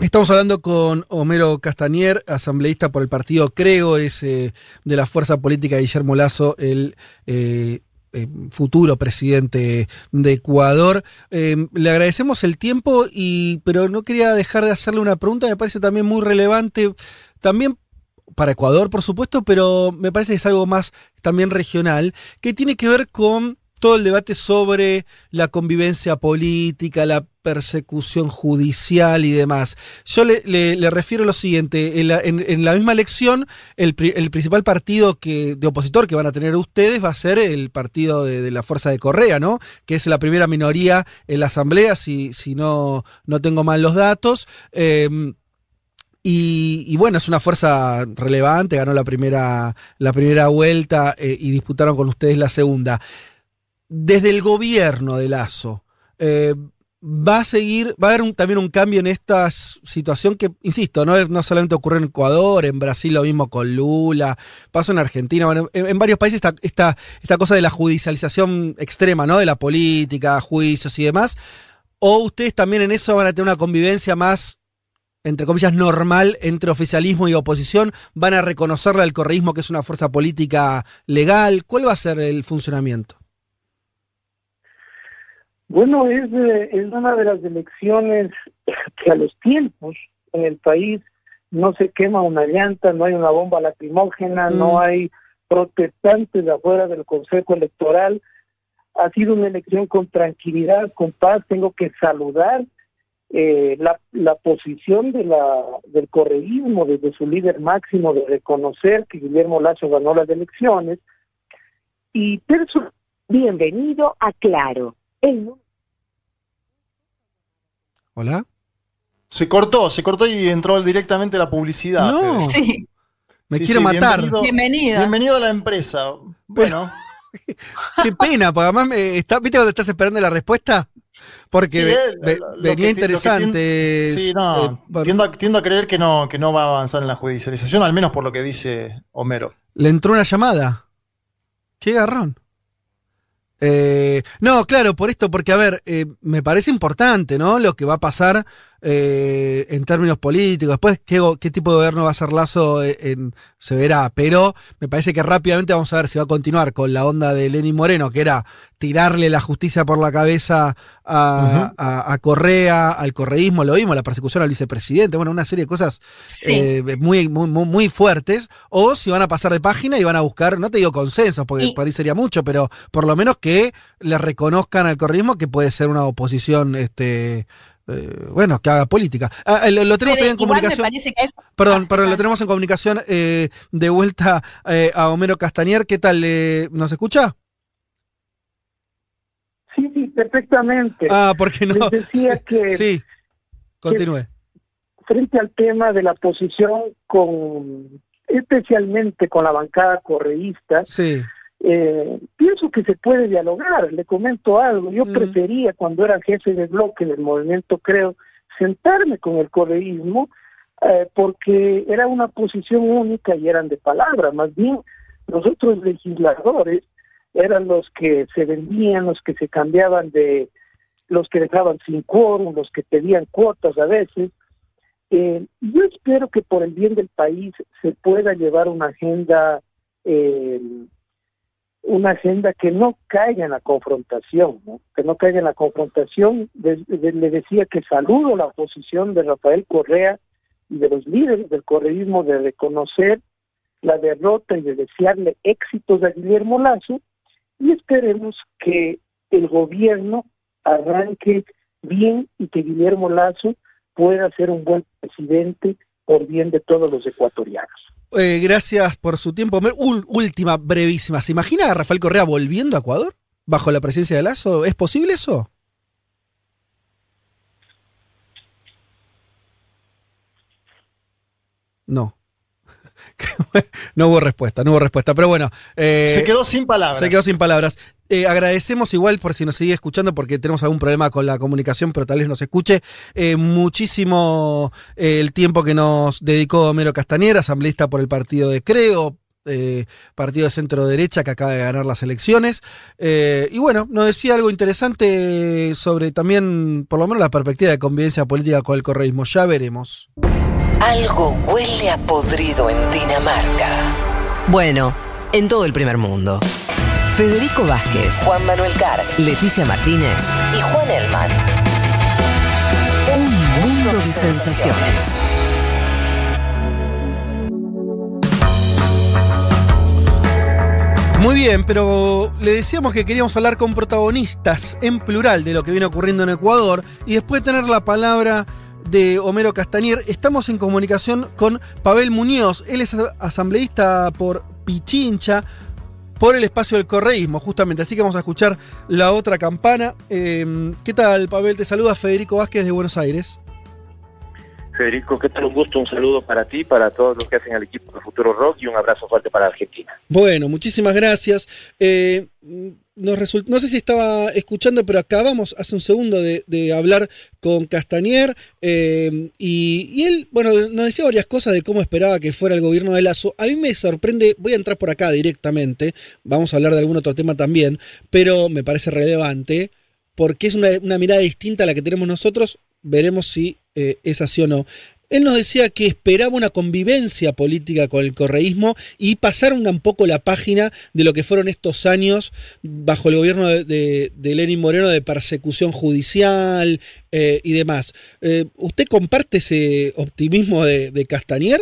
Estamos hablando con Homero Castañer, asambleísta por el partido Creo, es eh, de la fuerza política de Guillermo Lazo, el eh, eh, futuro presidente de Ecuador. le agradecemos el tiempo, y, pero no quería dejar de hacerle una pregunta, me parece también muy relevante, también para Ecuador, por supuesto, pero me parece que es algo más también regional, que tiene que ver con todo el debate sobre la convivencia política, la persecución judicial y demás. Yo le, le, refiero lo siguiente, en la, misma elección, el, principal partido que, de opositor que van a tener ustedes va a ser el partido de, la Fuerza de Correa, ¿no? Que es la primera minoría en la Asamblea, si, no, no tengo mal los datos. Y, y, bueno, es una fuerza relevante, ganó la primera, la primera vuelta eh, y disputaron con ustedes la segunda desde el gobierno de Lazo, eh, va a seguir, va a haber también un cambio en esta situación que, insisto, no, no solamente ocurre en Ecuador, en Brasil lo mismo con Lula, pasó en Argentina, en, varios países esta, esta, esta, cosa de la judicialización extrema, ¿no? De la política, juicios y demás. O ustedes también en eso van a tener una convivencia más, entre comillas, normal entre oficialismo y oposición, van a reconocerle al correísmo que es una fuerza política legal. ¿Cuál va a ser el funcionamiento? Bueno, es, eh, es una de las elecciones que a los tiempos en el país no se quema una llanta, no hay una bomba lacrimógena, no mm. hay protestantes afuera del Consejo Electoral. Ha sido una elección con tranquilidad, con paz. Tengo que saludar eh, la, la posición de la, del correísmo desde su líder máximo de reconocer que Guillermo Lazo ganó las elecciones. Y Bienvenido a Claro Hola. Se cortó, se cortó y entró directamente la publicidad. No. Sí. Me quiero matar. Bienvenido, bienvenido. a la empresa. Bueno. [laughs] Qué pena, porque además me está, ¿viste cuando estás esperando la respuesta? Porque venía interesante. sí, no. Eh, tiendo, a, creer que no, que no va a avanzar en la judicialización, al menos por lo que dice Homero. Le entró una llamada. Qué garrón. Eh, no, claro, por esto, porque a ver, eh, me parece importante, ¿no? Lo que va a pasar eh, en términos políticos. Después, ¿qué, ¿qué, tipo de gobierno va a ser Lazo? Eh, en, se verá. Pero me parece que rápidamente vamos a ver si va a continuar con la onda de Lenín Moreno, que era tirarle la justicia por la cabeza a, Correa, al correísmo, lo vimos, la persecución al vicepresidente, bueno, una serie de cosas eh, muy, muy, muy, fuertes. O si van a pasar de página y van a buscar, no te digo consensos, porque por ahí sería mucho, pero por lo menos que le reconozcan al correísmo que puede ser una oposición este, eh, bueno, que haga política. Ah, eh, lo, tenemos en comunicación. Perdón, perdón, lo tenemos en comunicación eh, de vuelta a Homero Castañer. ¿Qué tal? ¿Nos escucha? Sí, sí, perfectamente. Ah, porque no. decía [laughs] que. sí, continúe. frente al tema de la posición con, especialmente con la bancada correísta, sí eh, pienso que se puede dialogar. Le comento algo. Yo prefería, cuando era jefe de bloque del movimiento, creo, sentarme con el correísmo, eh, porque era una posición única y eran de palabra. Más bien, los otros legisladores eran los que se vendían, los que se cambiaban de, los que dejaban sin quórum, los que pedían cuotas a veces. Eh, yo espero que por el bien del país se pueda llevar una agenda, eh, una agenda que no caiga en la confrontación, ¿no? que no caiga en la confrontación. Le decía que saludo la posición de Rafael Correa y de los líderes del correísmo de reconocer la derrota y de desearle éxitos a Guillermo Lazo y esperemos que el gobierno arranque bien y que Guillermo Lazo pueda ser un buen presidente por bien de todos los ecuatorianos. Eh, gracias por su tiempo. última, brevísima. ¿Se imagina a Rafael Correa volviendo a Ecuador bajo la presidencia de Lazo? ¿Es posible eso? No. [laughs] no hubo respuesta, no hubo respuesta. Pero bueno. Eh, se quedó sin palabras. Se quedó sin palabras. Eh, agradecemos igual por si nos sigue escuchando, porque tenemos algún problema con la comunicación, pero tal vez nos escuche. Eh, muchísimo el tiempo que nos dedicó Homero Castañer, asambleísta por el partido de Creo, partido de centro derecha que acaba de ganar las elecciones. y bueno, nos decía algo interesante sobre también, por lo menos, la perspectiva de convivencia política con el correísmo. Ya veremos. Algo huele a podrido en Dinamarca. Bueno, en todo el primer mundo. Federico Vázquez, Juan Manuel Carr, Leticia Martínez y Juan Elman. Un mundo de sensaciones. Muy bien, pero le decíamos que queríamos hablar con protagonistas en plural de lo que viene ocurriendo en Ecuador y después tener la palabra de Homero Castañer. Estamos en comunicación con Pavel Muñoz. Él es asambleísta por Pichincha, por el espacio del correísmo, justamente. Así que vamos a escuchar la otra campana. Em, ¿Qué tal, Pavel? Te saluda Federico Vázquez de Buenos Aires. Federico, ¿qué tal? Un gusto, un saludo para ti, para todos los que hacen el equipo de Futuro Rock y un abrazo fuerte para Argentina. Bueno, muchísimas gracias. Eh, no sé si estaba escuchando, pero acabamos hace un segundo de, hablar con Castañer eh, y, él, bueno, nos decía varias cosas de cómo esperaba que fuera el gobierno de Lazo. A mí me sorprende, voy a entrar por acá directamente, vamos a hablar de algún otro tema también, pero me parece relevante porque es una, mirada distinta a la que tenemos nosotros. Veremos si eh, es así o no. Él nos decía que esperaba una convivencia política con el correísmo y pasar un poco la página de lo que fueron estos años bajo el gobierno de, Lenín Moreno de persecución judicial eh, y demás. Eh, ¿Usted comparte ese optimismo de, Castañer?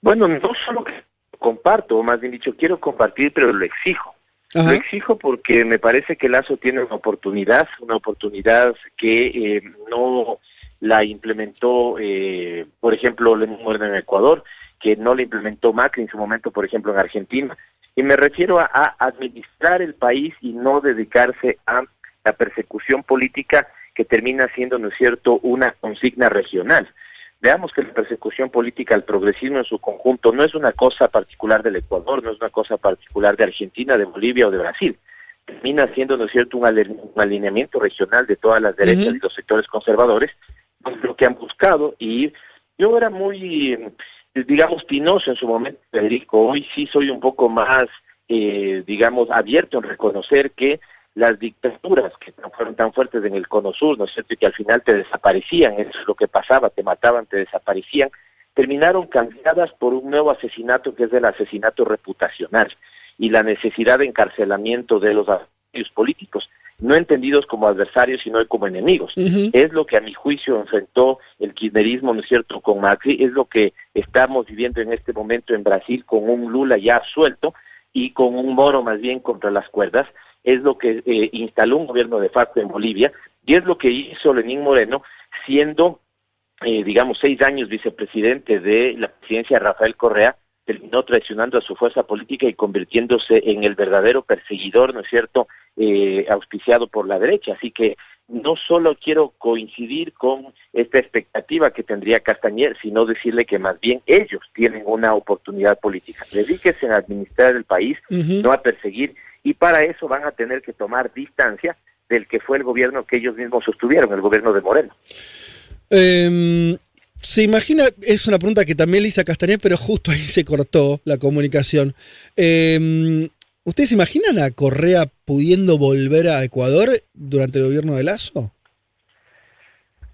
Bueno, no solo que comparto, o más bien dicho, quiero compartir, pero lo exijo. Lo exijo porque me parece que Lazo tiene una oportunidad, una oportunidad que eh, no la implementó, eh, por ejemplo, Lenín Moreno en Ecuador, que no la implementó Macri en su momento, por ejemplo, en Argentina. Y me refiero a, administrar el país y no dedicarse a la persecución política que termina siendo, ¿no es cierto?, una consigna regional. Veamos que la persecución política al progresismo en su conjunto no es una cosa particular del Ecuador, no es una cosa particular de Argentina, de Bolivia o de Brasil. Termina siendo, ¿no es cierto?, un, alineamiento regional de todas las derechas y los sectores conservadores lo que han buscado y yo era muy, digamos, pinoso en su momento, Federico. Hoy sí soy un poco más, eh, digamos, abierto en reconocer que las dictaduras que fueron tan fuertes en el Cono Sur, ¿no es cierto? Y que al final te desaparecían, eso es lo que pasaba, te mataban, te desaparecían, terminaron cambiadas por un nuevo asesinato que es el asesinato reputacional y la necesidad de encarcelamiento de los políticos no entendidos como adversarios, sino como enemigos. Es lo que a mi juicio enfrentó el kirchnerismo, ¿no es cierto?, con Macri, es lo que estamos viviendo en este momento en Brasil con un Lula ya suelto y con un Moro más bien contra las cuerdas, es lo que eh, instaló un gobierno de facto en Bolivia y es lo que hizo Lenín Moreno siendo, eh, digamos, seis años vicepresidente de la presidencia de Rafael Correa, terminó traicionando a su fuerza política y convirtiéndose en el verdadero perseguidor, ¿no es cierto?, eh, auspiciado por la derecha. Así que no solo quiero coincidir con esta expectativa que tendría Castañer, sino decirle que más bien ellos tienen una oportunidad política. Dedíquense a administrar el país, no a perseguir, y para eso van a tener que tomar distancia del que fue el gobierno que ellos mismos sostuvieron, el gobierno de Moreno. Em, se imagina, es una pregunta que también le hice a pero justo ahí se cortó la comunicación. Eh, ¿Ustedes se imaginan a Correa pudiendo volver a Ecuador durante el gobierno de Lazo?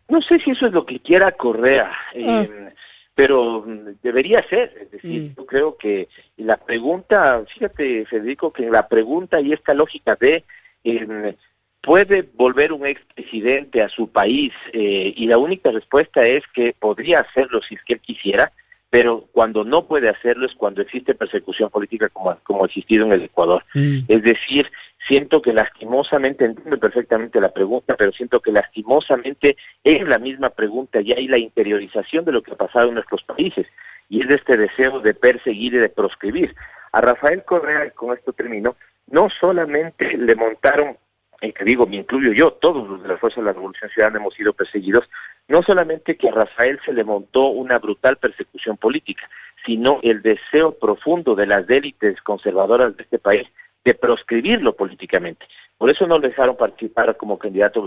No sé si eso es lo que quiera Correa, ah. eh, pero debería ser. Es decir, mm. yo creo que la pregunta, fíjate Federico, que la pregunta y esta lógica de eh, ¿puede volver un expresidente a su país? Eh, y la única respuesta es que podría hacerlo si es que él quisiera, pero cuando no puede hacerlo es cuando existe persecución política como, como ha existido en el Ecuador. Mm. Es decir, siento que lastimosamente, entiendo perfectamente la pregunta, pero siento que lastimosamente es la misma pregunta y hay la interiorización de lo que ha pasado en nuestros países, y es este deseo de perseguir y de proscribir. A Rafael Correa, con esto termino, no solamente le montaron en que digo, me incluyo yo, todos los de la Fuerza de la Revolución Ciudadana hemos sido perseguidos, no solamente que a Rafael se le montó una brutal persecución política, sino el deseo profundo de las élites conservadoras de este país de proscribirlo políticamente. Por eso no le dejaron participar como candidato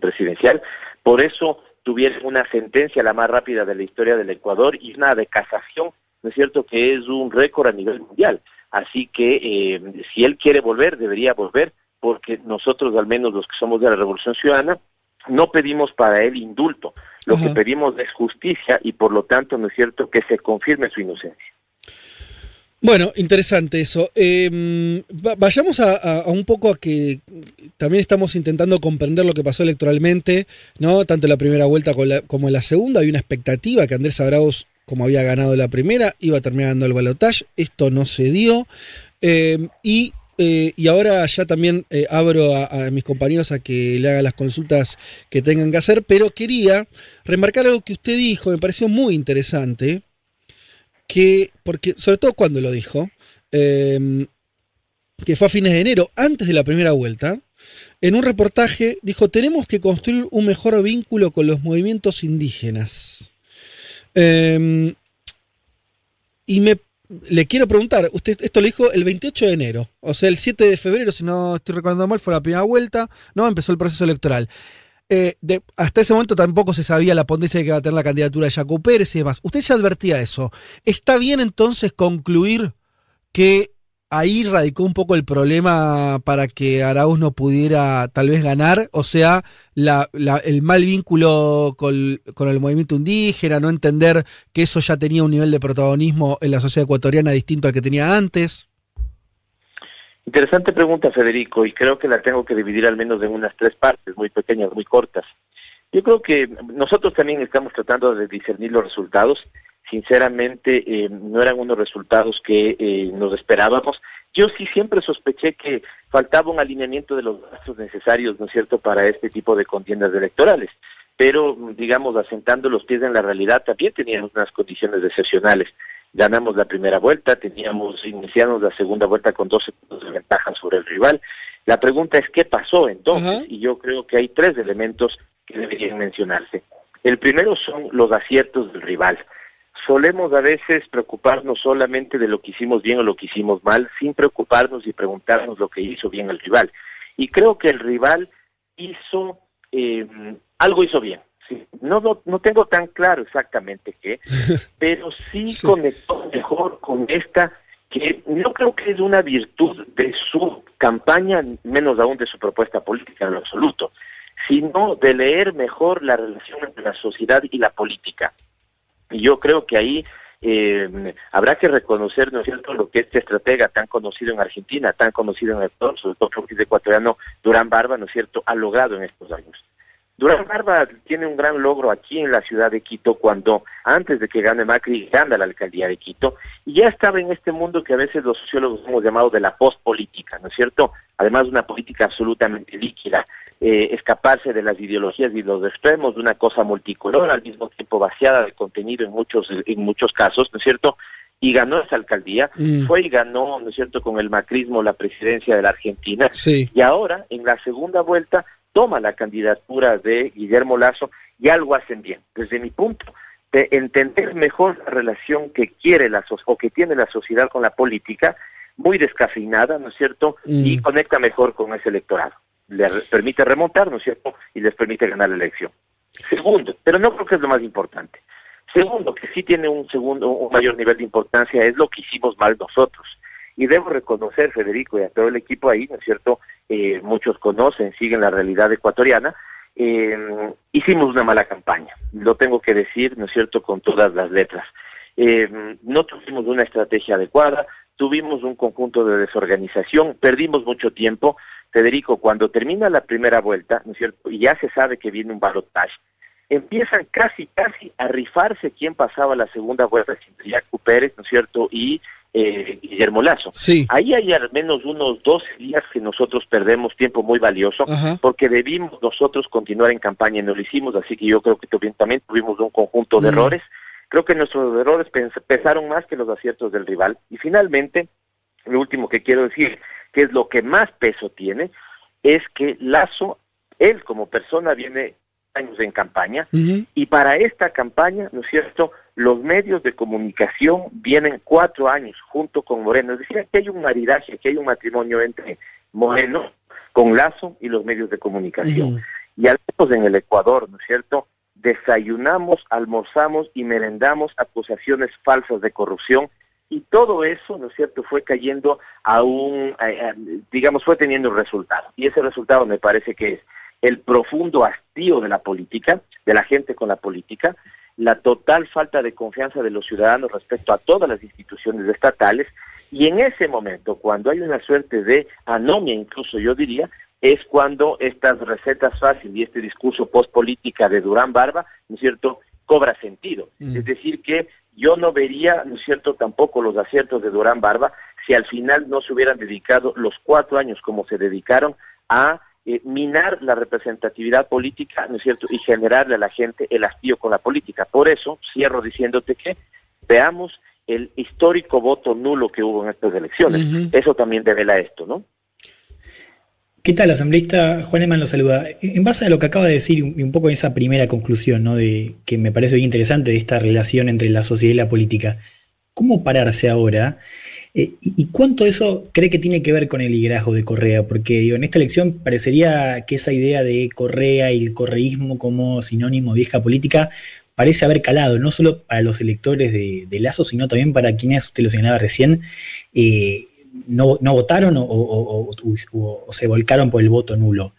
presidencial, por eso tuvieron una sentencia la más rápida de la historia del Ecuador y una de casación, ¿no es cierto?, que es un récord a nivel mundial. Así que eh, si él quiere volver, debería volver, porque nosotros, al menos los que somos de la Revolución Ciudadana, no pedimos para él indulto, lo que pedimos es justicia y por lo tanto no es cierto que se confirme su inocencia. Bueno, interesante eso. Em, vayamos a, un poco a que también estamos intentando comprender lo que pasó electoralmente, ¿no? Tanto en la primera vuelta como en la segunda. Hay una expectativa que Andrés Arauz, como había ganado la primera, iba terminando el balotaje. Esto no se dio. Em, y eh, y ahora ya también eh, abro a, mis compañeros a que le hagan las consultas que tengan que hacer, pero quería remarcar algo que usted dijo, me pareció muy interesante, que, porque, sobre todo cuando lo dijo, em, que fue a fines de enero, antes de la primera vuelta, en un reportaje dijo, tenemos que construir un mejor vínculo con los movimientos indígenas. Em, y me le quiero preguntar, usted esto lo dijo el 28 de enero, o sea, el 7 de febrero, si no estoy recordando mal, fue la primera vuelta, ¿no? Empezó el proceso electoral. Eh, hasta ese momento tampoco se sabía la potencia que iba a tener la candidatura de Jaco Pérez y demás. Usted ya advertía eso. ¿Está bien entonces concluir que ahí radicó un poco el problema para que Arauz no pudiera tal vez ganar, o sea, el mal vínculo con, el movimiento indígena, no entender que eso ya tenía un nivel de protagonismo en la sociedad ecuatoriana distinto al que tenía antes. Interesante pregunta, Federico, y creo que la tengo que dividir al menos en unas tres partes, muy pequeñas, muy cortas. Yo creo que nosotros también estamos tratando de discernir los resultados sinceramente eh, no eran unos resultados que eh, nos esperábamos. Yo sí siempre sospeché que faltaba un alineamiento de los gastos necesarios, ¿no es cierto?, para este tipo de contiendas electorales. Pero, digamos, asentando los pies en la realidad, también teníamos unas condiciones excepcionales. Ganamos la primera vuelta, teníamos, iniciamos la segunda vuelta con 12 puntos de ventaja sobre el rival. La pregunta es, ¿qué pasó entonces? Y yo creo que hay tres elementos que deberían mencionarse. El primero son los aciertos del rival solemos a veces preocuparnos solamente de lo que hicimos bien o lo que hicimos mal, sin preocuparnos y preguntarnos lo que hizo bien el rival. Y creo que el rival hizo, eh, algo hizo bien. No, no, no tengo tan claro exactamente qué, [laughs] pero sí, conectó mejor con esta que no creo que es una virtud de su campaña, menos aún de su propuesta política en lo absoluto, sino de leer mejor la relación entre la sociedad y la política. Y yo creo que ahí eh, habrá que reconocer, ¿no es cierto?, lo que este estratega tan conocido en Argentina, tan conocido en el país, sobre todo el ecuatoriano, Durán Barba, ¿no es cierto?, ha logrado en estos años. Durán Barba tiene un gran logro aquí en la ciudad de Quito cuando, antes de que gane Macri, gana la alcaldía de Quito, y ya estaba en este mundo que a veces los sociólogos hemos llamado de la postpolítica, ¿no es cierto? Además de una política absolutamente líquida, eh, escaparse de las ideologías y los extremos, de una cosa multicolor, al mismo tiempo vaciada de contenido en muchos, en muchos casos, ¿no es cierto? Y ganó esa alcaldía, mm. fue y ganó, ¿no es cierto?, con el macrismo la presidencia de la Argentina. Y ahora, en la segunda vuelta, toma la candidatura de Guillermo Lazo y algo hacen bien. Desde mi punto, de entender mejor la relación que quiere la o que tiene la sociedad con la política, muy descafeinada, ¿no es cierto? Y mm. conecta mejor con ese electorado le permite remontar, ¿no es cierto? Y les permite ganar la elección. Segundo, pero no creo que es lo más importante. Segundo, que sí tiene un segundo, un mayor nivel de importancia, es lo que hicimos mal nosotros. Y debo reconocer, Federico, y a todo el equipo ahí, ¿no es cierto? Eh, muchos conocen, siguen la realidad ecuatoriana. Eh, hicimos una mala campaña, lo tengo que decir, ¿no es cierto?, con todas las letras. Eh, no tuvimos una estrategia adecuada, tuvimos un conjunto de desorganización, perdimos mucho tiempo. Federico, cuando termina la primera vuelta, ¿no es cierto?, y ya se sabe que viene un balotaje, empiezan casi, casi a rifarse quién pasaba la segunda vuelta entre Jaco Pérez, ¿no es cierto?, y eh, Guillermo Lazo. Sí. Ahí hay al menos unos 12 días que nosotros perdemos tiempo muy valioso, porque debimos nosotros continuar en campaña y no lo hicimos, así que yo creo que también tuvimos un conjunto de errores. Creo que nuestros errores pesaron más que los aciertos del rival. Y finalmente, lo último que quiero decir, que es lo que más peso tiene, es que Lazo, él como persona viene años en campaña y para esta campaña, ¿no es cierto?, los medios de comunicación vienen cuatro años junto con Moreno. Es decir, que hay un maridaje, que hay un matrimonio entre Moreno con Lazo y los medios de comunicación. Y al menos en el Ecuador, ¿no es cierto?, desayunamos, almorzamos y merendamos acusaciones falsas de corrupción y todo eso, ¿no es cierto?, fue cayendo a un, digamos, fue teniendo un resultado. Y ese resultado me parece que es el profundo hastío de la política, de la gente con la política, la total falta de confianza de los ciudadanos respecto a todas las instituciones estatales, y en ese momento, cuando hay una suerte de anomia, incluso yo diría, es cuando estas recetas fáciles y este discurso post-política de Durán Barba, ¿no es cierto?, cobra sentido. Es decir, que yo no vería, ¿no es cierto?, tampoco los aciertos de Durán Barba si al final no se hubieran dedicado los cuatro años como se dedicaron a eh, minar la representatividad política, ¿no es cierto?, y generarle a la gente el hastío con la política. Por eso, cierro diciéndote que veamos el histórico voto nulo que hubo en estas elecciones. Eso también devela esto, ¿no? ¿Qué tal, asambleísta? Juan Eman lo saluda. En base a lo que acaba de decir, y un poco en esa primera conclusión, ¿no? De, que me parece bien interesante de esta relación entre la sociedad y la política, ¿cómo pararse ahora eh, y, cuánto eso cree que tiene que ver con el liderazgo de Correa? Porque en esta elección parecería que esa idea de Correa y el correísmo como sinónimo de vieja política parece haber calado, no solo para los electores de, Lazo, sino también para quienes, usted lo señalaba recién, eh, no, votaron o, se volcaron por el voto nulo.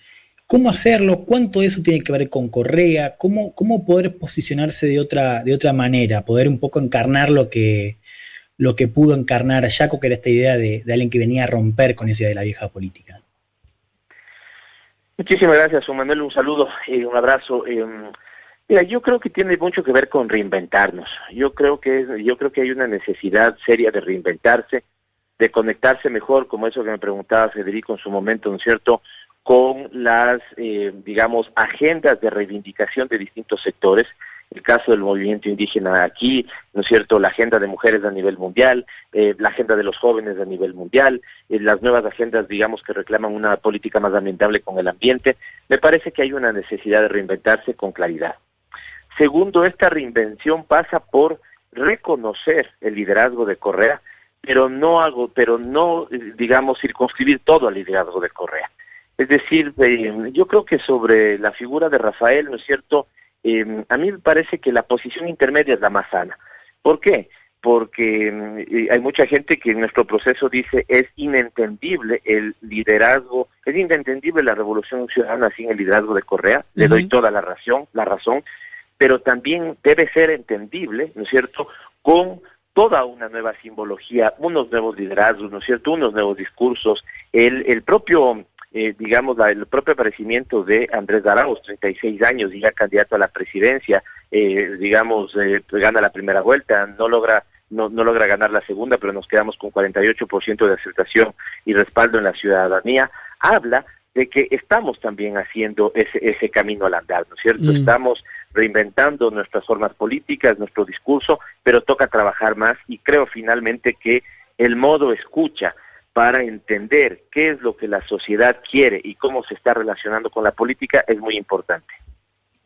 ¿Cómo hacerlo? ¿Cuánto de eso tiene que ver con Correa? ¿Cómo, cómo poder posicionarse de otra, de otra manera? Poder un poco encarnar lo que, lo que pudo encarnar a Jaco, que era esta idea de, alguien que venía a romper con esa idea de la vieja política. Muchísimas gracias, Juan Manuel. Un saludo y un abrazo. Eh, mira, yo creo que tiene mucho que ver con reinventarnos. Yo creo que yo creo que hay una necesidad seria de reinventarse, de conectarse mejor, como eso que me preguntaba Federico en su momento, ¿no es cierto?, con las, eh, digamos, agendas de reivindicación de distintos sectores el caso del movimiento indígena aquí, ¿no es cierto?, la agenda de mujeres a nivel mundial, eh, la agenda de los jóvenes a nivel mundial, eh, las nuevas agendas, digamos, que reclaman una política más ambientable con el ambiente, me parece que hay una necesidad de reinventarse con claridad. Segundo, esta reinvención pasa por reconocer el liderazgo de Correa, pero no hago, pero no, digamos, circunscribir todo al liderazgo de Correa. Es decir, eh, yo creo que sobre la figura de Rafael, ¿no es cierto?, eh, a mí me parece que la posición intermedia es la más sana. ¿Por qué? Porque eh, hay mucha gente que en nuestro proceso dice es inentendible el liderazgo, es inentendible la revolución ciudadana sin el liderazgo de Correa, le doy toda la razón, la razón, pero también debe ser entendible, ¿no es cierto?, con toda una nueva simbología, unos nuevos liderazgos, ¿no es cierto?, unos nuevos discursos, el, el propio eh, digamos, el propio aparecimiento de Andrés Arauz, 36 años y ya candidato a la presidencia, eh, digamos, eh, gana la primera vuelta, no logra no, no logra ganar la segunda, pero nos quedamos con 48% de aceptación y respaldo en la ciudadanía, habla de que estamos también haciendo ese, ese camino al andar, ¿no es cierto? Mm. Estamos reinventando nuestras formas políticas, nuestro discurso, pero toca trabajar más y creo finalmente que el modo escucha, para entender qué es lo que la sociedad quiere y cómo se está relacionando con la política es muy importante.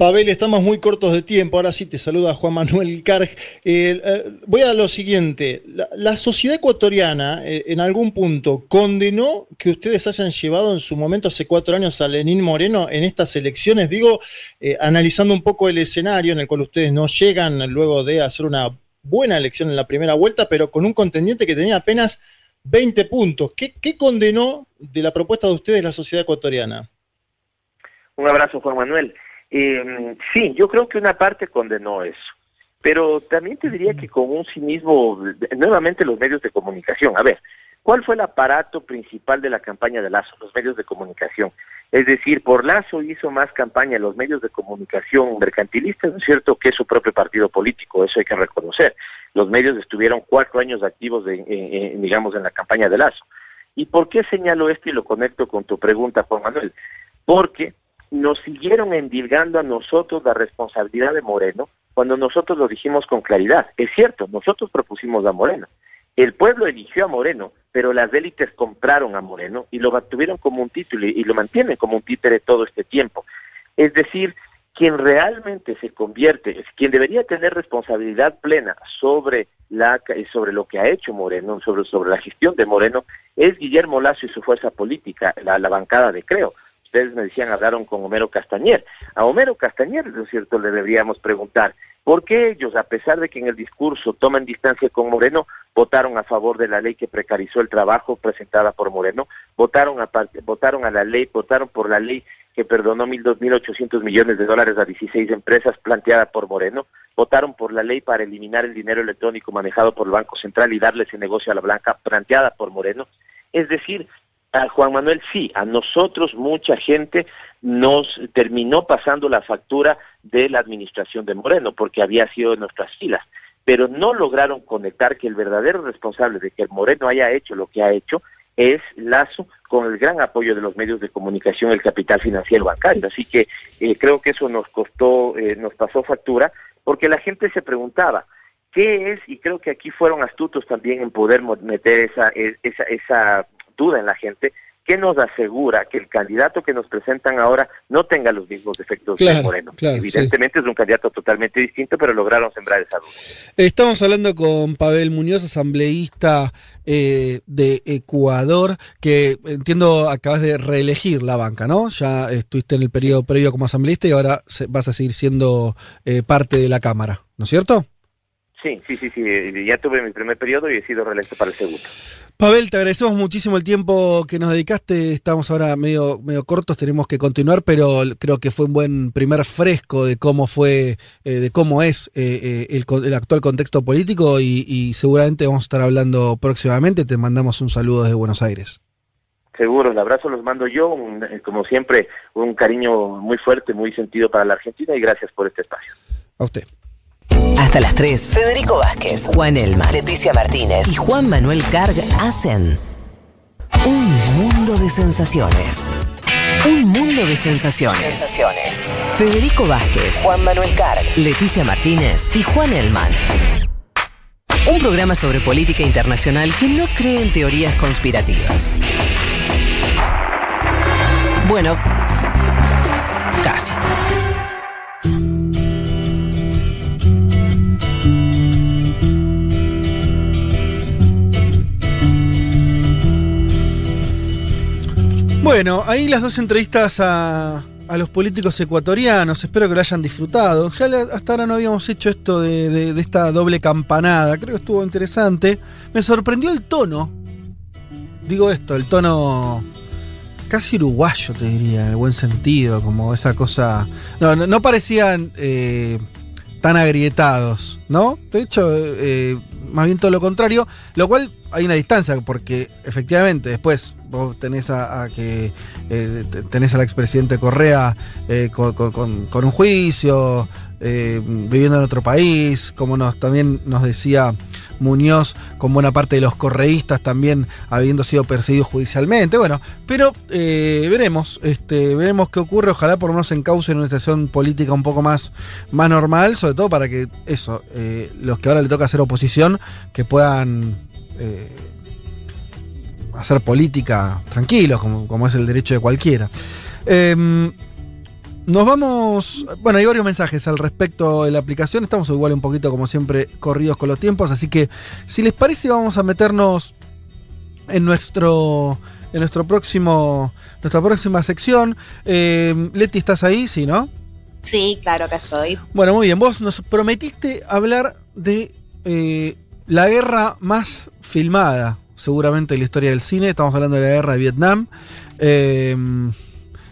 Pavel, estamos muy cortos de tiempo. Ahora sí te saluda Juan Manuel Carg. Eh, eh, voy a lo siguiente. La, sociedad ecuatoriana, eh, en algún punto, condenó que ustedes hayan llevado en su momento hace cuatro años a Lenín Moreno en estas elecciones. Digo, analizando un poco el escenario en el cual ustedes no llegan luego de hacer una buena elección en la primera vuelta, pero con un contendiente que tenía apenas 20 puntos. ¿Qué, ¿Qué, condenó de la propuesta de ustedes la sociedad ecuatoriana? Un abrazo, Juan Manuel. Eh, sí, yo creo que una parte condenó eso, pero también te diría que con un cinismo, nuevamente los medios de comunicación. A ver, ¿cuál fue el aparato principal de la campaña de Lazo? Los medios de comunicación. Es decir, por Lazo hizo más campaña los medios de comunicación mercantilistas, ¿no es cierto?, que su propio partido político, eso hay que reconocer. Los medios estuvieron cuatro años activos, de, digamos, en la campaña de Lazo. ¿Y por qué señalo esto y lo conecto con tu pregunta, Juan Manuel? Porque nos siguieron endilgando a nosotros la responsabilidad de Moreno cuando nosotros lo dijimos con claridad. Es cierto, nosotros propusimos a Moreno. El pueblo eligió a Moreno, pero las élites compraron a Moreno y lo mantuvieron como un título y lo mantienen como un títere todo este tiempo. Es decir, quien realmente se convierte, quien debería tener responsabilidad plena sobre la sobre lo que ha hecho Moreno, sobre, sobre la gestión de Moreno, es Guillermo Lazo y su fuerza política, la, la bancada de Creo. Ustedes me decían, hablaron con Homero Castañer. A Homero Castañer, ¿no es cierto?, le deberíamos preguntar, ¿Por qué ellos, a pesar de que en el discurso toman distancia con Moreno, votaron a favor de la ley que precarizó el trabajo presentada por Moreno? Votaron a, votaron a la ley, votaron por la ley que perdonó mil dos mil ochocientos millones de dólares a 16 empresas planteada por Moreno, votaron por la ley para eliminar el dinero electrónico manejado por el Banco Central y darle ese negocio a la blanca planteada por Moreno. Es decir, a Juan Manuel sí, a nosotros mucha gente nos terminó pasando la factura de la administración de Moreno, porque había sido en nuestras filas, pero no lograron conectar que el verdadero responsable de que Moreno haya hecho lo que ha hecho es Lazo con el gran apoyo de los medios de comunicación, el capital financiero bancario. Así que eh, creo que eso nos costó, eh, nos pasó factura, porque la gente se preguntaba, ¿qué es? Y creo que aquí fueron astutos también en poder meter esa, e, esa, esa duda en la gente, que nos asegura que el candidato que nos presentan ahora no tenga los mismos defectos de Moreno? Evidentemente es un candidato totalmente distinto, pero lograron sembrar esa duda. Estamos hablando con Pavel Muñoz, asambleísta eh, de Ecuador, que entiendo acabas de reelegir la banca, ¿no? Ya estuviste en el periodo previo como asambleísta y ahora vas a seguir siendo eh, parte de la Cámara, ¿no es cierto? Sí, sí, sí, sí. Ya tuve mi primer periodo y he sido reelecto para el segundo. Pavel, te agradecemos muchísimo el tiempo que nos dedicaste. Estamos ahora medio, medio cortos, tenemos que continuar, pero creo que fue un buen primer fresco de cómo fue, eh, de cómo es eh, eh, el, actual contexto político y, seguramente vamos a estar hablando próximamente. Te mandamos un saludo desde Buenos Aires. Seguro, el abrazo los mando yo, como siempre, un cariño muy fuerte, muy sentido para la Argentina y gracias por este espacio. A usted. Hasta las 3. Federico Vázquez, Juan Elma, Leticia Martínez y Juan Manuel Carg hacen un mundo de sensaciones. Un mundo de sensaciones. sensaciones. Federico Vázquez, Juan Manuel Carg, Leticia Martínez y Juan Elman. Un programa sobre política internacional que no cree en teorías conspirativas. Bueno, casi. Bueno, ahí las dos entrevistas a, los políticos ecuatorianos, espero que lo hayan disfrutado. hasta ahora no habíamos hecho esto de, esta doble campanada, creo que estuvo interesante. Me sorprendió el tono, digo esto, el tono casi uruguayo, te diría, en el buen sentido, como esa cosa... No, no, parecían eh, tan agrietados, ¿no? De hecho, eh, más bien todo lo contrario, lo cual hay una distancia, porque efectivamente después vos tenés a, que eh, tenés al expresidente Correa eh, con, un juicio, eh, viviendo en otro país, como también nos decía Muñoz, con buena parte de los correístas también habiendo sido perseguidos judicialmente. Bueno, pero veremos, este, veremos qué ocurre. Ojalá por lo menos encauce en una situación política un poco más, más normal, sobre todo para que eso, los que ahora le toca hacer oposición, que puedan hacer política tranquilos, como, es el derecho de cualquiera. Nos vamos. Bueno, hay varios mensajes al respecto de la aplicación. Estamos igual un poquito, como siempre, corridos con los tiempos. Así que, si les parece, vamos a meternos en nuestro. En nuestro próximo. Nuestra próxima sección. Em, Leti, ¿estás ahí? Sí, ¿no? Sí, claro que estoy. Bueno, muy bien. Vos nos prometiste hablar de eh, la guerra más filmada seguramente de la historia del cine. Estamos hablando de la guerra de Vietnam. Eh,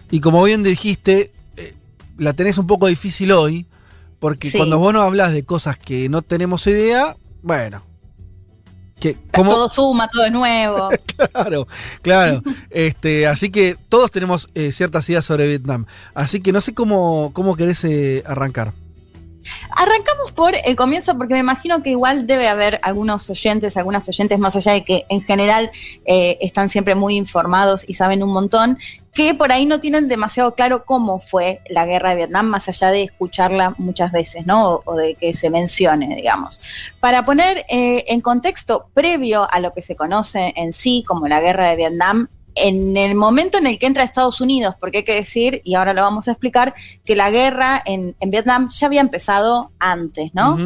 y como bien dijiste, eh, la tenés un poco difícil hoy, porque cuando vos no hablas de cosas que no tenemos idea, bueno. Que, Todo suma, todo es nuevo. [laughs] claro, claro. este, así que todos tenemos eh, ciertas ideas sobre Vietnam. Así que no sé cómo, cómo querés arrancar. Arrancamos por el comienzo porque me imagino que igual debe haber algunos oyentes, algunas oyentes más allá de que en general eh, están siempre muy informados y saben un montón, que por ahí no tienen demasiado claro cómo fue la guerra de Vietnam, más allá de escucharla muchas veces, ¿no? O, de que se mencione, digamos. Para poner eh, en contexto previo a lo que se conoce en sí como la guerra de Vietnam, en el momento en el que entra Estados Unidos, porque hay que decir, y ahora lo vamos a explicar, que la guerra en, Vietnam ya había empezado antes, ¿no?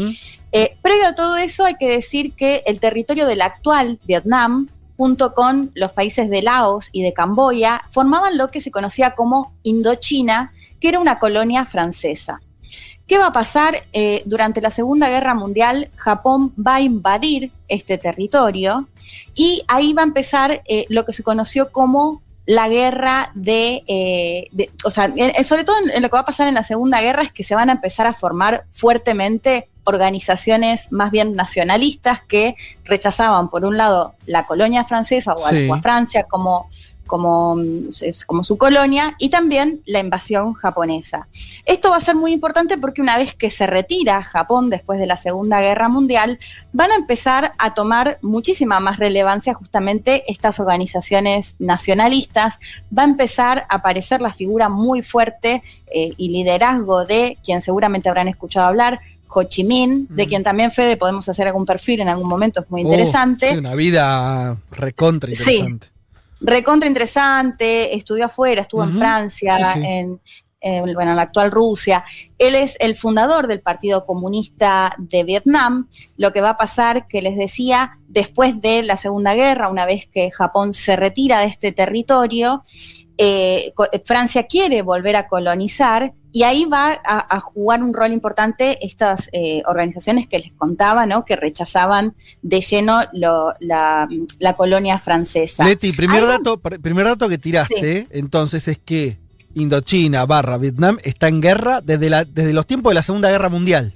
Eh, previo a todo eso, hay que decir que el territorio del actual Vietnam, junto con los países de Laos y de Camboya, formaban lo que se conocía como Indochina, que era una colonia francesa. ¿Qué va a pasar? Eh, durante la Segunda Guerra Mundial, Japón va a invadir este territorio y ahí va a empezar eh, lo que se conoció como la guerra de, eh, o sea, sobre todo en, lo que va a pasar en la Segunda Guerra es que se van a empezar a formar fuertemente organizaciones más bien nacionalistas que rechazaban, por un lado, la colonia francesa o, a, Francia como como, como su colonia y también la invasión japonesa. Esto va a ser muy importante porque una vez que se retira Japón después de la Segunda Guerra Mundial, van a empezar a tomar muchísima más relevancia justamente estas organizaciones nacionalistas, va a empezar a aparecer la figura muy fuerte eh, y liderazgo de quien seguramente habrán escuchado hablar, Ho Chi Minh, de quien también Fede podemos hacer algún perfil en algún momento, es muy oh, interesante. una vida recontra interesante recontra interesante, estudió afuera, estuvo en Francia, en bueno, la actual Rusia. Él es el fundador del Partido Comunista de Vietnam. Lo que va a pasar, que les decía, después de la Segunda Guerra, una vez que Japón se retira de este territorio, eh, Francia quiere volver a colonizar y ahí va a, jugar un rol importante estas eh, organizaciones que les contaba, ¿no? Que rechazaban de lleno la, colonia francesa. Leti, primer, dato, primer dato que tiraste, entonces, es que Indochina barra Vietnam está en guerra desde, la, desde los tiempos de la Segunda Guerra Mundial.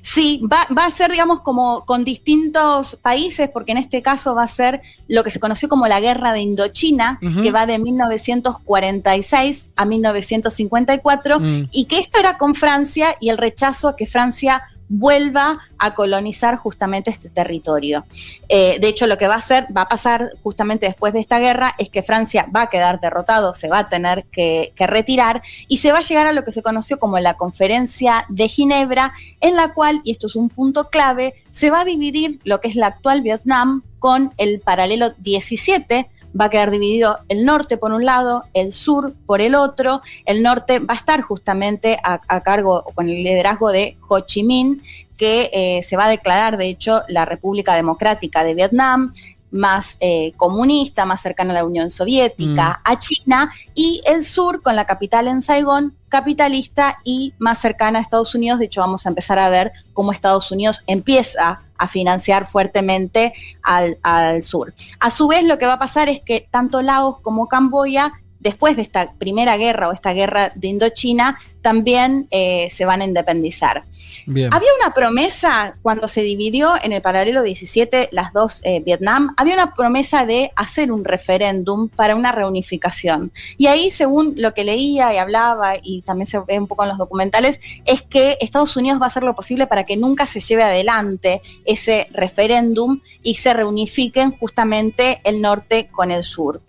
Sí, va, a ser, digamos, como con distintos países, porque en este caso va a ser lo que se conoció como la Guerra de Indochina, que va de 1946 a 1954, mm. y que esto era con Francia y el rechazo a que Francia vuelva a colonizar justamente este territorio. Eh, de hecho, lo que va a hacer, va a pasar justamente después de esta guerra, es que Francia va a quedar derrotado, se va a tener que, retirar y se va a llegar a lo que se conoció como la conferencia de Ginebra, en la cual, y esto es un punto clave, se va a dividir lo que es la actual Vietnam con el paralelo 17, va a quedar dividido el norte por un lado, el sur por el otro. El norte va a estar justamente a, cargo con el liderazgo de Ho Chi Minh, que eh, se va a declarar, de hecho, la República Democrática de Vietnam más eh, comunista, más cercana a la Unión Soviética, mm. a China, y el sur con la capital en Saigón, capitalista y más cercana a Estados Unidos. De hecho, vamos a empezar a ver cómo Estados Unidos empieza a financiar fuertemente al, al sur. A su vez, lo que va a pasar es que tanto Laos como Camboya después de esta primera guerra o esta guerra de Indochina, también eh, se van a independizar. Había una promesa cuando se dividió en el paralelo 17 las dos eh, Vietnam, había una promesa de hacer un referéndum para una reunificación. Y ahí, según lo que leía y hablaba, y también se ve un poco en los documentales, es que Estados Unidos va a hacer lo posible para que nunca se lleve adelante ese referéndum y se reunifiquen justamente el norte con el sur.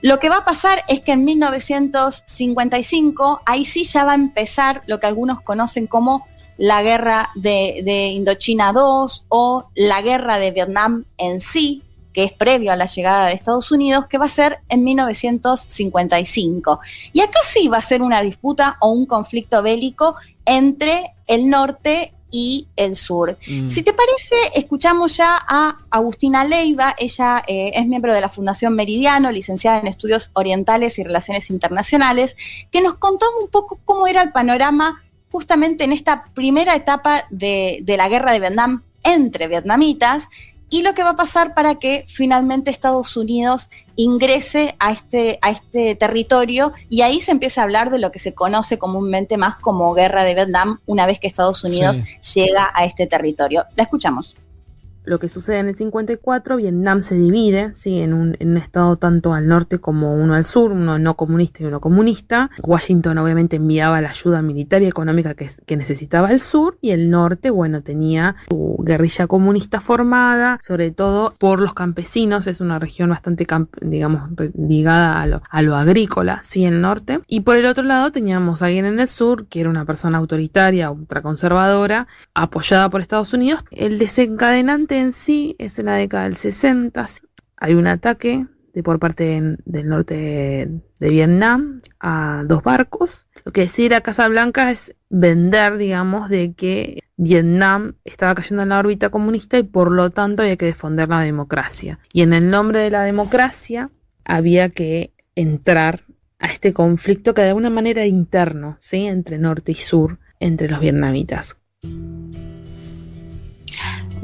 Lo que va a pasar es que en 1955, ahí sí ya va a empezar lo que algunos conocen como la guerra de, Indochina II o la guerra de Vietnam en sí, que es previo a la llegada de Estados Unidos, que va a ser en 1955. Y acá sí va a ser una disputa o un conflicto bélico entre el norte y el sur. Mm. Si te parece, escuchamos ya a Agustina Leiva, ella eh, es miembro de la Fundación Meridiano, licenciada en Estudios Orientales y Relaciones Internacionales, que nos contó un poco cómo era el panorama justamente en esta primera etapa de, de la guerra de Vietnam entre vietnamitas y lo que va a pasar para que finalmente Estados Unidos ingrese a este, a este territorio y ahí se empieza a hablar de lo que se conoce comúnmente más como guerra de Vietnam una vez que Estados Unidos llega a este territorio. La escuchamos lo que sucede en el 54, Vietnam se divide ¿sí? en, un, en, un, estado tanto al norte como uno al sur, uno no comunista y uno comunista. Washington obviamente enviaba la ayuda militar y económica que, necesitaba el sur y el norte, bueno, tenía su guerrilla comunista formada, sobre todo por los campesinos, es una región bastante, digamos, ligada a lo, a lo agrícola, sí, en el norte. Y por el otro lado teníamos a alguien en el sur, que era una persona autoritaria, ultraconservadora, apoyada por Estados Unidos. El desencadenante en sí es en la década del 60. Hay un ataque por parte del norte de, Vietnam a dos barcos. Lo que decía Casa Blanca es vender, digamos, de que Vietnam estaba cayendo en la órbita comunista y por lo tanto había que defender la democracia. Y en el nombre de la democracia había que entrar a este conflicto que de alguna manera interno, ¿sí? entre norte y sur, entre los vietnamitas.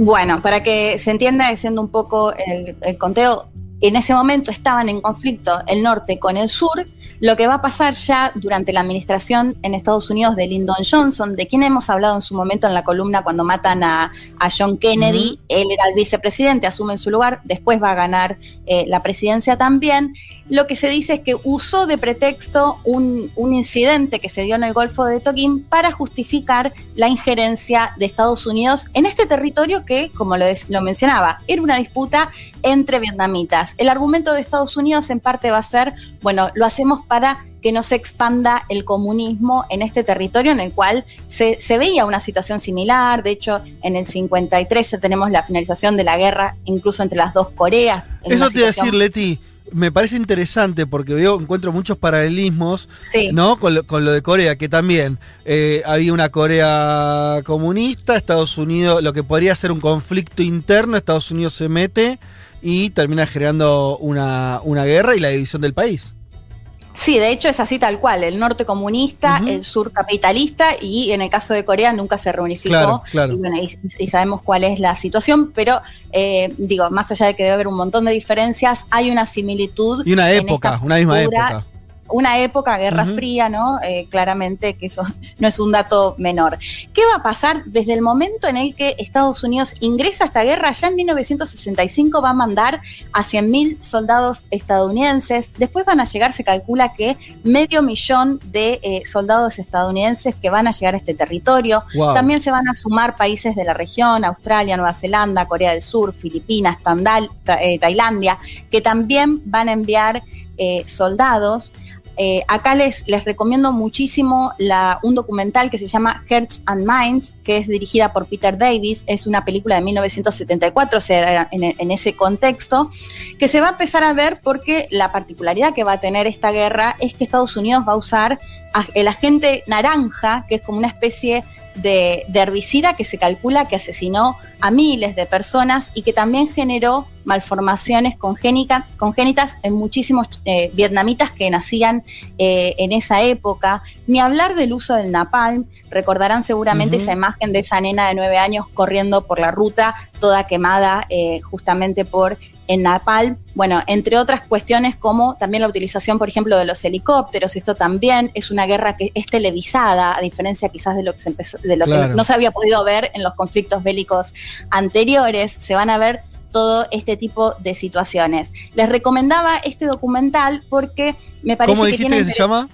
Bueno, para que se entienda, haciendo un poco el, el conteo, en ese momento estaban en conflicto el norte con el sur lo que va a pasar ya durante la administración en Estados Unidos de Lyndon Johnson, de quien hemos hablado en su momento en la columna cuando matan a, John Kennedy, él era el vicepresidente, asume en su lugar, después va a ganar eh, la presidencia también. Lo que se dice es que usó de pretexto un, incidente que se dio en el Golfo de Tonkin para justificar la injerencia de Estados Unidos en este territorio que, como lo, lo mencionaba, era una disputa entre vietnamitas. El argumento de Estados Unidos en parte va a ser, bueno, lo hacemos para que no se expanda el comunismo en este territorio en el cual se, veía una situación similar. De hecho, en el 53 ya tenemos la finalización de la guerra, incluso entre las dos Coreas. Eso te iba a decir, Leti. Me parece interesante porque veo, encuentro muchos paralelismos, ¿no? Con lo, de Corea, que también eh, había una Corea comunista, Estados Unidos, lo que podría ser un conflicto interno, Estados Unidos se mete y termina generando una, una guerra y la división del país. Sí, de hecho es así tal cual, el norte comunista, el sur capitalista y en el caso de Corea nunca se reunificó Y, sabemos cuál es la situación, pero eh, digo, más allá de que debe haber un montón de diferencias, hay una similitud. Y una época, una misma época una época, Guerra Fría, ¿no? Eh, claramente que eso [laughs] no es un dato menor. ¿Qué va a pasar desde el momento en el que Estados Unidos ingresa a esta guerra? Ya en 1965 va a mandar a 100.000 soldados estadounidenses. Después van a llegar, se calcula que medio millón de eh, soldados estadounidenses que van a llegar a este territorio. También se van a sumar países de la región, Australia, Nueva Zelanda, Corea del Sur, Filipinas, eh, Tailandia, que también van a enviar soldados. Eh, acá les, les recomiendo muchísimo un documental que se llama Hearts and Minds, que es dirigida por Peter Davis, es una película de 1974, o sea, en, ese contexto, que se va a empezar a ver porque la particularidad que va a tener esta guerra es que Estados Unidos va a usar el agente naranja, que es como una especie de, herbicida que se calcula que asesinó a miles de personas y que también generó malformaciones congénitas en muchísimos eh, vietnamitas que nacían eh, en esa época. Ni hablar del uso del napalm, recordarán seguramente esa imagen de esa nena de nueve años corriendo por la ruta, toda quemada eh, justamente por en Napalm, bueno, entre otras cuestiones como también la utilización, por ejemplo, de los helicópteros, esto también es una guerra que es televisada, a diferencia quizás de lo que, se empezó, de lo que no se había podido ver en los conflictos bélicos anteriores, se van a ver todo este tipo de situaciones. Les recomendaba este documental porque me parece ¿Cómo que dijiste que se llama?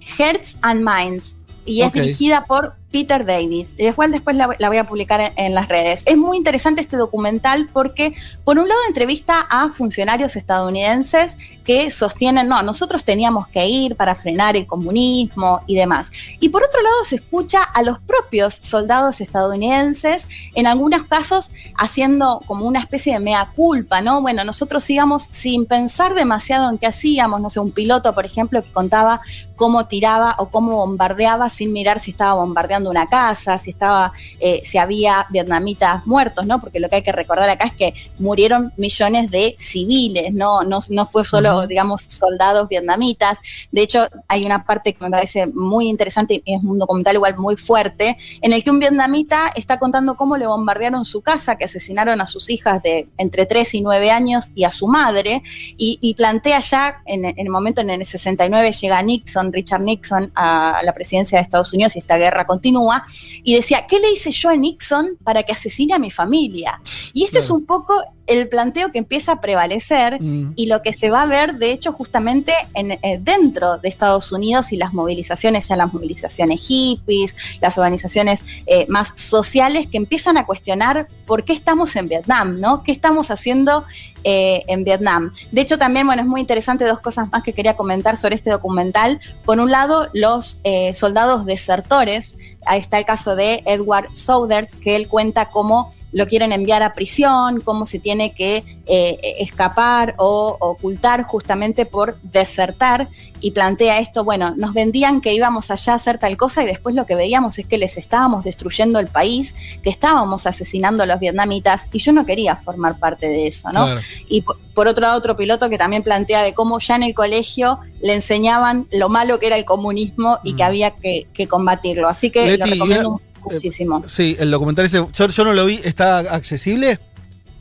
Hearts and Minds y es dirigida por Peter Davis. Y después, después la, voy a publicar en, las redes. Es muy interesante este documental porque, por un lado, entrevista a funcionarios estadounidenses que sostienen, no, nosotros teníamos que ir para frenar el comunismo y demás. Y por otro lado, se escucha a los propios soldados estadounidenses, en algunos casos haciendo como una especie de mea culpa, ¿no? Bueno, nosotros íbamos sin pensar demasiado en qué hacíamos, no sé, un piloto, por ejemplo, que contaba cómo tiraba o cómo bombardeaba sin mirar si estaba bombardeando una casa, si estaba, eh, si había vietnamitas muertos, ¿no? Porque lo que hay que recordar acá es que murieron millones de civiles, ¿no? No, no fue solo, digamos, soldados vietnamitas. De hecho, hay una parte que me parece muy interesante y es un documental igual muy fuerte, en el que un vietnamita está contando cómo le bombardearon su casa, que asesinaron a sus hijas de entre 3 y 9 años y a su madre, y, plantea ya en, en, el momento en el 69 llega Nixon, Richard Nixon, a la presidencia de Estados Unidos y esta guerra continúa, y decía, ¿qué le hice yo a Nixon para que asesine a mi familia? Y este es un poco el planteo que empieza a prevalecer mm. y lo que se va a ver, de hecho, justamente en, eh, dentro de Estados Unidos y las movilizaciones, ya las movilizaciones hippies, las organizaciones eh, más sociales que empiezan a cuestionar por qué estamos en Vietnam, ¿no? ¿Qué estamos haciendo eh, en Vietnam? De hecho, también, bueno, es muy interesante dos cosas más que quería comentar sobre este documental. Por un lado, los soldados desertores Ahí está el caso de Edward Souders, que él cuenta cómo lo quieren enviar a prisión, cómo se tiene que eh, escapar o ocultar justamente por desertar y plantea esto, bueno, nos vendían que íbamos allá a hacer tal cosa y después lo que veíamos es que les estábamos destruyendo el país, que estábamos asesinando a los vietnamitas y yo no quería formar parte de eso, ¿no? Y por otro lado, otro piloto que también plantea de cómo ya en el colegio le enseñaban lo malo que era el comunismo y que mm. había que, combatirlo. Así que lo recomiendo eh, muchísimo. sí, el documental ese, yo, no lo vi, ¿está accesible?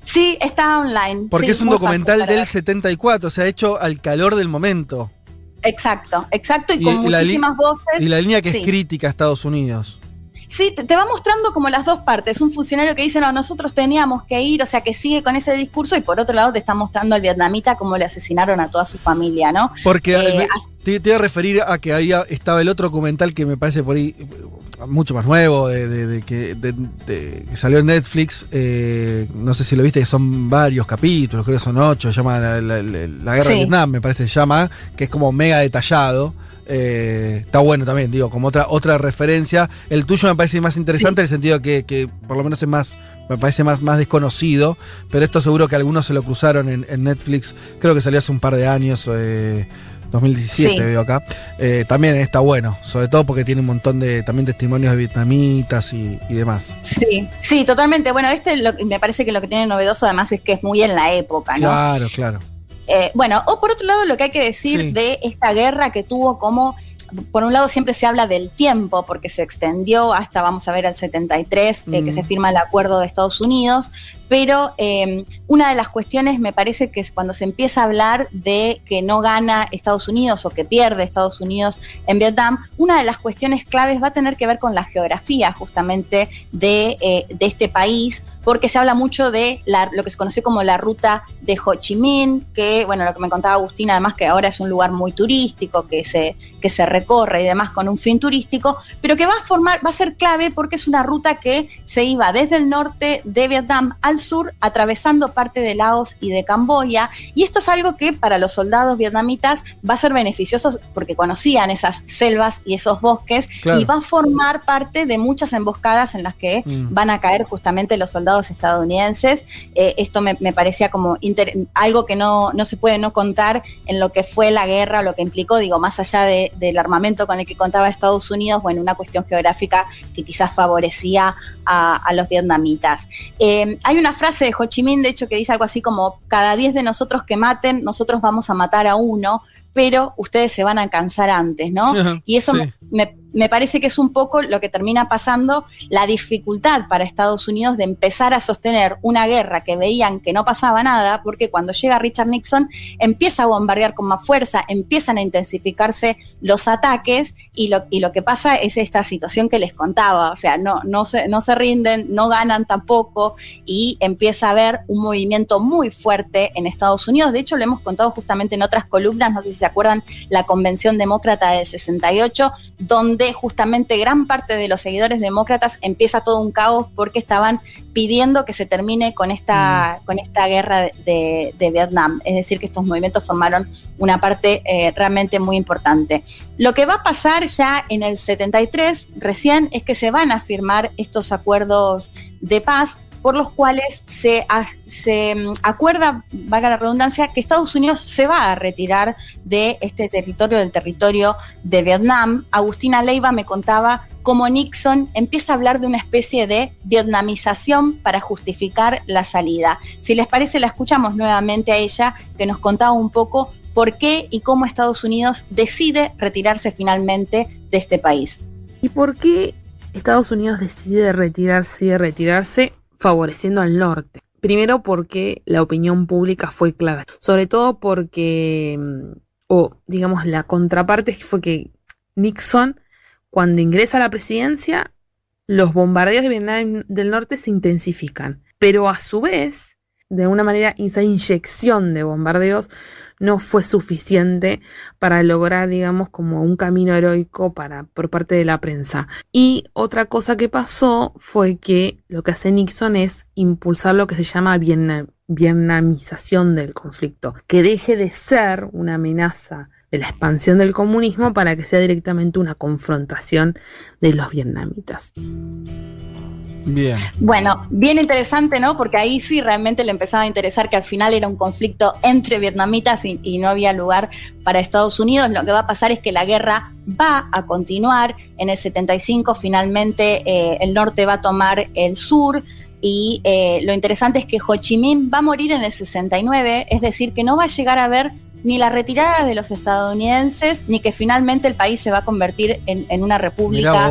Sí, está online. Porque es un documental del 74, o sea, hecho al calor del momento. Exacto, exacto, y, con muchísimas voces. Y la línea que es crítica a Estados Unidos. Sí, te, va mostrando como las dos partes. Un funcionario que dice, no, nosotros teníamos que ir, o sea, que sigue con ese discurso, y por otro lado te está mostrando al vietnamita cómo le asesinaron a toda su familia, ¿no? Porque eh, te, te, iba a referir a que había, estaba el otro documental que me parece por ahí mucho más nuevo, de, que, salió en Netflix. Eh, no sé si lo viste, que son varios capítulos, creo que son ocho. Se llama La, Guerra de Vietnam, me parece, se llama, que es como mega detallado. Eh, está bueno también, digo, como otra, otra referencia. El tuyo me parece más interesante en el sentido que, que, por lo menos es más, me parece más, más desconocido, pero esto seguro que algunos se lo cruzaron en, Netflix, creo que salió hace un par de años. Eh, 2017 veo acá. Eh, también está bueno, sobre todo porque tiene un montón de también testimonios de vietnamitas y, demás. Sí, sí, totalmente. Bueno, este me parece que lo que tiene novedoso además es que es muy en la época, ¿no? Claro, claro. Eh, bueno, o por otro lado, lo que hay que decir de esta guerra que tuvo como por un lado siempre se habla del tiempo, porque se extendió hasta, vamos a ver, al 73, eh, que se mm. firma el acuerdo de Estados Unidos, pero em, una de las cuestiones me parece que es cuando se empieza a hablar de que no gana Estados Unidos o que pierde Estados Unidos en Vietnam, una de las cuestiones claves va a tener que ver con la geografía justamente de, eh, de este país porque se habla mucho de lo que se conoció como la ruta de Ho Chi Minh, que, bueno, lo que me contaba Agustina, además que ahora es un lugar muy turístico, que se, que se recorre y demás con un fin turístico, pero que va a formar, va a ser clave porque es una ruta que se iba desde el norte de Vietnam al sur, atravesando parte de Laos y de Camboya, y esto es algo que para los soldados vietnamitas va a ser beneficioso porque conocían esas selvas y esos bosques, y va a formar parte de muchas emboscadas en las que mm. van a caer justamente los soldados estadounidenses. Eh, esto me, parecía como algo que no, no, se puede no contar en lo que fue la guerra, lo que implicó, digo, más allá del armamento con el que contaba Estados Unidos, bueno, una cuestión geográfica que quizás favorecía a, los vietnamitas. Eh, hay una frase de Ho Chi Minh, de hecho, que dice algo así como, cada 10 de nosotros que maten, nosotros vamos a matar a uno, pero ustedes se van a cansar antes, ¿no? [laughs] y eso me me parece que es un poco lo que termina pasando, la dificultad para Estados Unidos de empezar a sostener una guerra que veían que no pasaba nada, porque cuando llega Richard Nixon empieza a bombardear con más fuerza, empiezan a intensificarse los ataques y lo, y lo que pasa es esta situación que les contaba, o sea, no, no, se, no se rinden, no ganan tampoco y empieza a haber un movimiento muy fuerte en Estados Unidos. De hecho, lo hemos contado justamente en otras columnas, no sé si se acuerdan, la Convención Demócrata del 68, donde justamente gran parte de los seguidores demócratas empieza todo un caos porque estaban pidiendo que se termine con esta, mm. con esta guerra de, Vietnam. Es decir, que estos movimientos formaron una parte eh, realmente muy importante. Lo que va a pasar ya en el 73, recién, es que se van a firmar estos acuerdos de paz por los cuales se, mm, acuerda, valga la redundancia, que Estados Unidos se va a retirar de este territorio, del territorio de Vietnam. Agustina Leiva me contaba cómo Nixon empieza a hablar de una especie de vietnamización para justificar la salida. Si les parece, la escuchamos nuevamente a ella, que nos contaba un poco por qué y cómo Estados Unidos decide retirarse finalmente de este país. ¿Y por qué Estados Unidos decide retirarse y retirarse favoreciendo al norte? Primero porque la opinión pública fue clave, sobre todo porque, mm, o digamos, la contraparte fue que Nixon, cuando ingresa a la presidencia, los bombardeos de Vietnam del Norte se intensifican, pero a su vez, de alguna manera, esa inyección de bombardeos no fue suficiente para lograr, digamos, como un camino heroico para, por parte de la prensa. Y otra cosa que pasó fue que lo que hace Nixon es impulsar lo que se llama vietnamización del conflicto, que deje de ser una amenaza de la expansión del comunismo para que sea directamente una confrontación de los vietnamitas. Bien. Bueno, bien interesante, ¿no? Porque ahí sí realmente le empezaba a interesar que al final era un conflicto entre vietnamitas y, no había lugar para Estados Unidos. Lo que va a pasar es que la guerra va a continuar. En el 75 finalmente eh, el norte va a tomar el sur. Y eh, lo interesante es que Ho Chi Minh va a morir en el 69, es decir, que no va a llegar a ver ni la retirada de los estadounidenses, ni que finalmente el país se va a convertir en, una república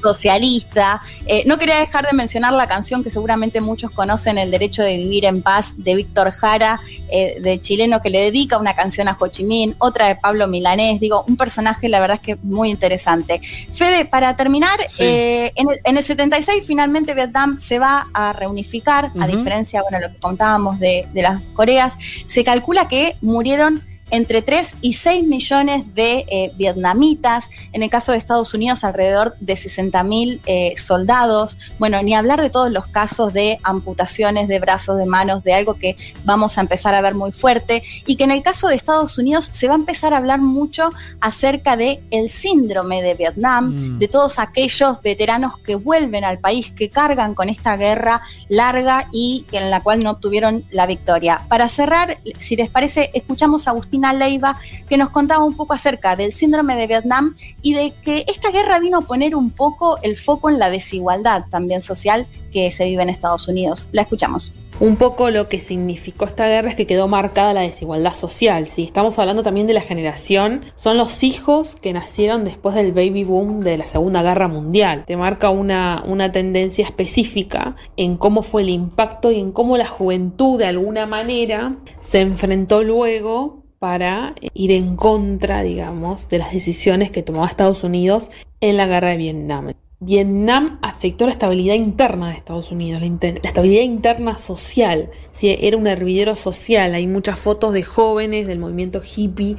socialista. Eh, no quería dejar de mencionar la canción que seguramente muchos conocen, El Derecho de Vivir en Paz, de Víctor Jara, eh, de chileno, que le dedica una canción a Ho Chi Minh, otra de Pablo Milanés. Digo, un personaje, la verdad es que muy interesante. Fede, para terminar, eh, en, el, 76 finalmente Vietnam se va a reunificar, a diferencia, bueno, lo que contábamos de, de las Coreas. Se calcula que murieron entre 3 y 6 millones de eh, vietnamitas, en el caso de Estados Unidos alrededor de 60 mil eh, soldados, bueno, ni hablar de todos los casos de amputaciones de brazos, de manos, de algo que vamos a empezar a ver muy fuerte y que en el caso de Estados Unidos se va a empezar a hablar mucho acerca de el síndrome de Vietnam, mm. de todos aquellos veteranos que vuelven al país, que cargan con esta guerra larga y en la cual no obtuvieron la victoria. Para cerrar, si les parece, escuchamos a Agustín Leiva, que nos contaba un poco acerca del síndrome de Vietnam y de que esta guerra vino a poner un poco el foco en la desigualdad también social que se vive en Estados Unidos. La escuchamos. Un poco lo que significó esta guerra es que quedó marcada la desigualdad social. Si estamos hablando también de la generación, son los hijos que nacieron después del baby boom de la Segunda Guerra Mundial. Te marca una, una tendencia específica en cómo fue el impacto y en cómo la juventud de alguna manera se enfrentó luego para ir en contra, digamos, de las decisiones que tomaba Estados Unidos en la guerra de Vietnam. Vietnam afectó la estabilidad interna de Estados Unidos, la, estabilidad interna social. era un hervidero social. Hay muchas fotos de jóvenes del movimiento hippie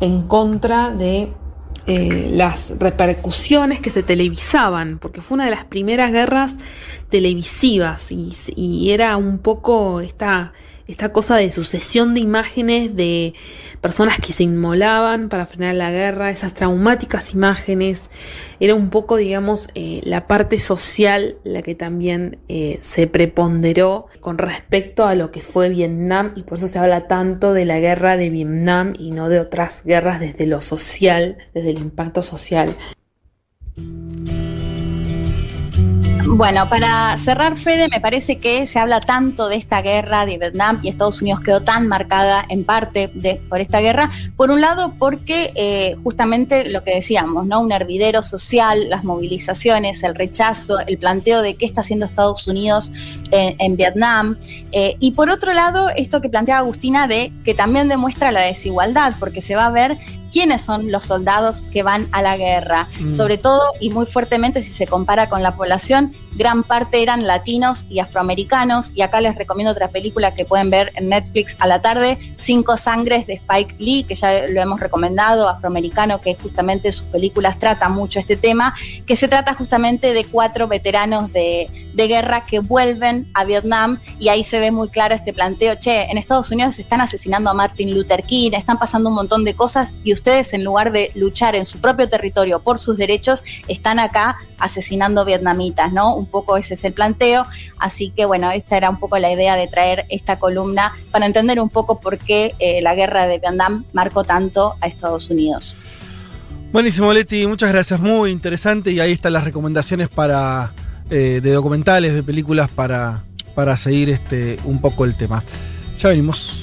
en contra de eh, las repercusiones que se televisaban, porque fue una de las primeras guerras televisivas y era un poco esta esta cosa de sucesión de imágenes de personas que se inmolaban para frenar la guerra, esas traumáticas imágenes, era un poco, digamos, eh, la parte social la que también eh, se preponderó con respecto a lo que fue Vietnam y por eso se habla tanto de la guerra de Vietnam y no de otras guerras desde lo social, desde el impacto social. Bueno, para cerrar, Fede, me parece que se habla tanto de esta guerra de Vietnam y Estados Unidos quedó tan marcada en parte por esta guerra. Por un lado, porque eh, justamente lo que decíamos, ¿no? Un hervidero social, las movilizaciones, el rechazo, el planteo de qué está haciendo Estados Unidos en, Vietnam. Eh, y por otro lado, esto que plantea Agustina de que también demuestra la desigualdad, porque se va a ver quiénes son los soldados que van a la guerra. Mm. Sobre todo y muy fuertemente si se compara con la población, gran parte eran latinos y afroamericanos. Y acá les recomiendo otra película que pueden ver en Netflix a la tarde, Cinco Sangres de Spike Lee, que ya lo hemos recomendado, afroamericano, que justamente sus películas trata mucho este tema, que se trata justamente de cuatro veteranos de, de guerra que vuelven a Vietnam y ahí se ve muy claro este planteo, che, en Estados Unidos están asesinando a Martin Luther King, están pasando un montón de cosas y ustedes ustedes en lugar de luchar en su propio territorio por sus derechos, están acá asesinando vietnamitas, ¿no? Un poco ese es el planteo. Así que bueno, esta era un poco la idea de traer esta columna para entender un poco por qué eh, la guerra de Vietnam marcó tanto a Estados Unidos. Buenísimo, Leti, muchas gracias, muy interesante y ahí están las recomendaciones para eh, de documentales, de películas para, para seguir este un poco el tema. Ya venimos.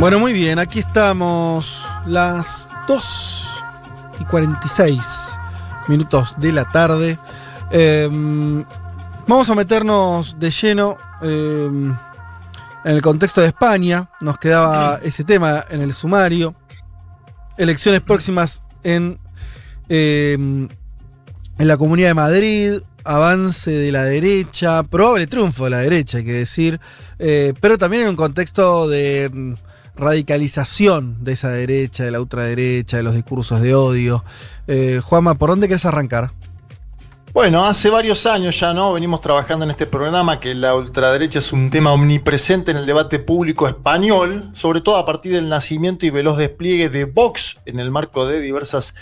Bueno, muy bien, aquí estamos las 2 y 46 minutos de la tarde. Em, vamos a meternos de lleno em, en el contexto de España. Nos quedaba ese tema en el sumario. Elecciones próximas en, em, en la Comunidad de Madrid. Avance de la derecha, probable triunfo de la derecha, hay que decir, eh, pero también en un contexto de radicalización de esa derecha, de la ultraderecha, de los discursos de odio. Eh, Juanma, ¿por dónde quieres arrancar? Bueno, hace varios años ya, ¿no? Venimos trabajando en este programa que la ultraderecha es un tema omnipresente en el debate público español, sobre todo a partir del nacimiento y veloz despliegue de Vox en el marco de diversas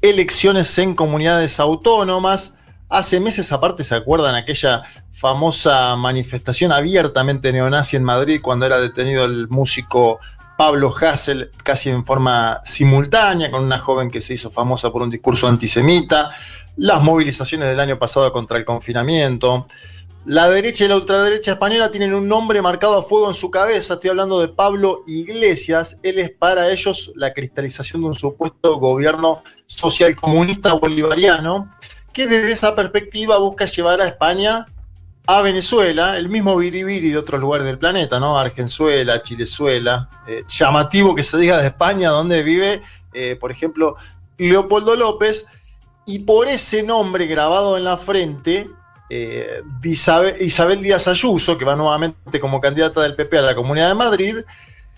elecciones en comunidades autónomas. Hace meses aparte, ¿se acuerdan aquella famosa manifestación abiertamente neonazi en Madrid cuando era detenido el músico Pablo Hassel casi en forma simultánea con una joven que se hizo famosa por un discurso antisemita, las movilizaciones del año pasado contra el confinamiento. La derecha y la ultraderecha española tienen un nombre marcado a fuego en su cabeza. Estoy hablando de Pablo Iglesias. Él es para ellos la cristalización de un supuesto gobierno social comunista bolivariano que desde esa perspectiva busca llevar a España a Venezuela, el mismo biribiri de otros lugares del planeta, ¿no? Argenzuela, Chilezuela, eh, llamativo que se diga de España, donde vive, eh, por ejemplo, Leopoldo López, y por ese nombre grabado en la frente, eh, Isabel, Isabel Díaz Ayuso, que va nuevamente como candidata del PP a la Comunidad de Madrid,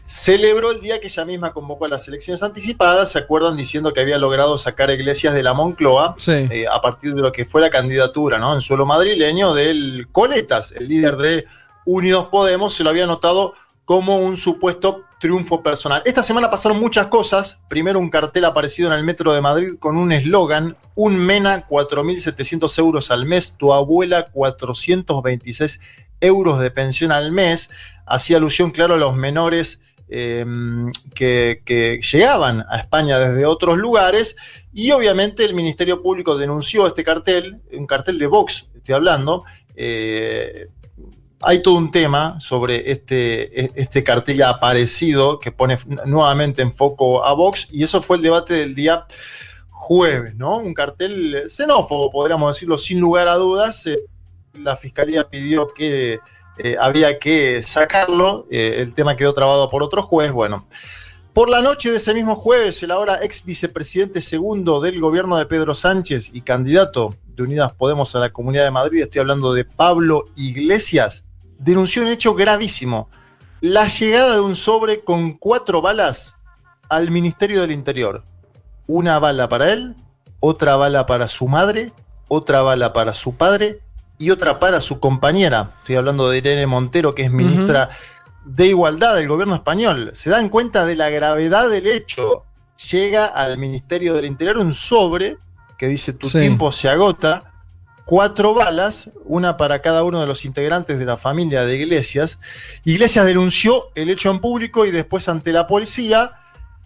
celebró el día que ella misma convocó a las elecciones anticipadas, se acuerdan diciendo que había logrado sacar Iglesias de la Moncloa eh, a partir de lo que fue la candidatura ¿no? en suelo madrileño del Coletas, el líder de Unidos Podemos, se lo había notado como un supuesto triunfo personal. Esta semana pasaron muchas cosas. Primero un cartel aparecido en el metro de Madrid con un eslogan, un MENA 4.700 euros al mes, tu abuela 426 euros de pensión al mes. Hacía alusión, claro, a los menores Em, que, llegaban a España desde otros lugares y obviamente el Ministerio Público denunció este cartel, un cartel de Vox, estoy hablando. Eh, hay todo un tema sobre este, e, este cartel aparecido que pone nuevamente en foco a Vox y eso fue el debate del día jueves, ¿no? Un cartel xenófobo, podríamos decirlo sin lugar a dudas. Eh, la Fiscalía pidió que eh, había que sacarlo, eh, el tema quedó trabado por otro juez, bueno. Por la noche de ese mismo jueves, el ahora ex vicepresidente segundo del gobierno de Pedro Sánchez y candidato de Unidas Podemos a la Comunidad de Madrid, estoy hablando de Pablo Iglesias, denunció un hecho gravísimo, la llegada de un sobre con cuatro balas al Ministerio del Interior. Una bala para él, otra bala para su madre, otra bala para su padre y otra para su compañera. Estoy hablando de Irene Montero, que es ministra de Igualdad del gobierno español. Se dan cuenta de la gravedad del hecho. Llega al Ministerio del Interior un sobre que dice tu tiempo se agota cuatro balas, una para cada uno de los integrantes de la familia de Iglesias. Iglesias denunció el hecho en público y después ante la policía,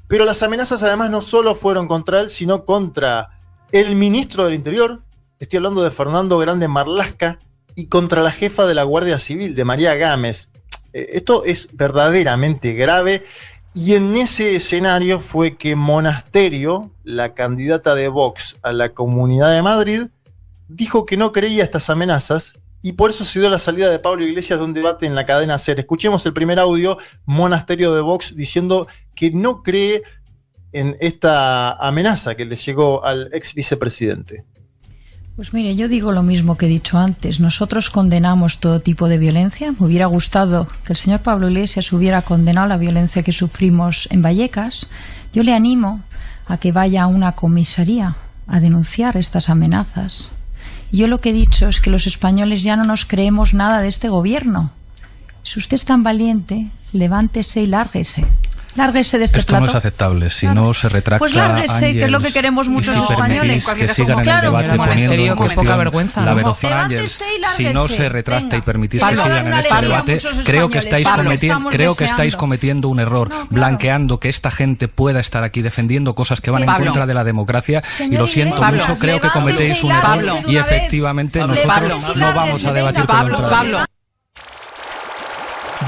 pero las amenazas además no solo fueron contra él, sino contra el ministro del Interior, estoy hablando de Fernando Grande Marlasca, y contra la jefa de la Guardia Civil, de María Gámez. Eh, esto es verdaderamente grave y en ese escenario fue que Monasterio, la candidata de Vox a la Comunidad de Madrid, dijo que no creía estas amenazas y por eso se dio la salida de Pablo Iglesias de un debate en la cadena SER. Escuchemos el primer audio, Monasterio de Vox, diciendo que no cree en esta amenaza que le llegó al ex vicepresidente. Pues mire, yo digo lo mismo que he dicho antes. Nosotros condenamos todo tipo de violencia. Me hubiera gustado que el señor Pablo Iglesias hubiera condenado la violencia que sufrimos en Vallecas. Yo le animo a que vaya a una comisaría a denunciar estas amenazas. Yo lo que he dicho es que los españoles ya no nos creemos nada de este gobierno. Si usted es tan valiente, levántese y lárguese. Lárguese de este Esto plato. no es aceptable. Si no se retracta. Pues lárguese, que es lo que queremos muchos si españoles. que sigan en el debate poniendo en cuestión la versión Ángels, si no se retracta y permitís que sigan en este debate, creo que estáis Pablo, cometiendo, estamos creo que deseando. estáis cometiendo un error, blanqueando que esta gente pueda estar aquí defendiendo cosas que van en contra de la democracia y lo siento mucho, creo que cometéis un error y efectivamente nosotros no vamos a debatir el Pablo.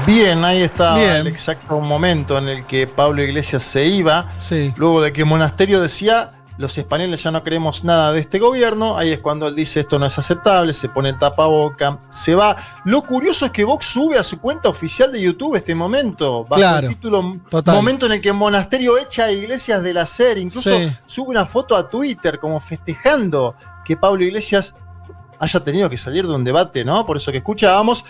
Bien, ahí está el exacto momento en el que Pablo Iglesias se iba. Luego de que Monasterio decía, los españoles ya no queremos nada de este gobierno. Ahí es cuando él dice esto no es aceptable, se pone el tapaboca, se va. Lo curioso es que Vox sube a su cuenta oficial de YouTube este momento. Bajo Claro, el título total. Momento en el que Monasterio echa a Iglesias de la SER. Incluso Sí. sube una foto a Twitter como festejando que Pablo Iglesias haya tenido que salir de un debate, ¿no? Por eso que escuchábamos.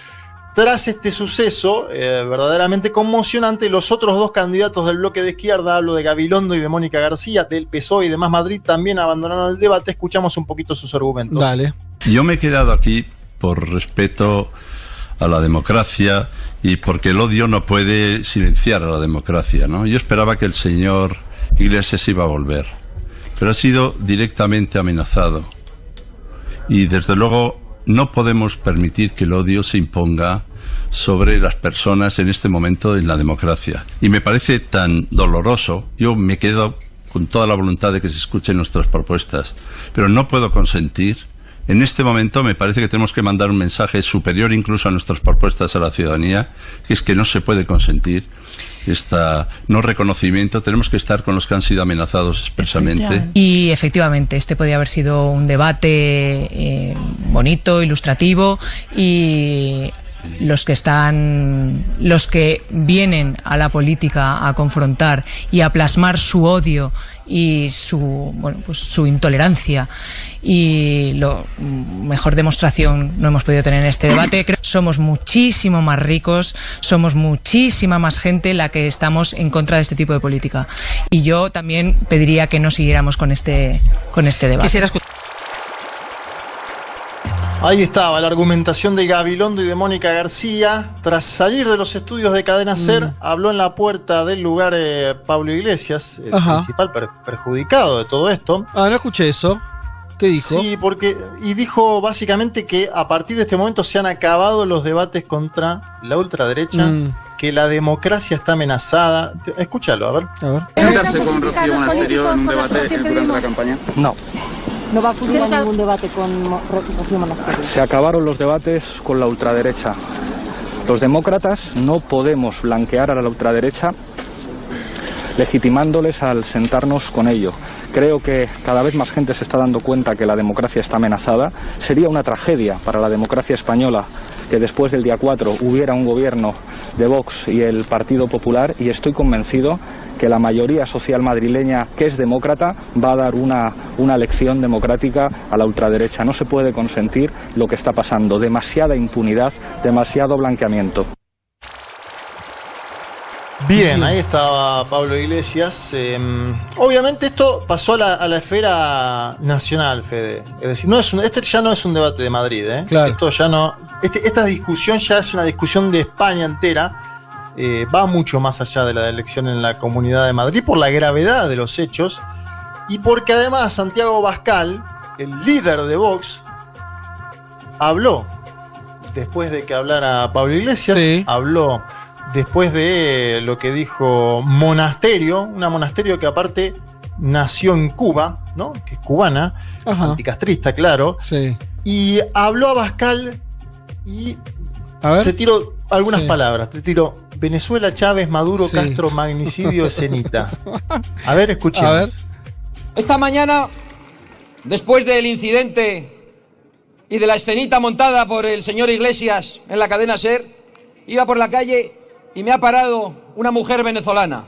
Tras este suceso eh, verdaderamente conmocionante, los otros dos candidatos del bloque de izquierda, hablo de Gabilondo y de Mónica García, del PSOE y de Más Madrid, también abandonaron el debate. Escuchamos un poquito sus argumentos. Dale. Yo me he quedado aquí por respeto a la democracia y porque el odio no puede silenciar a la democracia, ¿no? Yo esperaba que el señor Iglesias iba a volver, pero ha sido directamente amenazado. Y desde luego no podemos permitir que el odio se imponga sobre las personas en este momento en la democracia. Y me parece tan doloroso, yo me quedo con toda la voluntad de que se escuchen nuestras propuestas, pero no puedo consentir. En este momento me parece que tenemos que mandar un mensaje superior incluso a nuestras propuestas a la ciudadanía, que es que no se puede consentir este no reconocimiento. Tenemos que estar con los que han sido amenazados expresamente. Y efectivamente, este podría haber sido un debate eh, bonito, ilustrativo y los que están los que vienen a la política a confrontar y a plasmar su odio y su bueno pues su intolerancia. Y lo mejor demostración no hemos podido tener en este debate. Creo somos muchísimo más ricos somos muchísima más gente la que estamos en contra de este tipo de política. Y yo también pediría que no siguiéramos con este con este debate Ahí estaba la argumentación de Gabilondo y de Mónica García. Tras salir de los estudios de Cadena Ser, Mm. habló en la puerta del lugar eh, Pablo Iglesias, el Ajá. principal per- perjudicado de todo esto. Ah, no escuché eso. ¿Qué dijo? Sí, porque. Y dijo básicamente que a partir de este momento se han acabado los debates contra la ultraderecha, Mm. que la democracia está amenazada. Escúchalo, a ver. A ver. ¿Sentarse con Rocío Monasterio en un debate durante la campaña? No. No va a funcionar ningún debate con Rocío Monasterio. Se acabaron los debates con la ultraderecha. Los demócratas no podemos blanquear a la ultraderecha legitimándoles al sentarnos con ello. Creo que cada vez más gente se está dando cuenta que la democracia está amenazada. Sería una tragedia para la democracia española que después del día 4 hubiera un gobierno de Vox y el Partido Popular y estoy convencido que la mayoría social madrileña que es demócrata va a dar una, una lección democrática a la ultraderecha. No se puede consentir lo que está pasando. Demasiada impunidad, demasiado blanqueamiento. Bien, ahí estaba Pablo Iglesias. Eh, obviamente esto pasó a la, a la esfera nacional, Fede. Es decir, no es un- este ya no es un debate de Madrid, ¿eh? Claro. Esto ya no. este- esta discusión ya es una discusión de España entera. Eh, va mucho más allá de la elección en la Comunidad de Madrid por la gravedad de los hechos y porque además Santiago Bascal, el líder de Vox, habló después de que hablara Pablo Iglesias, habló después de lo que dijo Monasterio, una monasterio que aparte nació en Cuba, ¿no? Que es cubana, anticastrista, claro. Sí. Y habló a Bascal y te tiro algunas palabras. Te tiro Venezuela, Chávez, Maduro, Castro, magnicidio, Escenita. [laughs] A ver, escuchemos. A ver. Esta mañana, después del incidente y de la escenita montada por el señor Iglesias en la cadena SER, iba por la calle y me ha parado una mujer venezolana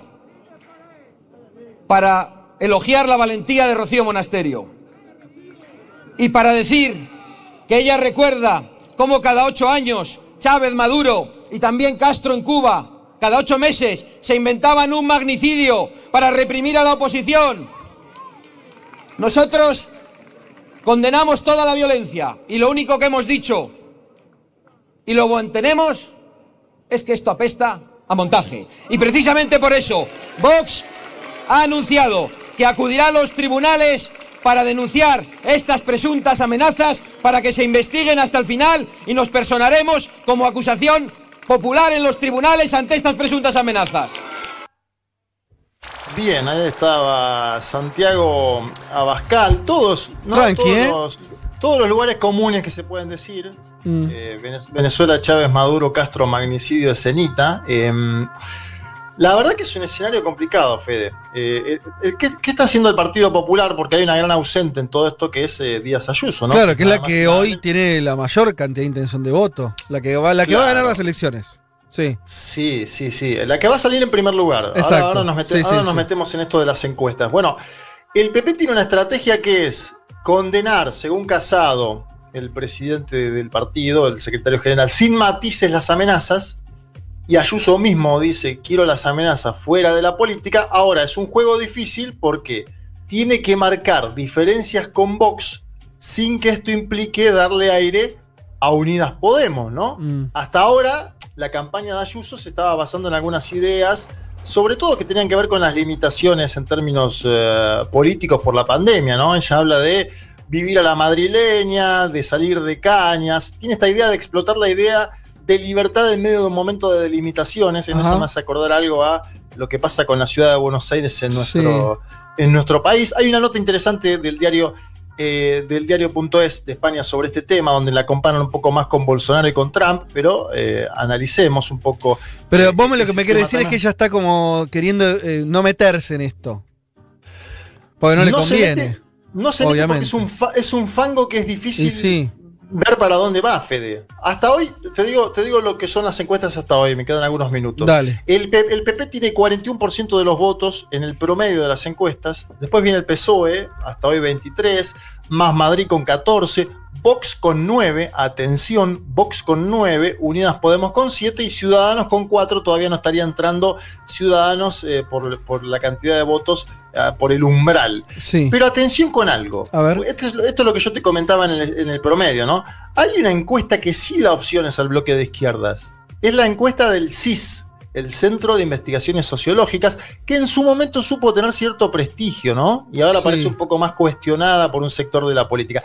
para elogiar la valentía de Rocío Monasterio y para decir que ella recuerda cómo cada ocho años Chávez, Maduro y también Castro en Cuba, cada ocho meses se inventaban un magnicidio para reprimir a la oposición. Nosotros condenamos toda la violencia y lo único que hemos dicho y lo mantenemos es que esto apesta a montaje. Y precisamente por eso Vox ha anunciado que acudirá a los tribunales para denunciar estas presuntas amenazas, para que se investiguen hasta el final y nos personaremos como acusación popular en los tribunales ante estas presuntas amenazas. Bien, ahí estaba Santiago Abascal, todos, ¿no? ¿eh? todos, todos, los lugares comunes que se pueden decir. Mm. Eh, Venezuela, Chávez, Maduro, Castro, magnicidio, Cenita. Em, la verdad que es un escenario complicado, Fede. Eh, ¿qué, está haciendo el Partido Popular? Porque hay una gran ausente en todo esto que es eh, Díaz Ayuso, ¿no? Claro, que es la que hoy tiene la mayor cantidad de intención de voto. La que va, la que va a ganar las elecciones. Sí. Sí, sí, sí. La que va a salir en primer lugar. Ahora, nos, metemos en esto de las encuestas. Bueno, el PP tiene una estrategia que es condenar, según Casado, el presidente del partido, el secretario general, sin matices las amenazas y Ayuso mismo dice, quiero las amenazas fuera de la política. Ahora es un juego difícil porque tiene que marcar diferencias con Vox sin que esto implique darle aire a Unidas Podemos, ¿no? Mm. Hasta ahora la campaña de Ayuso se estaba basando en algunas ideas, sobre todo que tenían que ver con las limitaciones en términos eh, políticos por la pandemia, ¿no? Ella habla de vivir a la madrileña, de salir de cañas, tiene esta idea de explotar la idea de libertad en medio de un momento de delimitaciones. En eso me hace acordar algo a lo que pasa con la ciudad de Buenos Aires en nuestro, en nuestro país. Hay una nota interesante del diario eh, del diario.es de España sobre este tema, donde la comparan un poco más con Bolsonaro y con Trump, pero eh, analicemos un poco. Pero vos me lo que me querés decir es que ella está como queriendo eh, no meterse en esto. Porque no, le conviene. no se mete porque es un, es un fango que es difícil sí ver para dónde va Fede. Hasta hoy, te digo, te digo lo que son las encuestas hasta hoy, me quedan algunos minutos. Dale. El, el PP tiene 41% de los votos en el promedio de las encuestas. Después viene el PSOE, hasta hoy 23, más Madrid con 14, Vox con 9, atención, Vox con 9, Unidas Podemos con 7 y Ciudadanos con 4. Todavía no estaría entrando Ciudadanos eh, por, la cantidad de votos, eh, por el umbral. Sí. Pero atención con algo. A ver. Esto es, lo que yo te comentaba en el, en el promedio, ¿no? Hay una encuesta que sí da opciones al bloque de izquierdas. Es la encuesta del CIS, el Centro de Investigaciones Sociológicas, que en su momento supo tener cierto prestigio, ¿no? Y ahora parece un poco más cuestionada por un sector de la política.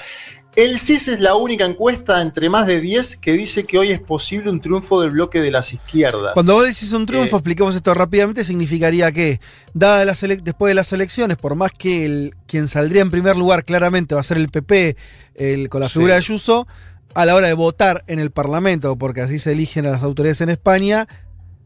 El CIS es la única encuesta entre más de 10 que dice que hoy es posible un triunfo del bloque de las izquierdas. Cuando vos decís un triunfo, eh, expliquemos esto rápidamente, significaría que, dada las después de las elecciones, por más que el, quien saldría en primer lugar claramente va a ser el PP el, con la figura de Ayuso, a la hora de votar en el Parlamento, porque así se eligen a las autoridades en España,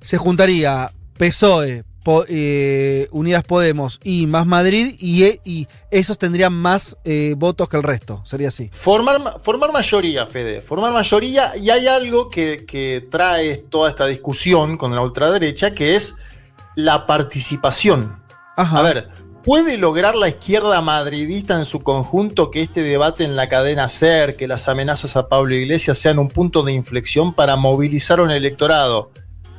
se juntaría PSOE, eh, Unidas Podemos y Más Madrid y, y esos tendrían más eh, votos que el resto, sería así. Formar, formar mayoría, Fede, formar mayoría y hay algo que, trae toda esta discusión con la ultraderecha que es la participación. A ver, ¿Puede lograr la izquierda madridista en su conjunto que este debate en la cadena SER, que las amenazas a Pablo Iglesias sean un punto de inflexión para movilizar un electorado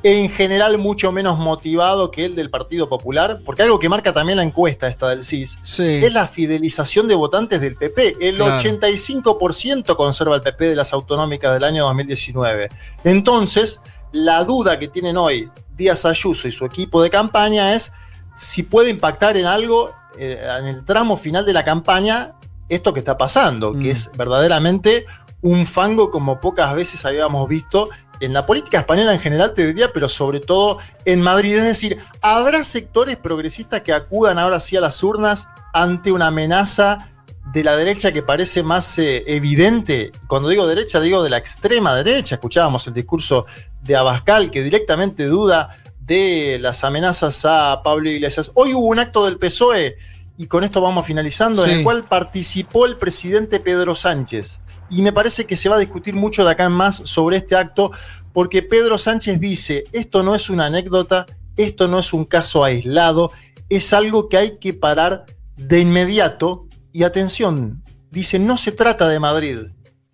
en general mucho menos motivado que el del Partido Popular, porque algo que marca también la encuesta esta del CIS es la fidelización de votantes del PP. El 85% conserva el PP de las autonómicas del año 2019. Entonces, la duda que tienen hoy Díaz Ayuso y su equipo de campaña es si puede impactar en algo eh, en el tramo final de la campaña esto que está pasando, que mm. es verdaderamente un fango como pocas veces habíamos visto en la política española en general, te diría, pero sobre todo en Madrid. Es decir, ¿habrá sectores progresistas que acudan ahora sí a las urnas ante una amenaza de la derecha que parece más eh, evidente? Cuando digo derecha, digo de la extrema derecha. Escuchábamos el discurso de Abascal que directamente duda de las amenazas a Pablo Iglesias. Hoy hubo un acto del PSOE, y con esto vamos finalizando, en el cual participó el presidente Pedro Sánchez y me parece que se va a discutir mucho de acá en más sobre este acto, porque Pedro Sánchez dice, esto no es una anécdota, esto no es un caso aislado, es algo que hay que parar de inmediato. Y atención, dice, no se trata de Madrid,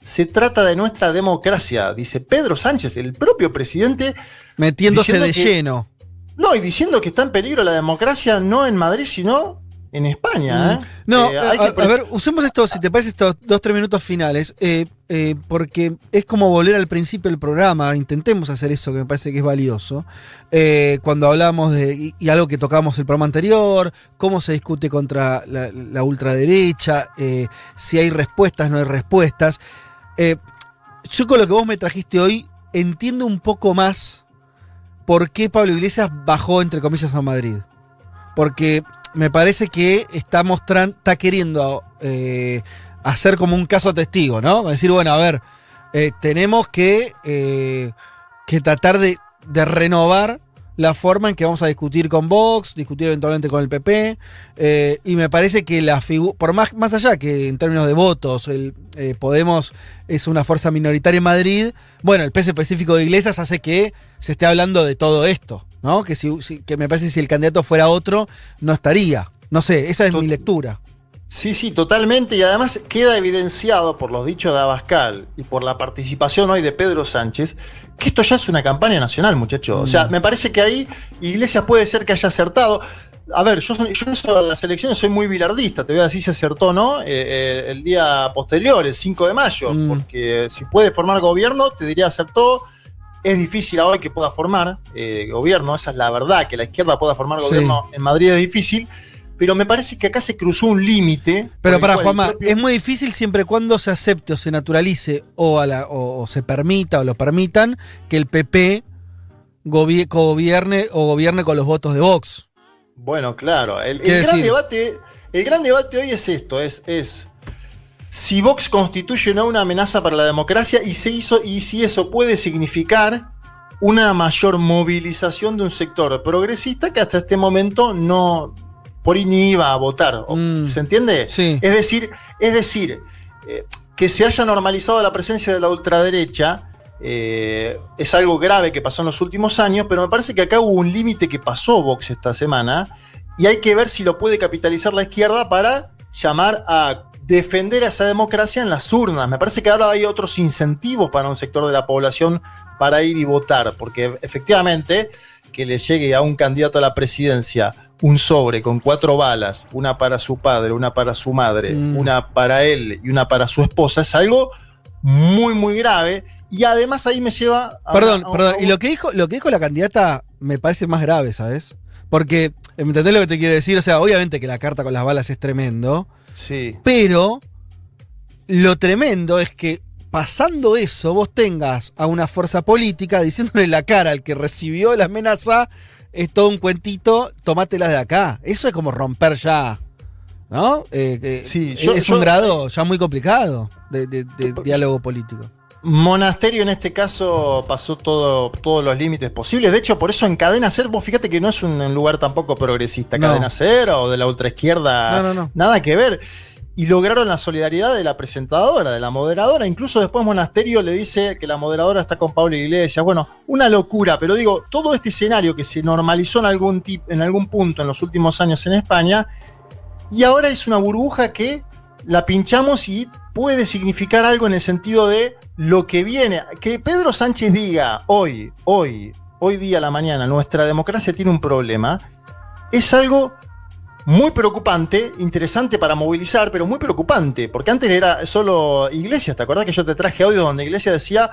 se trata de nuestra democracia, dice Pedro Sánchez, el propio presidente. Metiéndose de lleno. No, y diciendo que está en peligro la democracia no en Madrid, sino en España. ¿eh? No, eh, a, ver, usemos esto, si te parece, estos dos, tres minutos finales, eh, porque es como volver al principio del programa, intentemos hacer eso que me parece que es valioso, cuando hablamos de, y, algo que tocamos el programa anterior, cómo se discute contra la, ultraderecha, si hay respuestas, no hay respuestas. yo con lo que vos me trajiste hoy, entiendo un poco más por qué Pablo Iglesias bajó, entre comillas, a Madrid. Porque me parece que está mostrando, está queriendo eh, hacer como un caso testigo, ¿no? Decir, bueno, a ver, eh, tenemos que, eh, que tratar de, de, renovar la forma en que vamos a discutir con Vox, discutir eventualmente con el PP, y me parece que la figura, por más, más allá que en términos de votos, el Podemos es una fuerza minoritaria en Madrid, bueno, el peso específico de Iglesias hace que se esté hablando de todo esto. ¿No? Que, si, que me parece que si el candidato fuera otro, no estaría. No sé, esa es mi lectura. Sí, sí, totalmente. Y además queda evidenciado por los dichos de Abascal y por la participación hoy de Pedro Sánchez que esto ya es una campaña nacional, muchachos. O sea, mm. me parece que ahí Iglesias puede ser que haya acertado. A ver, yo, yo en las elecciones soy muy bilardista, te voy a decir si acertó no eh, eh, el día posterior, el 5 de mayo, mm. porque si puede formar gobierno, te diría acertó es difícil ahora que pueda formar eh, gobierno, esa es la verdad, que la izquierda pueda formar gobierno en Madrid es difícil, pero me parece que acá se cruzó un límite. Pero para Juanma, es muy difícil siempre cuando se acepte o se naturalice o, a la, o, se permita o lo permitan que el PP gobierne o gobierne con los votos de Vox. Bueno, claro, el, gran debate, el gran debate hoy es esto, es, es si Vox constituye no una amenaza para la democracia y, se hizo, y si eso puede significar una mayor movilización de un sector progresista que hasta este momento no por ahí ni iba a votar. Mm. ¿Se entiende? Sí. Es decir, es decir eh, que se haya normalizado la presencia de la ultraderecha eh, es algo grave que pasó en los últimos años, pero me parece que acá hubo un límite que pasó Vox esta semana y hay que ver si lo puede capitalizar la izquierda para llamar a defender a esa democracia en las urnas. Me parece que ahora hay otros incentivos para un sector de la población para ir y votar, porque efectivamente que le llegue a un candidato a la presidencia un sobre con cuatro balas, una para su padre, una para su madre, mm. una para él y una para su esposa, es algo muy, muy grave. Y además ahí me lleva a. Perdón, perdón. Y lo que, dijo, lo que dijo la candidata me parece más grave, ¿sabes? Porque, ¿entendés lo que te quiero decir? O sea, obviamente que la carta con las balas es tremendo. Sí. Pero lo tremendo es que pasando eso, vos tengas a una fuerza política diciéndole la cara al que recibió la amenaza, es todo un cuentito, tomátela de acá. Eso es como romper ya. ¿No? Eh, eh, sí, es un grado ya muy complicado de diálogo político. Monasterio en este caso pasó todo, todos los límites posibles. De hecho, por eso en Cadena Ser, vos fíjate que no es un lugar tampoco progresista. Cadena Ser o de la ultraizquierda, no, no, nada que ver. Y lograron la solidaridad de la presentadora, de la moderadora. Incluso después Monasterio le dice que la moderadora está con Pablo Iglesias. Bueno, una locura. Pero digo, todo este escenario que se normalizó en algún, en algún punto en los últimos años en España, y ahora es una burbuja que la pinchamos y puede significar algo en el sentido de lo que viene. Que Pedro Sánchez diga hoy, hoy, hoy día a la mañana, nuestra democracia tiene un problema, es algo muy preocupante, interesante para movilizar, pero muy preocupante, porque antes era solo Iglesias, ¿te acordás que yo te traje audio donde Iglesias decía,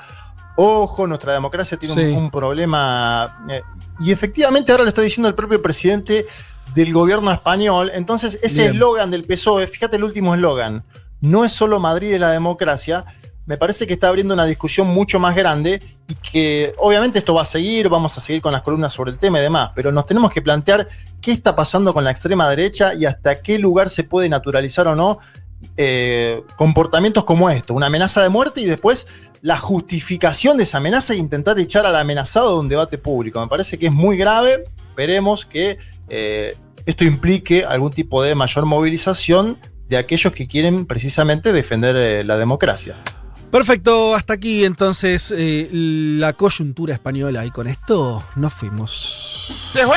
ojo, nuestra democracia tiene un, problema? Eh, y efectivamente ahora lo está diciendo el propio presidente del gobierno español, entonces ese eslogan del PSOE, fíjate el último eslogan, no es solo Madrid de la democracia, me parece que está abriendo una discusión mucho más grande y que obviamente esto va a seguir, vamos a seguir con las columnas sobre el tema y demás, pero nos tenemos que plantear qué está pasando con la extrema derecha y hasta qué lugar se puede naturalizar o no eh, comportamientos como esto, una amenaza de muerte y después la justificación de esa amenaza e intentar echar al amenazado de un debate público. Me parece que es muy grave, veremos que eh, esto implique algún tipo de mayor movilización de aquellos que quieren precisamente defender eh, la democracia. Perfecto, hasta aquí entonces eh, la coyuntura española y con esto nos fuimos. ¡Se fue!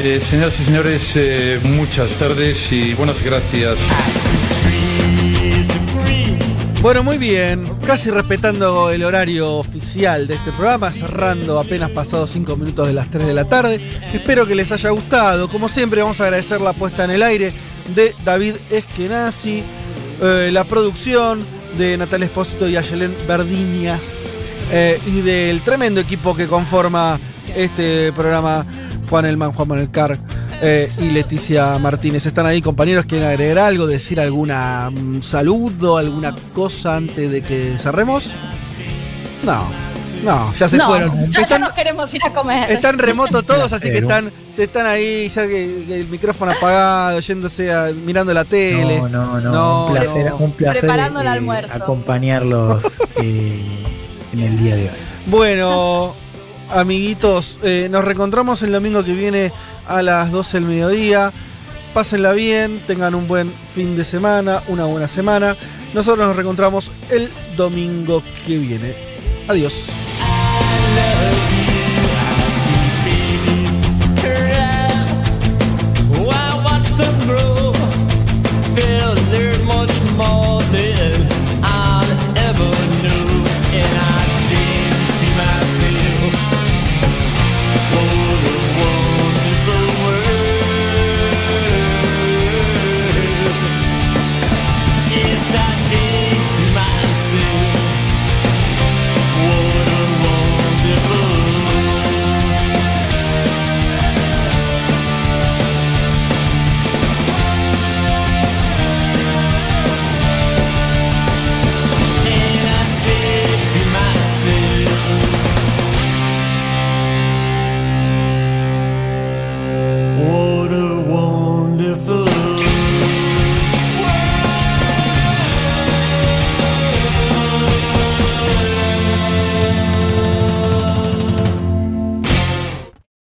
Eh, señoras y señores, eh, muchas tardes y buenas gracias. Bueno, muy bien. Casi respetando el horario oficial de este programa, cerrando apenas pasados 5 minutos de las 3 de la tarde. Espero que les haya gustado. Como siempre, vamos a agradecer la puesta en el aire de David Eskenazi, eh, la producción de Natalia Espósito y Ayelen Verdinias eh, y del tremendo equipo que conforma este programa, Juan Elman, Juan Manuel Carr eh, y Leticia Martínez. ¿Están ahí compañeros? ¿Quieren agregar algo? ¿Decir alguna mm, saludo, alguna cosa antes de que cerremos? No. No, ya se fueron. Ya, nos queremos ir a comer. Están remotos [laughs] todos, así que están, se están ahí, ya el micrófono apagado, yéndose a, mirando la tele. No, no, no. un placer, un placer Preparando el almuerzo. acompañarlos eh, en el día de hoy. Bueno, amiguitos, eh, nos reencontramos el domingo que viene a las 12 del mediodía. Pásenla bien, tengan un buen fin de semana, una buena semana. Nosotros nos reencontramos el domingo que viene. Adiós.